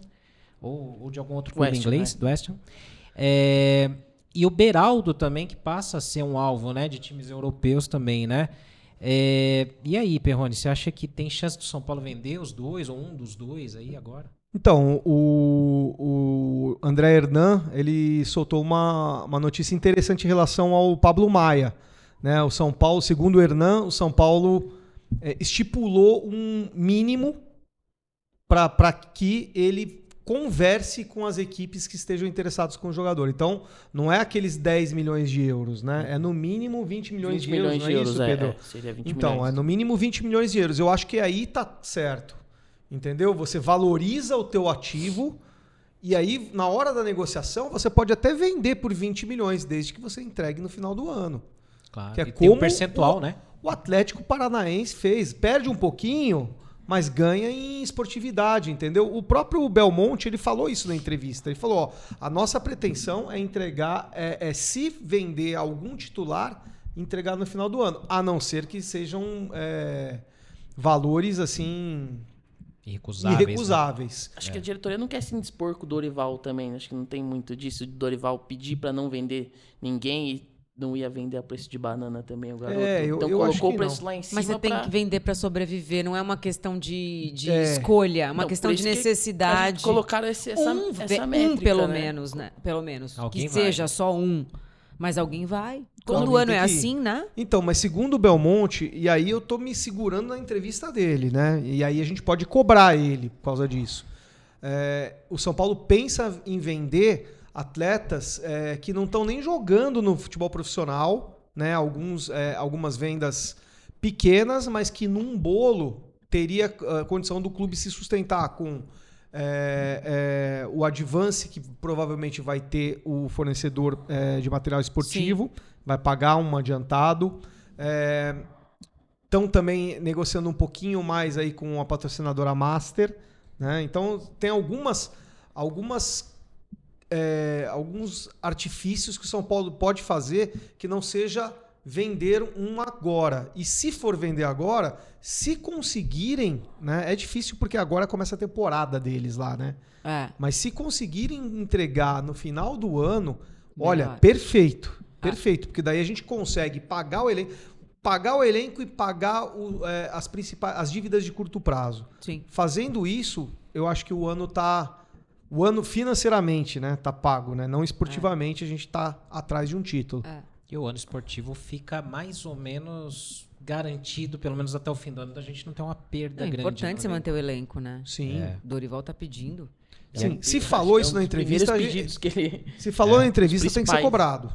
[SPEAKER 1] ou, ou de algum outro clube
[SPEAKER 5] West
[SPEAKER 1] inglês,
[SPEAKER 5] é.
[SPEAKER 1] do West Ham. É, e o Beraldo também, que passa a ser um alvo, né? De times europeus também, né? É, e aí, Perrone, você acha que tem chance do São Paulo vender os dois, ou um dos dois aí agora?
[SPEAKER 3] Então, o, o André Hernan, ele soltou uma, uma notícia interessante em relação ao Pablo Maia. Né? O São Paulo, segundo o Hernan, o São Paulo é, estipulou um mínimo para que ele converse com as equipes que estejam interessadas com o jogador. Então, não é aqueles 10 milhões de euros, né? É no mínimo 20 milhões
[SPEAKER 5] 20
[SPEAKER 3] de euros,
[SPEAKER 5] milhões
[SPEAKER 3] não é
[SPEAKER 5] de euros,
[SPEAKER 3] isso,
[SPEAKER 5] é,
[SPEAKER 3] Pedro?
[SPEAKER 5] é, seria 20
[SPEAKER 3] então,
[SPEAKER 5] milhões.
[SPEAKER 3] é no mínimo 20 milhões de euros. Eu acho que aí tá certo. Entendeu? Você valoriza o teu ativo e aí, na hora da negociação, você pode até vender por 20 milhões, desde que você entregue no final do ano.
[SPEAKER 1] Claro.
[SPEAKER 3] Que é
[SPEAKER 1] e tem um
[SPEAKER 3] como
[SPEAKER 1] percentual,
[SPEAKER 3] o-
[SPEAKER 1] né?
[SPEAKER 3] O Atlético Paranaense fez. Perde um pouquinho, mas ganha em esportividade, entendeu? O próprio Belmonte, ele falou isso na entrevista. Ele falou, ó, a nossa pretensão é entregar, é, é se vender algum titular, entregar no final do ano. A não ser que sejam é, valores, assim,
[SPEAKER 1] Irrecusáveis. né?
[SPEAKER 3] irrecusáveis.
[SPEAKER 5] Acho que a diretoria não quer se indispor com o Dorival também. Acho que não tem muito disso de Dorival pedir pra não vender ninguém e não ia vender a preço de banana também o garoto.
[SPEAKER 3] É, eu-
[SPEAKER 5] então
[SPEAKER 3] eu
[SPEAKER 5] colocou
[SPEAKER 3] que
[SPEAKER 5] o preço
[SPEAKER 3] não.
[SPEAKER 5] lá em cima
[SPEAKER 2] Mas você tem
[SPEAKER 5] pra-
[SPEAKER 2] que vender para sobreviver, não é uma questão de, de
[SPEAKER 3] É.
[SPEAKER 2] escolha, é uma
[SPEAKER 5] Não,
[SPEAKER 2] questão de
[SPEAKER 5] que
[SPEAKER 2] necessidade.
[SPEAKER 5] gente colocaram esse, essa,
[SPEAKER 2] um,
[SPEAKER 5] essa
[SPEAKER 2] ve- um
[SPEAKER 5] métrica,
[SPEAKER 2] pelo
[SPEAKER 5] né?
[SPEAKER 2] menos, né? Pelo menos.
[SPEAKER 1] Alguém
[SPEAKER 2] que
[SPEAKER 1] vai.
[SPEAKER 2] seja só um. Mas alguém vai. Todo
[SPEAKER 3] Alguém
[SPEAKER 2] ano
[SPEAKER 3] tem
[SPEAKER 2] é assim, né?
[SPEAKER 3] Então, mas segundo o Belmonte, e aí eu tô me segurando na entrevista dele, né? E aí a gente pode cobrar ele por causa disso. É, o São Paulo pensa em vender atletas é, que não estão nem jogando no futebol profissional, né? Alguns, é, algumas vendas pequenas, mas que num bolo teria a condição do clube se sustentar com é, é, o Advance, que provavelmente vai ter o fornecedor é, de material esportivo, vai pagar um adiantado. Estão também negociando um pouquinho mais aí com a patrocinadora Master. Né? Então tem algumas, algumas é, alguns artifícios que o São Paulo pode fazer que não seja vender um agora. E se for vender agora, se conseguirem, né? É difícil porque agora começa a temporada deles lá, né?
[SPEAKER 2] É.
[SPEAKER 3] Mas se conseguirem entregar no final do ano,
[SPEAKER 2] Melhor.
[SPEAKER 3] olha, perfeito. Perfeito, porque daí a gente consegue pagar o elenco, pagar o elenco e pagar o, é, as principais as dívidas de curto prazo.
[SPEAKER 2] Sim.
[SPEAKER 3] Fazendo isso, eu acho que o ano tá o ano financeiramente, né, tá pago, né? Não esportivamente, a gente tá atrás de um título.
[SPEAKER 2] É.
[SPEAKER 1] E o ano esportivo fica mais ou menos garantido, pelo menos até o fim do ano, da gente não ter uma perda
[SPEAKER 2] É
[SPEAKER 1] grande.
[SPEAKER 2] importante
[SPEAKER 1] no
[SPEAKER 2] você
[SPEAKER 1] elenco.
[SPEAKER 2] manter o elenco, né?
[SPEAKER 3] Sim.
[SPEAKER 1] É.
[SPEAKER 2] Dorival tá pedindo.
[SPEAKER 3] Sim,
[SPEAKER 5] É,
[SPEAKER 3] se falou
[SPEAKER 5] é
[SPEAKER 3] isso na entrevista,
[SPEAKER 5] pedidos que ele...
[SPEAKER 3] se falou
[SPEAKER 1] É,
[SPEAKER 3] na entrevista, tem que ser cobrado.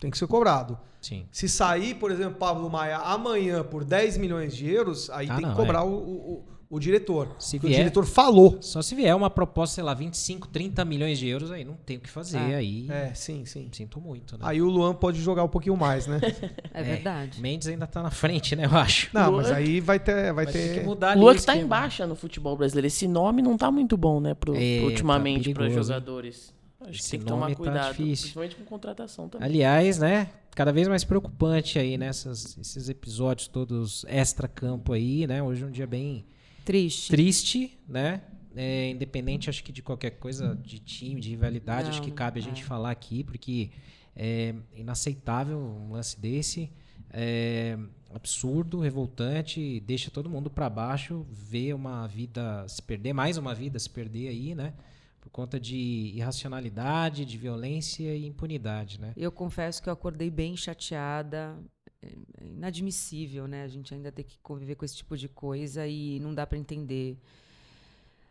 [SPEAKER 3] Tem que ser cobrado.
[SPEAKER 1] Sim.
[SPEAKER 3] Se sair, por exemplo, Pablo Maia amanhã por 10 milhões de euros, aí
[SPEAKER 1] Ah,
[SPEAKER 3] tem
[SPEAKER 1] não,
[SPEAKER 3] que cobrar
[SPEAKER 1] é.
[SPEAKER 3] o, o, o diretor.
[SPEAKER 1] Se
[SPEAKER 3] Porque O
[SPEAKER 1] vier-
[SPEAKER 3] diretor falou.
[SPEAKER 1] Só se vier uma proposta, sei lá, 25, 30 milhões de euros, aí não tem o que fazer.
[SPEAKER 2] Ah.
[SPEAKER 1] Aí
[SPEAKER 3] É, sim, sim.
[SPEAKER 1] sinto muito, né?
[SPEAKER 3] Aí o Luan pode jogar um pouquinho mais, né?
[SPEAKER 2] É, verdade.
[SPEAKER 1] Mendes ainda tá na frente, né, eu acho.
[SPEAKER 3] Não,
[SPEAKER 5] Luan-
[SPEAKER 3] mas aí vai ter. Vai
[SPEAKER 1] Vai ter que
[SPEAKER 3] ter...
[SPEAKER 1] mudar
[SPEAKER 5] Luan que tá em baixa no futebol brasileiro. Esse nome não tá muito bom, né? Pro,
[SPEAKER 1] É,
[SPEAKER 5] pro ultimamente
[SPEAKER 1] tá
[SPEAKER 5] para jogadores. Acho
[SPEAKER 1] Esse
[SPEAKER 5] que tem que
[SPEAKER 1] nome
[SPEAKER 5] tomar
[SPEAKER 1] tá
[SPEAKER 5] cuidado.
[SPEAKER 1] difícil.
[SPEAKER 5] principalmente com contratação também.
[SPEAKER 1] Aliás, né? Cada vez mais preocupante aí nessas esses episódios todos extra-campo aí, né? Hoje é um dia bem
[SPEAKER 2] Triste.
[SPEAKER 1] triste, né? É, independente, acho que de qualquer coisa de time, de rivalidade, acho
[SPEAKER 2] Não,
[SPEAKER 1] que cabe a gente
[SPEAKER 2] é.
[SPEAKER 1] falar aqui, porque é inaceitável um lance desse. É absurdo, revoltante, deixa todo mundo para baixo, ver uma vida se perder, mais uma vida se perder aí, né? Por conta de irracionalidade, de violência e impunidade, né?
[SPEAKER 2] Eu confesso que eu acordei bem chateada. É inadmissível, né? A gente ainda ter que conviver com esse tipo de coisa e não dá pra entender.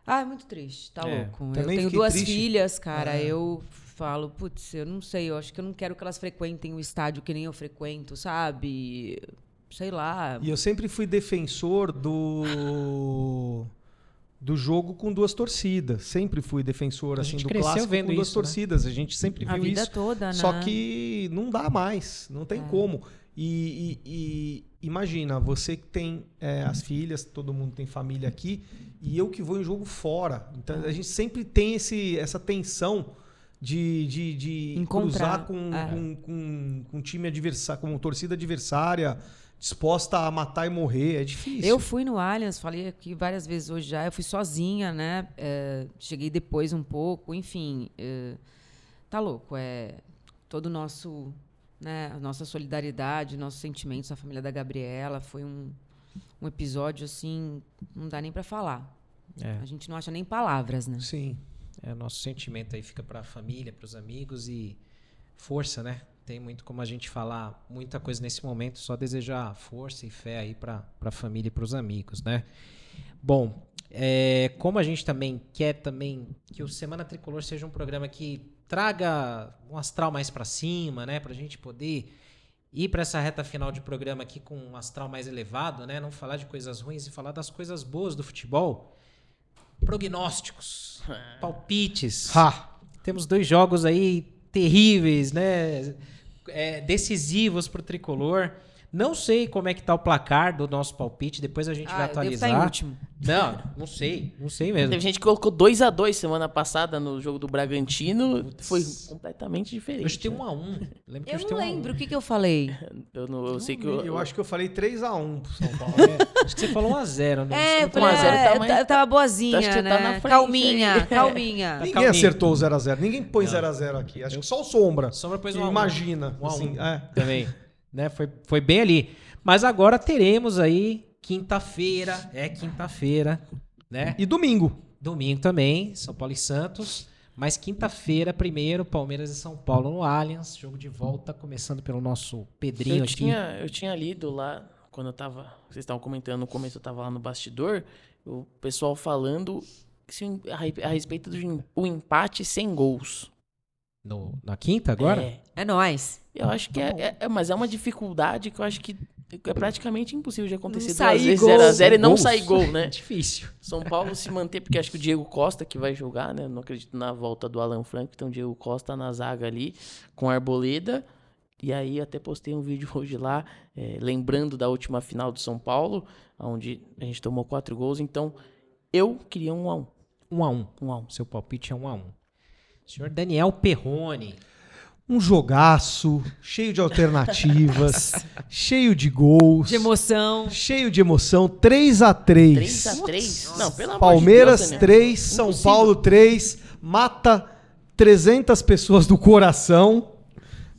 [SPEAKER 2] Ah, é muito triste, tá
[SPEAKER 1] É,
[SPEAKER 2] louco. Eu
[SPEAKER 3] também
[SPEAKER 2] tenho
[SPEAKER 3] fiquei
[SPEAKER 2] duas
[SPEAKER 3] triste.
[SPEAKER 2] filhas, cara.
[SPEAKER 3] É.
[SPEAKER 2] Eu falo, putz, eu não sei, eu acho que eu não quero que elas frequentem o estádio que nem eu frequento, sabe? Sei lá.
[SPEAKER 3] E eu sempre fui defensor do. Do jogo com duas torcidas. Sempre fui defensor
[SPEAKER 1] A
[SPEAKER 3] assim, do clássico
[SPEAKER 1] vendo
[SPEAKER 3] com duas
[SPEAKER 1] isso, né?
[SPEAKER 3] torcidas. A gente sempre
[SPEAKER 2] A
[SPEAKER 3] viu
[SPEAKER 2] vida
[SPEAKER 3] isso.
[SPEAKER 2] toda, né?
[SPEAKER 3] Só que não dá mais, não tem
[SPEAKER 2] É.
[SPEAKER 3] como. E, e- e imagina, você que tem é, as filhas, todo mundo tem família aqui, e eu que vou em jogo fora. Então a gente sempre tem esse, essa tensão de, de, de cruzar com,
[SPEAKER 2] é.
[SPEAKER 3] com, com, com time adversário, com torcida adversária, disposta a matar e morrer. É difícil.
[SPEAKER 2] Eu fui no Allianz, falei aqui várias vezes hoje já. Eu fui sozinha, né? É, cheguei depois um pouco, enfim. é, tá louco. É todo o nosso né, a nossa solidariedade, nossos sentimentos à família da Gabriela. Foi um, um episódio assim, não dá nem para falar.
[SPEAKER 1] É.
[SPEAKER 2] A gente não acha nem palavras, né?
[SPEAKER 3] Sim.
[SPEAKER 1] É, nosso sentimento aí fica para a família, para os amigos e força, né? Tem muito como a gente falar muita coisa nesse momento, só desejar força e fé aí para a família e para os amigos, né? Bom, é, como a gente também quer também que o Semana Tricolor seja um programa que traga um astral mais para cima, né? Para a gente poder ir para essa reta final de programa aqui com um astral mais elevado, né? Não falar de coisas ruins e falar das coisas boas do futebol. Prognósticos, palpites.
[SPEAKER 3] Ha!
[SPEAKER 1] Temos dois jogos aí terríveis, né? É, decisivos para o tricolor. Não sei como é que tá o placar do nosso palpite, depois a gente vai
[SPEAKER 2] Ah, eu estar
[SPEAKER 1] atualizar.
[SPEAKER 2] em último.
[SPEAKER 1] Não, não sei, não sei mesmo.
[SPEAKER 5] Teve gente que colocou 2 a 2 semana passada no jogo do Bragantino. Foi completamente diferente.
[SPEAKER 1] Eu chutei
[SPEAKER 5] né?
[SPEAKER 1] um a um. Lembro que
[SPEAKER 2] Eu
[SPEAKER 1] chutei
[SPEAKER 2] não
[SPEAKER 1] a um.
[SPEAKER 2] lembro o que, que eu falei.
[SPEAKER 5] Eu, não, eu sei que
[SPEAKER 3] Eu,
[SPEAKER 5] eu,
[SPEAKER 3] acho que eu falei 3x1 pro São Paulo.
[SPEAKER 1] É, acho que você falou um a zero. Não
[SPEAKER 2] É, eu falei,
[SPEAKER 5] a zero
[SPEAKER 2] é,
[SPEAKER 5] tá
[SPEAKER 2] eu
[SPEAKER 5] mais-
[SPEAKER 2] eu tava boazinha,
[SPEAKER 5] acho que você
[SPEAKER 2] né?
[SPEAKER 5] tá na frente
[SPEAKER 2] calminha,
[SPEAKER 5] aí.
[SPEAKER 2] calminha.
[SPEAKER 3] Ninguém
[SPEAKER 1] calminho.
[SPEAKER 3] acertou o 0x0. Ninguém põe 0x0 aqui. Acho que só o Sombra.
[SPEAKER 1] Sombra pôs
[SPEAKER 3] que
[SPEAKER 1] um a um.
[SPEAKER 3] imagina.
[SPEAKER 1] A um.
[SPEAKER 3] assim, é.
[SPEAKER 1] Também. Né? Foi, foi bem ali. Mas agora teremos aí quinta-feira. É quinta-feira, né?
[SPEAKER 3] E domingo.
[SPEAKER 1] Domingo também, São Paulo e Santos. Mas quinta-feira, primeiro, Palmeiras e São Paulo no Allianz. Jogo de volta, começando pelo nosso Pedrinho
[SPEAKER 5] eu
[SPEAKER 1] aqui.
[SPEAKER 5] tinha, eu tinha lido lá, quando eu tava. Vocês estavam comentando no começo, eu tava lá no bastidor, o pessoal falando se a, re- a respeito do empate sem gols.
[SPEAKER 1] No- na quinta agora?
[SPEAKER 5] É,
[SPEAKER 2] É nóis.
[SPEAKER 5] Eu acho que é, é- é- Mas é uma dificuldade que eu acho que é praticamente impossível de acontecer
[SPEAKER 2] Não
[SPEAKER 5] duas
[SPEAKER 2] sair
[SPEAKER 5] vezes
[SPEAKER 2] gol.
[SPEAKER 5] 0x0 e não
[SPEAKER 1] Gols.
[SPEAKER 5] sair gol, né?
[SPEAKER 1] É difícil.
[SPEAKER 5] São Paulo se manter, porque acho que o Diego Costa que vai jogar, né? Não acredito na volta do Alan Franco, então o Diego Costa na zaga ali com a Arboleda. E aí até postei um vídeo hoje lá, eh, lembrando da última final do São Paulo, onde a gente tomou quatro gols. Então eu queria um a um.
[SPEAKER 1] Um a um.
[SPEAKER 5] Um a um.
[SPEAKER 1] Seu palpite é um a um. Senhor Daniel Perrone.
[SPEAKER 3] Um jogaço, cheio de alternativas, cheio de gols,
[SPEAKER 2] De emoção.
[SPEAKER 3] cheio de emoção. 3x3.
[SPEAKER 5] 3x3? Não, pelo amor
[SPEAKER 3] Palmeiras
[SPEAKER 5] de Deus, Daniel.
[SPEAKER 3] 3, São
[SPEAKER 5] Impossível.
[SPEAKER 3] Paulo 3, mata 300 pessoas do coração.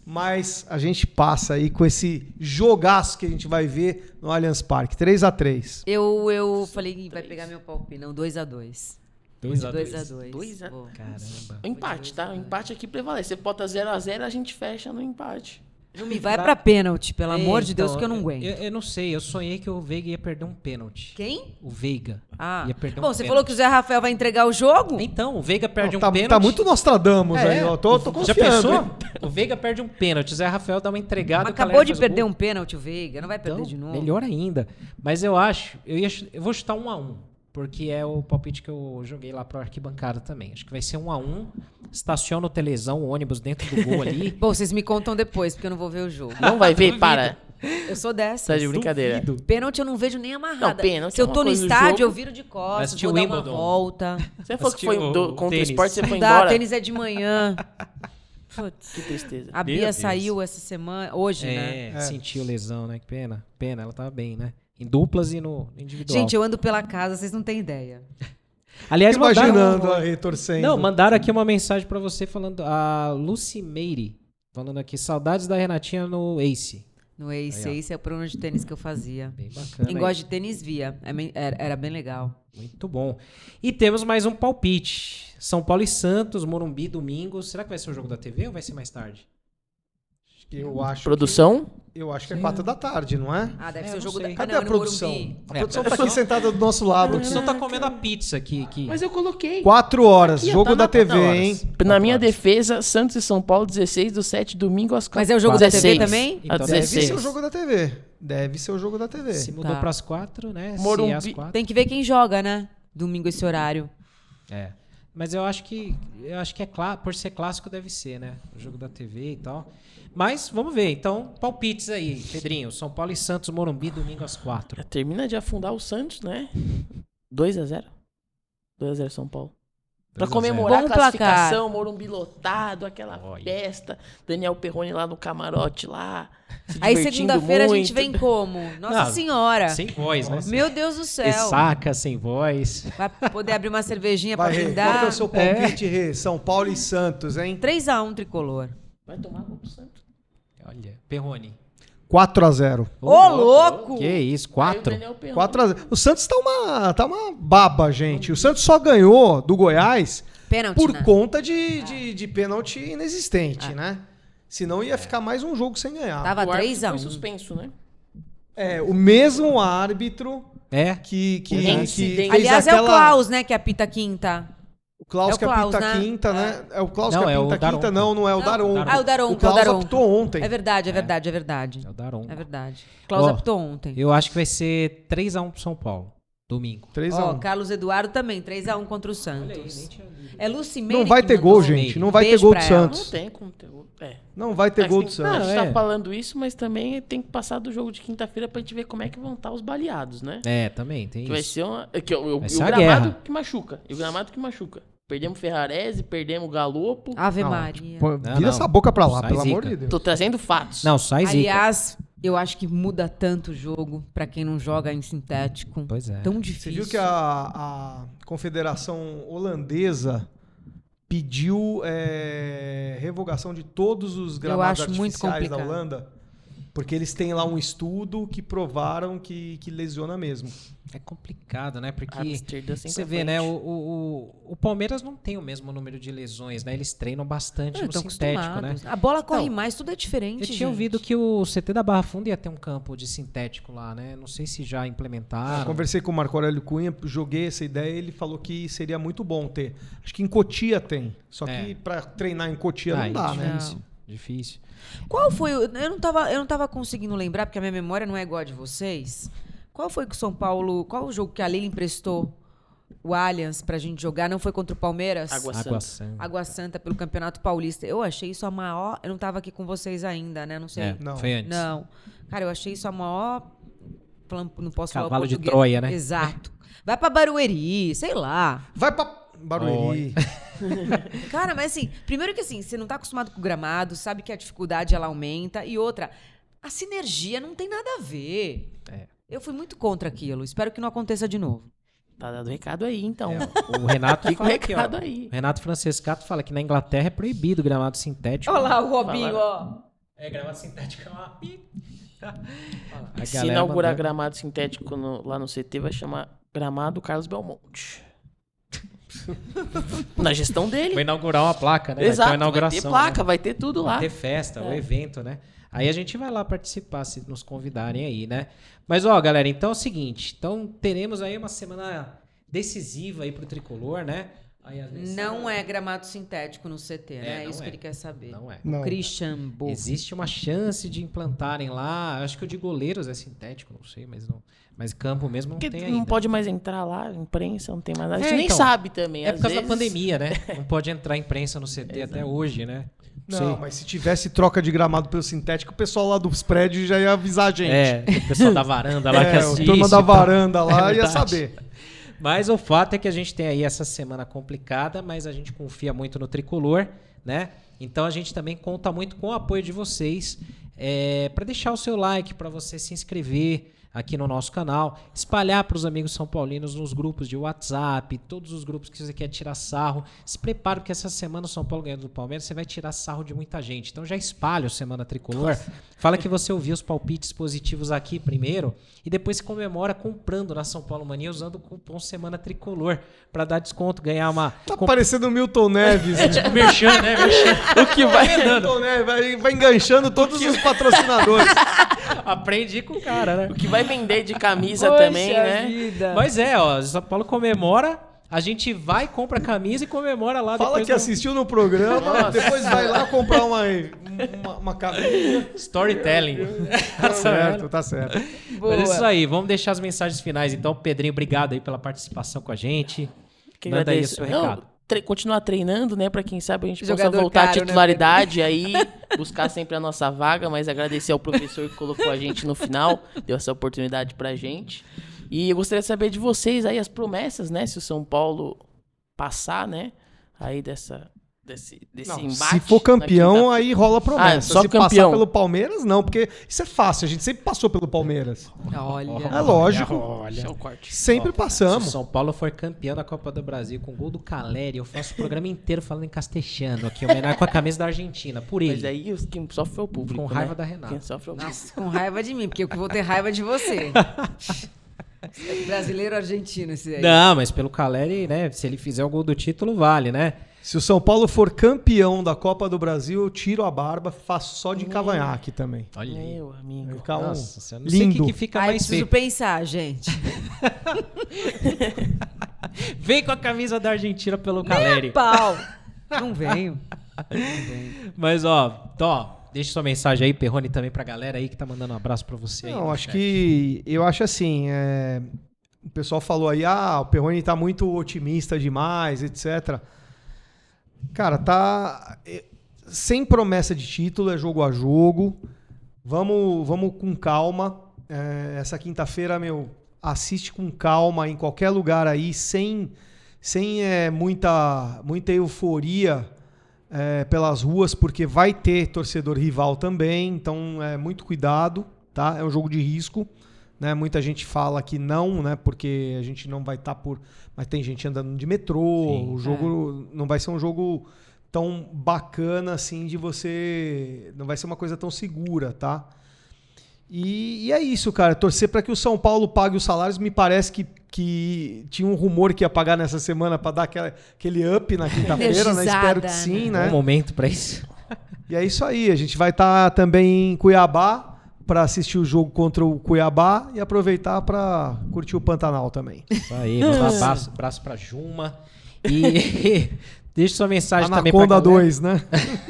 [SPEAKER 3] Mas a gente passa aí com esse jogaço que a gente vai ver no Allianz Parque. 3 a 3
[SPEAKER 2] Eu, eu falei, vai pegar meu palpite. Não, 2x2.
[SPEAKER 1] 2 a
[SPEAKER 2] 2
[SPEAKER 1] 2
[SPEAKER 2] a 2.
[SPEAKER 5] Dois a-
[SPEAKER 1] Caramba.
[SPEAKER 5] O empate, tá? O empate aqui prevalece. Você bota 0x0, a gente fecha no empate.
[SPEAKER 2] Não me vai pra pênalti, pelo amor de Deus,
[SPEAKER 1] Então,
[SPEAKER 2] que eu não aguento.
[SPEAKER 1] Eu, eu não sei, eu sonhei que o Veiga ia perder um pênalti.
[SPEAKER 2] Quem?
[SPEAKER 1] O Veiga.
[SPEAKER 2] Ah.
[SPEAKER 1] Ia perder um
[SPEAKER 2] Bom, você
[SPEAKER 1] pênalti.
[SPEAKER 2] falou que o Zé Rafael vai entregar o jogo?
[SPEAKER 1] Então, o Veiga perde um
[SPEAKER 3] tá,
[SPEAKER 1] pênalti.
[SPEAKER 3] tá muito Nostradamus
[SPEAKER 1] É,
[SPEAKER 3] aí, ó. Tô, tô
[SPEAKER 1] Já
[SPEAKER 3] confiando.
[SPEAKER 1] pensou?
[SPEAKER 3] hein?
[SPEAKER 1] O Veiga perde um pênalti, o Zé Rafael dá uma entregada.
[SPEAKER 2] Mas acabou de perder
[SPEAKER 1] gol.
[SPEAKER 2] um pênalti o Veiga, não vai perder
[SPEAKER 1] Então,
[SPEAKER 2] de novo.
[SPEAKER 1] Melhor ainda. Mas eu acho, eu, ia, eu vou chutar um a um, porque é o palpite que eu joguei lá pro arquibancada também. Acho que vai ser um a um. Estaciona o telesão, o ônibus dentro do gol ali.
[SPEAKER 2] Bom, vocês me contam depois, porque eu não vou ver o jogo.
[SPEAKER 5] Não vai ver, para.
[SPEAKER 2] Eu sou dessa.
[SPEAKER 5] Tá de brincadeira.
[SPEAKER 1] Duvido.
[SPEAKER 2] Pênalti eu não vejo nem amarrada.
[SPEAKER 5] Não, pênalti
[SPEAKER 2] Se
[SPEAKER 5] é
[SPEAKER 2] eu
[SPEAKER 5] uma
[SPEAKER 2] tô no estádio,
[SPEAKER 5] jogo.
[SPEAKER 2] eu viro de costas,
[SPEAKER 1] assistir
[SPEAKER 2] vou
[SPEAKER 1] o
[SPEAKER 2] dar uma volta.
[SPEAKER 5] Você falou que foi
[SPEAKER 1] Assistiu
[SPEAKER 5] do,
[SPEAKER 1] o
[SPEAKER 5] contra o
[SPEAKER 1] tênis.
[SPEAKER 5] esporte, você foi
[SPEAKER 2] Não dá,
[SPEAKER 5] embora.
[SPEAKER 2] tênis é de manhã. Putz.
[SPEAKER 5] Que tristeza.
[SPEAKER 2] A Bia saiu essa semana, hoje, né?
[SPEAKER 1] É, sentiu lesão, né? Que pena. Pena, ela tava bem, né? Em duplas e no individual.
[SPEAKER 2] Gente, eu ando pela casa, vocês não têm ideia.
[SPEAKER 1] Aliás, mandaram-
[SPEAKER 3] Imaginando aí, torcendo.
[SPEAKER 1] Não, mandaram aqui uma mensagem pra você falando. A Lucy Meire falando aqui, saudades da Renatinha no Ace.
[SPEAKER 2] No Ace,
[SPEAKER 1] Aí.
[SPEAKER 2] Ace é o programa de tênis que eu fazia.
[SPEAKER 1] Bem bacana.
[SPEAKER 2] Quem
[SPEAKER 1] hein?
[SPEAKER 2] gosta de tênis via. É bem- Era, era bem legal.
[SPEAKER 1] Muito bom. E temos mais um palpite. São Paulo e Santos, Morumbi, domingo. Será que vai ser o jogo da TV ou vai ser mais tarde?
[SPEAKER 3] Eu acho,
[SPEAKER 5] Produção?
[SPEAKER 3] que, eu acho que é 4 da tarde, não é?
[SPEAKER 2] Ah, deve
[SPEAKER 1] É,
[SPEAKER 2] ser o jogo
[SPEAKER 1] sei.
[SPEAKER 2] da...
[SPEAKER 3] Cadê
[SPEAKER 2] ah, não,
[SPEAKER 3] a
[SPEAKER 2] é
[SPEAKER 3] produção?
[SPEAKER 2] Morumbi.
[SPEAKER 3] A produção tá aqui sentada do nosso lado.
[SPEAKER 1] A produção tá comendo a pizza aqui. aqui.
[SPEAKER 5] Mas eu coloquei.
[SPEAKER 3] 4 horas,
[SPEAKER 5] Aqui,
[SPEAKER 3] jogo
[SPEAKER 5] tá
[SPEAKER 3] da
[SPEAKER 5] na-
[SPEAKER 3] TV,
[SPEAKER 5] quatro horas.
[SPEAKER 3] hein?
[SPEAKER 5] Na minha defesa, Santos e São Paulo, 16 do 7, domingo às 4.
[SPEAKER 2] Mas é o jogo da TV também?
[SPEAKER 1] Então deve
[SPEAKER 5] 16.
[SPEAKER 3] ser o jogo da TV. Deve ser o jogo da TV.
[SPEAKER 1] Se mudou
[SPEAKER 2] Tá.
[SPEAKER 1] pras quatro, né? Se
[SPEAKER 5] Morumbi-
[SPEAKER 1] é às quatro.
[SPEAKER 2] Tem que ver quem joga, né? Domingo esse horário.
[SPEAKER 1] É. Mas eu acho que eu acho que é claro, por ser clássico deve ser, né? O jogo da TV e tal. Mas vamos ver. Então, palpites aí, Pedrinho. São Paulo e Santos, Morumbi, domingo às quatro.
[SPEAKER 5] Termina de afundar o Santos, né? 2x0. 2x0 São Paulo. Pra
[SPEAKER 1] 2 a 0.
[SPEAKER 5] Comemorar
[SPEAKER 2] Bom
[SPEAKER 5] a classificação, Morumbi lotado, aquela
[SPEAKER 1] Olha.
[SPEAKER 5] festa. Daniel Perrone lá no camarote lá. se
[SPEAKER 2] Aí segunda-feira a gente vem como? Nossa
[SPEAKER 1] Não,
[SPEAKER 2] Senhora.
[SPEAKER 1] Sem voz, né?
[SPEAKER 2] Meu Deus do céu.
[SPEAKER 1] Ressaca, sem voz.
[SPEAKER 2] Vai poder abrir uma cervejinha
[SPEAKER 3] Vai,
[SPEAKER 2] pra
[SPEAKER 3] Rê. Qual
[SPEAKER 2] brindar.
[SPEAKER 3] é o seu palpite, Rê? São Paulo e Santos, hein?
[SPEAKER 2] 3x1 tricolor.
[SPEAKER 5] Vai tomar gol pro Santos.
[SPEAKER 1] Olha, Perrone.
[SPEAKER 3] 4x0.
[SPEAKER 2] Ô, louco!
[SPEAKER 1] Que isso,
[SPEAKER 5] Aí o
[SPEAKER 1] 4?
[SPEAKER 5] Daniel Perrone.
[SPEAKER 3] 4x0. O Santos tá uma, tá uma baba, gente. O Santos só ganhou do Goiás
[SPEAKER 2] Pênalti,
[SPEAKER 3] por
[SPEAKER 2] né?
[SPEAKER 3] conta de, de, de pênalti inexistente, né? Senão ia ficar mais um jogo sem ganhar.
[SPEAKER 2] Tava
[SPEAKER 5] O árbitro
[SPEAKER 2] 3x1.
[SPEAKER 5] foi suspenso, né?
[SPEAKER 3] É, o mesmo árbitro
[SPEAKER 1] É?
[SPEAKER 3] que, que, que fez
[SPEAKER 2] Aliás, é o
[SPEAKER 3] aquela...
[SPEAKER 2] Klaus, né, que apita quinta.
[SPEAKER 3] O Klaus
[SPEAKER 2] É o
[SPEAKER 3] que
[SPEAKER 2] Klaus,
[SPEAKER 3] apita
[SPEAKER 2] né?
[SPEAKER 3] quinta, né? É o Klaus
[SPEAKER 1] Não,
[SPEAKER 3] que
[SPEAKER 1] é o
[SPEAKER 3] apita
[SPEAKER 1] Daronco.
[SPEAKER 3] quinta, não, não é o
[SPEAKER 2] Não.
[SPEAKER 3] Daronco.
[SPEAKER 2] Ah, o Daronco,
[SPEAKER 3] O Klaus
[SPEAKER 2] é o Daronco.
[SPEAKER 3] apitou ontem.
[SPEAKER 2] É verdade, é verdade, é verdade.
[SPEAKER 1] É o Daron.
[SPEAKER 2] É verdade. Klaus
[SPEAKER 1] Ó,
[SPEAKER 2] apitou ontem.
[SPEAKER 1] Eu acho que vai ser 3x1 pro São Paulo. Domingo.
[SPEAKER 3] 3x1.
[SPEAKER 2] Ó, Carlos Eduardo também, 3x1 contra o Santos. É Lucimene
[SPEAKER 3] Não vai ter gol, gente. Não vai ter gol do
[SPEAKER 2] ela.
[SPEAKER 5] Não
[SPEAKER 3] Santos.
[SPEAKER 5] tem como ter gol. É.
[SPEAKER 3] Não vai ter
[SPEAKER 5] Mas
[SPEAKER 3] gol
[SPEAKER 5] tem-
[SPEAKER 3] do Santos.
[SPEAKER 5] A gente
[SPEAKER 1] Não,
[SPEAKER 5] tá
[SPEAKER 1] é.
[SPEAKER 5] falando isso, mas também tem que passar do jogo de quinta-feira pra gente ver como é que vão estar os baleados, né?
[SPEAKER 1] É, também tem
[SPEAKER 5] Que vai
[SPEAKER 1] isso.
[SPEAKER 5] ser uma. é Que, o,
[SPEAKER 1] Vai
[SPEAKER 5] e
[SPEAKER 1] ser
[SPEAKER 5] o gramado
[SPEAKER 1] guerra.
[SPEAKER 5] que machuca. E o gramado que machuca. Perdemos Ferrarese, perdemos Galopo.
[SPEAKER 2] Ave
[SPEAKER 3] Não,
[SPEAKER 2] Maria.
[SPEAKER 1] Não,
[SPEAKER 3] vira
[SPEAKER 1] não.
[SPEAKER 3] essa boca pra lá,
[SPEAKER 1] Sai
[SPEAKER 3] pelo
[SPEAKER 1] zica.
[SPEAKER 3] amor de Deus.
[SPEAKER 5] Tô trazendo fatos.
[SPEAKER 1] Não, sai zica.
[SPEAKER 2] Aliás, eu acho que muda tanto o jogo pra quem não joga em sintético.
[SPEAKER 1] Pois é.
[SPEAKER 2] Tão
[SPEAKER 3] Você
[SPEAKER 2] difícil.
[SPEAKER 3] viu que a, a Confederação Holandesa pediu é, revogação de todos os gramados
[SPEAKER 2] acho muito
[SPEAKER 3] artificiais da. Holanda? Porque eles têm lá um estudo que provaram que, que lesiona mesmo.
[SPEAKER 1] É complicado, né? Porque você vê, né? O, o, o- Palmeiras não tem o mesmo número de lesões, né? Eles treinam bastante
[SPEAKER 2] Não,
[SPEAKER 1] no
[SPEAKER 2] tão
[SPEAKER 1] sintético, né?
[SPEAKER 2] A bola corre
[SPEAKER 1] Não,
[SPEAKER 2] mais, tudo é diferente.
[SPEAKER 1] Eu tinha
[SPEAKER 2] gente.
[SPEAKER 1] ouvido que o CT da Barra Funda ia ter um campo de sintético lá, né? Não sei se já
[SPEAKER 3] Eu
[SPEAKER 1] implementaram.
[SPEAKER 3] conversei com o Marco Aurélio Cunha, joguei essa ideia e ele falou que seria muito bom ter. Acho que em Cotia tem. Só
[SPEAKER 1] É.
[SPEAKER 3] que pra treinar em Cotia
[SPEAKER 1] Ah,
[SPEAKER 3] não
[SPEAKER 1] é
[SPEAKER 3] dá, né?
[SPEAKER 1] difícil, Difícil.
[SPEAKER 2] Qual foi? o- Eu não, tava, eu não tava conseguindo lembrar, porque a minha memória não é igual a de vocês. Qual foi que o São Paulo. Qual o jogo que a Lila emprestou o Allianz pra gente jogar? Não foi contra o Palmeiras?
[SPEAKER 5] Água
[SPEAKER 1] Água
[SPEAKER 5] Santa.
[SPEAKER 1] Santa.
[SPEAKER 2] Água Santa pelo Campeonato Paulista. Eu achei isso a maior. Eu não tava aqui com vocês ainda, né? Não sei.
[SPEAKER 1] É,
[SPEAKER 3] Não.
[SPEAKER 1] foi antes.
[SPEAKER 2] Não. Cara, eu achei isso a maior. Não posso falar o
[SPEAKER 1] Cavalo de. Troia, né?
[SPEAKER 2] Exato. Vai pra Barueri, sei lá.
[SPEAKER 3] Vai pra Barueri.
[SPEAKER 2] Cara, mas assim, primeiro que assim, você não tá acostumado com o gramado, sabe que a dificuldade ela aumenta. E outra, a sinergia não tem nada a ver.
[SPEAKER 1] É.
[SPEAKER 2] Eu fui muito contra aquilo. Espero que não aconteça de novo.
[SPEAKER 5] Tá dado recado aí, então.
[SPEAKER 1] É, o Renato
[SPEAKER 5] Fica o
[SPEAKER 1] fala aqui, ó.
[SPEAKER 5] recado aí.
[SPEAKER 1] O Renato Francescato fala que na Inglaterra é proibido gramado sintético.
[SPEAKER 2] Olha lá o Robinho,
[SPEAKER 5] Fala.
[SPEAKER 2] ó.
[SPEAKER 1] É, gramado sintético é uma... A
[SPEAKER 5] Se
[SPEAKER 1] galera
[SPEAKER 5] inaugurar
[SPEAKER 1] mandando-
[SPEAKER 5] gramado sintético no- lá no CT, vai chamar Gramado Carlos Belmonte. Na gestão dele.
[SPEAKER 1] Vai inaugurar uma placa, né?
[SPEAKER 5] Exato.
[SPEAKER 1] Vai ter uma inauguração.
[SPEAKER 5] vai ter placa,
[SPEAKER 1] né?
[SPEAKER 5] vai ter tudo lá.
[SPEAKER 1] Vai ter festa, o evento, né? Aí a gente vai lá participar, se nos convidarem aí, né? Mas, ó, galera, então é o seguinte. Então, teremos aí uma semana decisiva aí pro Tricolor, né? Aí, as mensagens-
[SPEAKER 2] Não é gramado sintético no CT, né? É isso
[SPEAKER 1] é.
[SPEAKER 2] que ele quer saber.
[SPEAKER 1] Não é.
[SPEAKER 3] Não.
[SPEAKER 2] Christian Bo.
[SPEAKER 1] Existe uma chance de implantarem lá. Acho que o de goleiros é sintético, não sei, mas não. Mas campo mesmo não
[SPEAKER 5] Porque
[SPEAKER 1] tem
[SPEAKER 5] não
[SPEAKER 1] ainda.
[SPEAKER 5] pode mais entrar lá, imprensa, não tem mais nada. A
[SPEAKER 1] É,
[SPEAKER 5] gente nem
[SPEAKER 1] então.
[SPEAKER 5] sabe também.
[SPEAKER 1] É por causa da
[SPEAKER 5] vezes-
[SPEAKER 1] pandemia, né? Não pode entrar imprensa no CT até hoje, né?
[SPEAKER 3] Não,
[SPEAKER 1] sei.
[SPEAKER 3] mas se tivesse troca de gramado pelo sintético, o pessoal lá dos prédios já ia avisar a gente.
[SPEAKER 1] É, o pessoal da varanda lá que
[SPEAKER 3] É,
[SPEAKER 1] assiste.
[SPEAKER 3] o turma da
[SPEAKER 1] tal.
[SPEAKER 3] varanda lá
[SPEAKER 1] É
[SPEAKER 3] ia saber.
[SPEAKER 1] Mas o fato é que a gente tem aí essa semana complicada, mas a gente confia muito no tricolor, né? Então a gente também conta muito com o apoio de vocês é, para deixar o seu like, para você se inscrever aqui no nosso canal, espalhar para os amigos são paulinos nos grupos de WhatsApp, todos os grupos que você quer tirar sarro. Se prepare porque essa semana o São Paulo ganhando do Palmeiras, você vai tirar sarro de muita gente. Então já espalha o Semana Tricolor. Fala que você ouviu os palpites positivos aqui primeiro e depois se comemora comprando na São Paulo Mania usando o cupom Semana Tricolor para dar desconto, ganhar uma
[SPEAKER 3] Tá
[SPEAKER 1] comp-
[SPEAKER 3] parecendo o Milton Neves.
[SPEAKER 1] É tipo merchan, né? Merchan.
[SPEAKER 5] O que vai.
[SPEAKER 3] Milton vai, vai enganchando todos os patrocinadores.
[SPEAKER 1] Aprendi com o cara, né?
[SPEAKER 5] O que vai vender de camisa
[SPEAKER 2] Poxa
[SPEAKER 5] também, né?
[SPEAKER 2] vida.
[SPEAKER 1] Mas é, ó, São Paulo comemora, a gente vai, compra a camisa e comemora lá
[SPEAKER 3] Fala que assistiu no programa,
[SPEAKER 5] Nossa.
[SPEAKER 3] depois vai lá comprar uma, uma, uma camisa.
[SPEAKER 1] storytelling.
[SPEAKER 3] Tá certo, tá certo.
[SPEAKER 2] Boa.
[SPEAKER 1] Mas é isso aí, vamos deixar as mensagens finais. Então, Pedrinho, obrigado aí pela participação com a gente.
[SPEAKER 5] Que
[SPEAKER 1] Manda aí o
[SPEAKER 5] agradeço.
[SPEAKER 1] seu
[SPEAKER 5] Não,
[SPEAKER 1] recado.
[SPEAKER 5] Tre- continuar treinando, né? Pra quem sabe a gente
[SPEAKER 2] Jogador
[SPEAKER 5] possa voltar à
[SPEAKER 2] caro, né,
[SPEAKER 5] titularidade aí, buscar sempre a nossa vaga, mas agradecer ao professor que colocou a gente no final, deu essa oportunidade pra gente. E eu gostaria de saber de vocês aí as promessas, né? Se o São Paulo passar, né? Aí dessa desse, desse
[SPEAKER 3] Não,
[SPEAKER 5] embate.
[SPEAKER 3] se for campeão,
[SPEAKER 5] quinta-
[SPEAKER 3] aí rola promessa.
[SPEAKER 5] Ah, só
[SPEAKER 3] se
[SPEAKER 5] campeão.
[SPEAKER 3] passar pelo Palmeiras, não, porque isso é fácil. A gente sempre passou pelo Palmeiras.
[SPEAKER 2] Olha.
[SPEAKER 3] É lógico.
[SPEAKER 1] Olha.
[SPEAKER 5] Deixa o corte.
[SPEAKER 3] Sempre
[SPEAKER 1] Se o
[SPEAKER 3] passamos.
[SPEAKER 1] São Paulo for campeão da Copa do Brasil com gol do Caleri, eu faço o programa inteiro falando em castelhano aqui, homenagem com a camisa da Argentina, por
[SPEAKER 5] Mas
[SPEAKER 1] ele.
[SPEAKER 5] aí os- quem sofre é o público.
[SPEAKER 1] Com raiva
[SPEAKER 5] né?
[SPEAKER 1] da Renata.
[SPEAKER 5] Quem sofre é o público.
[SPEAKER 2] Nossa, com raiva de mim, porque eu vou ter raiva de você. Brasileiro argentino esse aí.
[SPEAKER 1] Não, mas pelo Caleri, né? Se ele fizer o gol do título, vale, né?
[SPEAKER 3] Se o São Paulo for campeão da Copa do Brasil, eu tiro a barba, faço só de cavanhaque também.
[SPEAKER 1] Olha aí.
[SPEAKER 5] Meu amigo.
[SPEAKER 3] Vai ficar um
[SPEAKER 1] Nossa, não sei o
[SPEAKER 3] lindo.
[SPEAKER 1] que, que fica
[SPEAKER 2] Ai,
[SPEAKER 1] mais
[SPEAKER 2] preciso
[SPEAKER 1] feio.
[SPEAKER 2] pensar, gente.
[SPEAKER 1] Vem com a camisa da Argentina pelo Caleri.
[SPEAKER 2] Pau. Não venho.
[SPEAKER 1] Mas, ó, ó, deixa sua mensagem aí, Perrone, também pra galera aí que tá mandando um abraço pra você aí.
[SPEAKER 3] Não,
[SPEAKER 1] no
[SPEAKER 3] acho
[SPEAKER 1] chat.
[SPEAKER 3] que. Eu acho assim. é, o pessoal falou aí, ah, o Perrone tá muito otimista demais, etc. Cara, tá. é, Sem promessa de título, é jogo a jogo. Vamos, vamos com calma. É, essa quinta-feira, meu, assiste com calma em qualquer lugar aí, sem, sem é, muita, muita euforia é, pelas ruas, porque vai ter torcedor rival também, então é muito cuidado, tá? É um jogo de risco, né? Muita gente fala que não, né? Porque a gente não vai estar por, mas tem gente andando de metrô,
[SPEAKER 1] Sim.
[SPEAKER 3] o jogo não vai ser um jogo tão bacana assim de você, não vai ser uma coisa tão segura, tá? E, e é isso, cara. Torcer para que o São Paulo pague os salários. Me parece que, que tinha um rumor que ia pagar nessa semana para dar aquela, aquele up na quinta-feira, né? Espero que sim,
[SPEAKER 1] Bom
[SPEAKER 3] né?
[SPEAKER 1] momento pra isso.
[SPEAKER 3] E é isso aí. A gente vai estar também em Cuiabá para assistir o jogo contra o Cuiabá e aproveitar para curtir o Pantanal também.
[SPEAKER 1] Isso aí, mandar um abraço, abraço pra Juma. E deixa sua mensagem também
[SPEAKER 3] Anaconda
[SPEAKER 1] galera.
[SPEAKER 3] 2, né?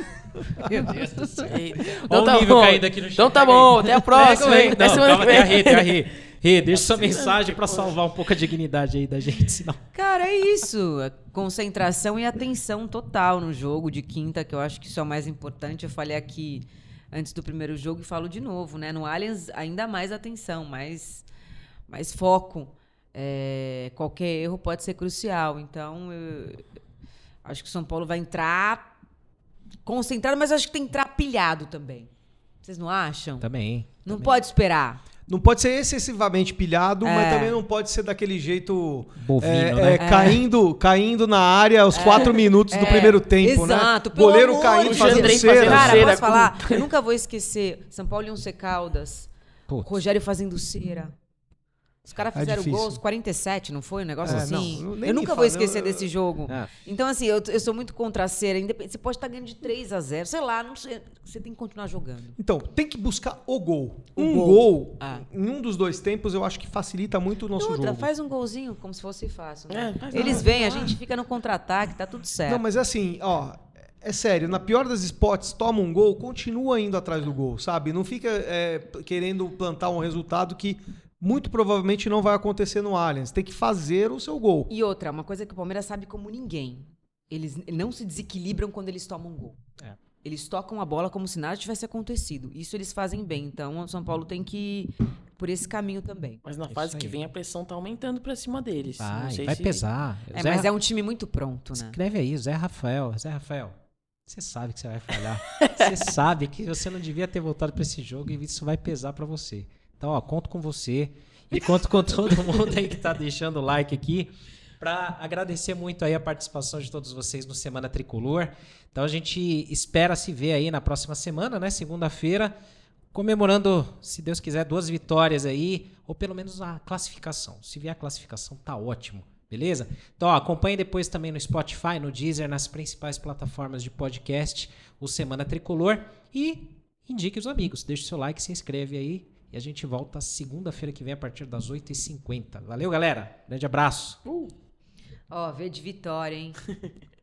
[SPEAKER 5] Meu Deus do céu.
[SPEAKER 1] Olha
[SPEAKER 5] Então
[SPEAKER 1] o
[SPEAKER 5] tá
[SPEAKER 1] nível
[SPEAKER 5] bom.
[SPEAKER 1] caindo aqui no chat.
[SPEAKER 5] Então tá bom. Até a próxima, hein? Até
[SPEAKER 1] Não, calma, tem a. Rê, tem a Rê. Rê, deixa sua mensagem pra salvar um pouco a dignidade aí da gente, senão...
[SPEAKER 2] Cara, é isso. É Concentração e atenção total no jogo de quinta, que eu acho que isso é o mais importante. Eu falei aqui antes do primeiro jogo e falo de novo, né? No Allianz, ainda mais atenção, mais, mais foco. É, qualquer erro pode ser crucial. Então, eu acho que o São Paulo vai entrar concentrado, mas acho que tem que entrar pilhado também. Vocês não acham?
[SPEAKER 1] Também.
[SPEAKER 2] Não
[SPEAKER 1] também.
[SPEAKER 2] pode esperar.
[SPEAKER 3] Não pode ser excessivamente pilhado, mas
[SPEAKER 2] É.
[SPEAKER 3] também não pode ser daquele jeito
[SPEAKER 1] Bovino,
[SPEAKER 3] é,
[SPEAKER 1] né?
[SPEAKER 3] é, Caindo, caindo na área aos quatro minutos do
[SPEAKER 2] É,
[SPEAKER 3] primeiro tempo,
[SPEAKER 2] Exato,
[SPEAKER 3] né?
[SPEAKER 2] pelo
[SPEAKER 3] Goleiro caindo fazendo cera.
[SPEAKER 2] Cara,
[SPEAKER 5] cera
[SPEAKER 2] posso falar? Eu nunca vou esquecer São Paulo e Once Caldas.
[SPEAKER 1] Putz.
[SPEAKER 2] Rogério fazendo cera. Os caras
[SPEAKER 3] É
[SPEAKER 2] fizeram
[SPEAKER 3] difícil.
[SPEAKER 2] gol aos 47, não foi? Um negócio
[SPEAKER 3] É,
[SPEAKER 2] assim.
[SPEAKER 3] não,
[SPEAKER 2] eu nunca vou esquecer
[SPEAKER 3] eu-
[SPEAKER 2] desse jogo.
[SPEAKER 1] Ah.
[SPEAKER 2] Então, assim, eu, eu sou muito contra a cera. Independ- Você pode estar ganhando de 3 a 0 sei lá, não sei. Você tem que continuar jogando.
[SPEAKER 3] Então, tem que buscar o gol.
[SPEAKER 2] O
[SPEAKER 3] um
[SPEAKER 2] gol.
[SPEAKER 3] gol,
[SPEAKER 2] Ah.
[SPEAKER 3] em um dos dois tempos, eu acho que facilita muito o
[SPEAKER 2] E
[SPEAKER 3] nosso
[SPEAKER 2] outra,
[SPEAKER 3] jogo.
[SPEAKER 2] faz um golzinho como se fosse fácil. né?
[SPEAKER 5] É,
[SPEAKER 2] Eles vêm, a gente fica no contra-ataque, tá tudo certo.
[SPEAKER 3] Não, mas assim, ó, é sério, na pior das spots, toma um gol, continua indo atrás do gol, sabe? Não fica é, querendo plantar um resultado que muito provavelmente não vai acontecer no Allianz. Tem que fazer o seu gol.
[SPEAKER 2] E outra, uma coisa que o Palmeiras sabe como ninguém. Eles não se desequilibram quando eles tomam um gol.
[SPEAKER 1] É.
[SPEAKER 2] Eles tocam a bola como se nada tivesse acontecido. Isso eles fazem bem. Então, o São Paulo tem que ir por esse caminho também.
[SPEAKER 5] Mas na
[SPEAKER 1] Isso
[SPEAKER 5] fase que vem a pressão tá aumentando pra cima deles. Não
[SPEAKER 1] Vai,
[SPEAKER 5] sei
[SPEAKER 1] vai
[SPEAKER 5] se-
[SPEAKER 1] pesar.
[SPEAKER 2] É,
[SPEAKER 1] Zé
[SPEAKER 2] mas é um time muito pronto, né?
[SPEAKER 1] Escreve aí, Zé Rafael. Zé Rafael, você sabe que você vai falhar. você sabe que você não devia ter voltado pra esse jogo e isso vai pesar pra você. Então, ó, conto com você e conto com todo mundo aí que tá deixando o like aqui pra agradecer muito aí a participação de todos vocês no Semana Tricolor. Então a gente espera se ver aí na próxima semana, né, segunda-feira, comemorando, se Deus quiser, duas vitórias aí, ou pelo menos a classificação. Se vier a classificação, tá ótimo. Beleza? Então, ó, acompanhe depois também no Spotify, no Deezer, nas principais plataformas de podcast, o Semana Tricolor. E indique os amigos. Deixe seu like, se inscreve aí. E a gente volta segunda-feira que vem a partir das 8h50. Valeu, galera. Grande abraço.
[SPEAKER 2] Ó, vê de vitória, hein?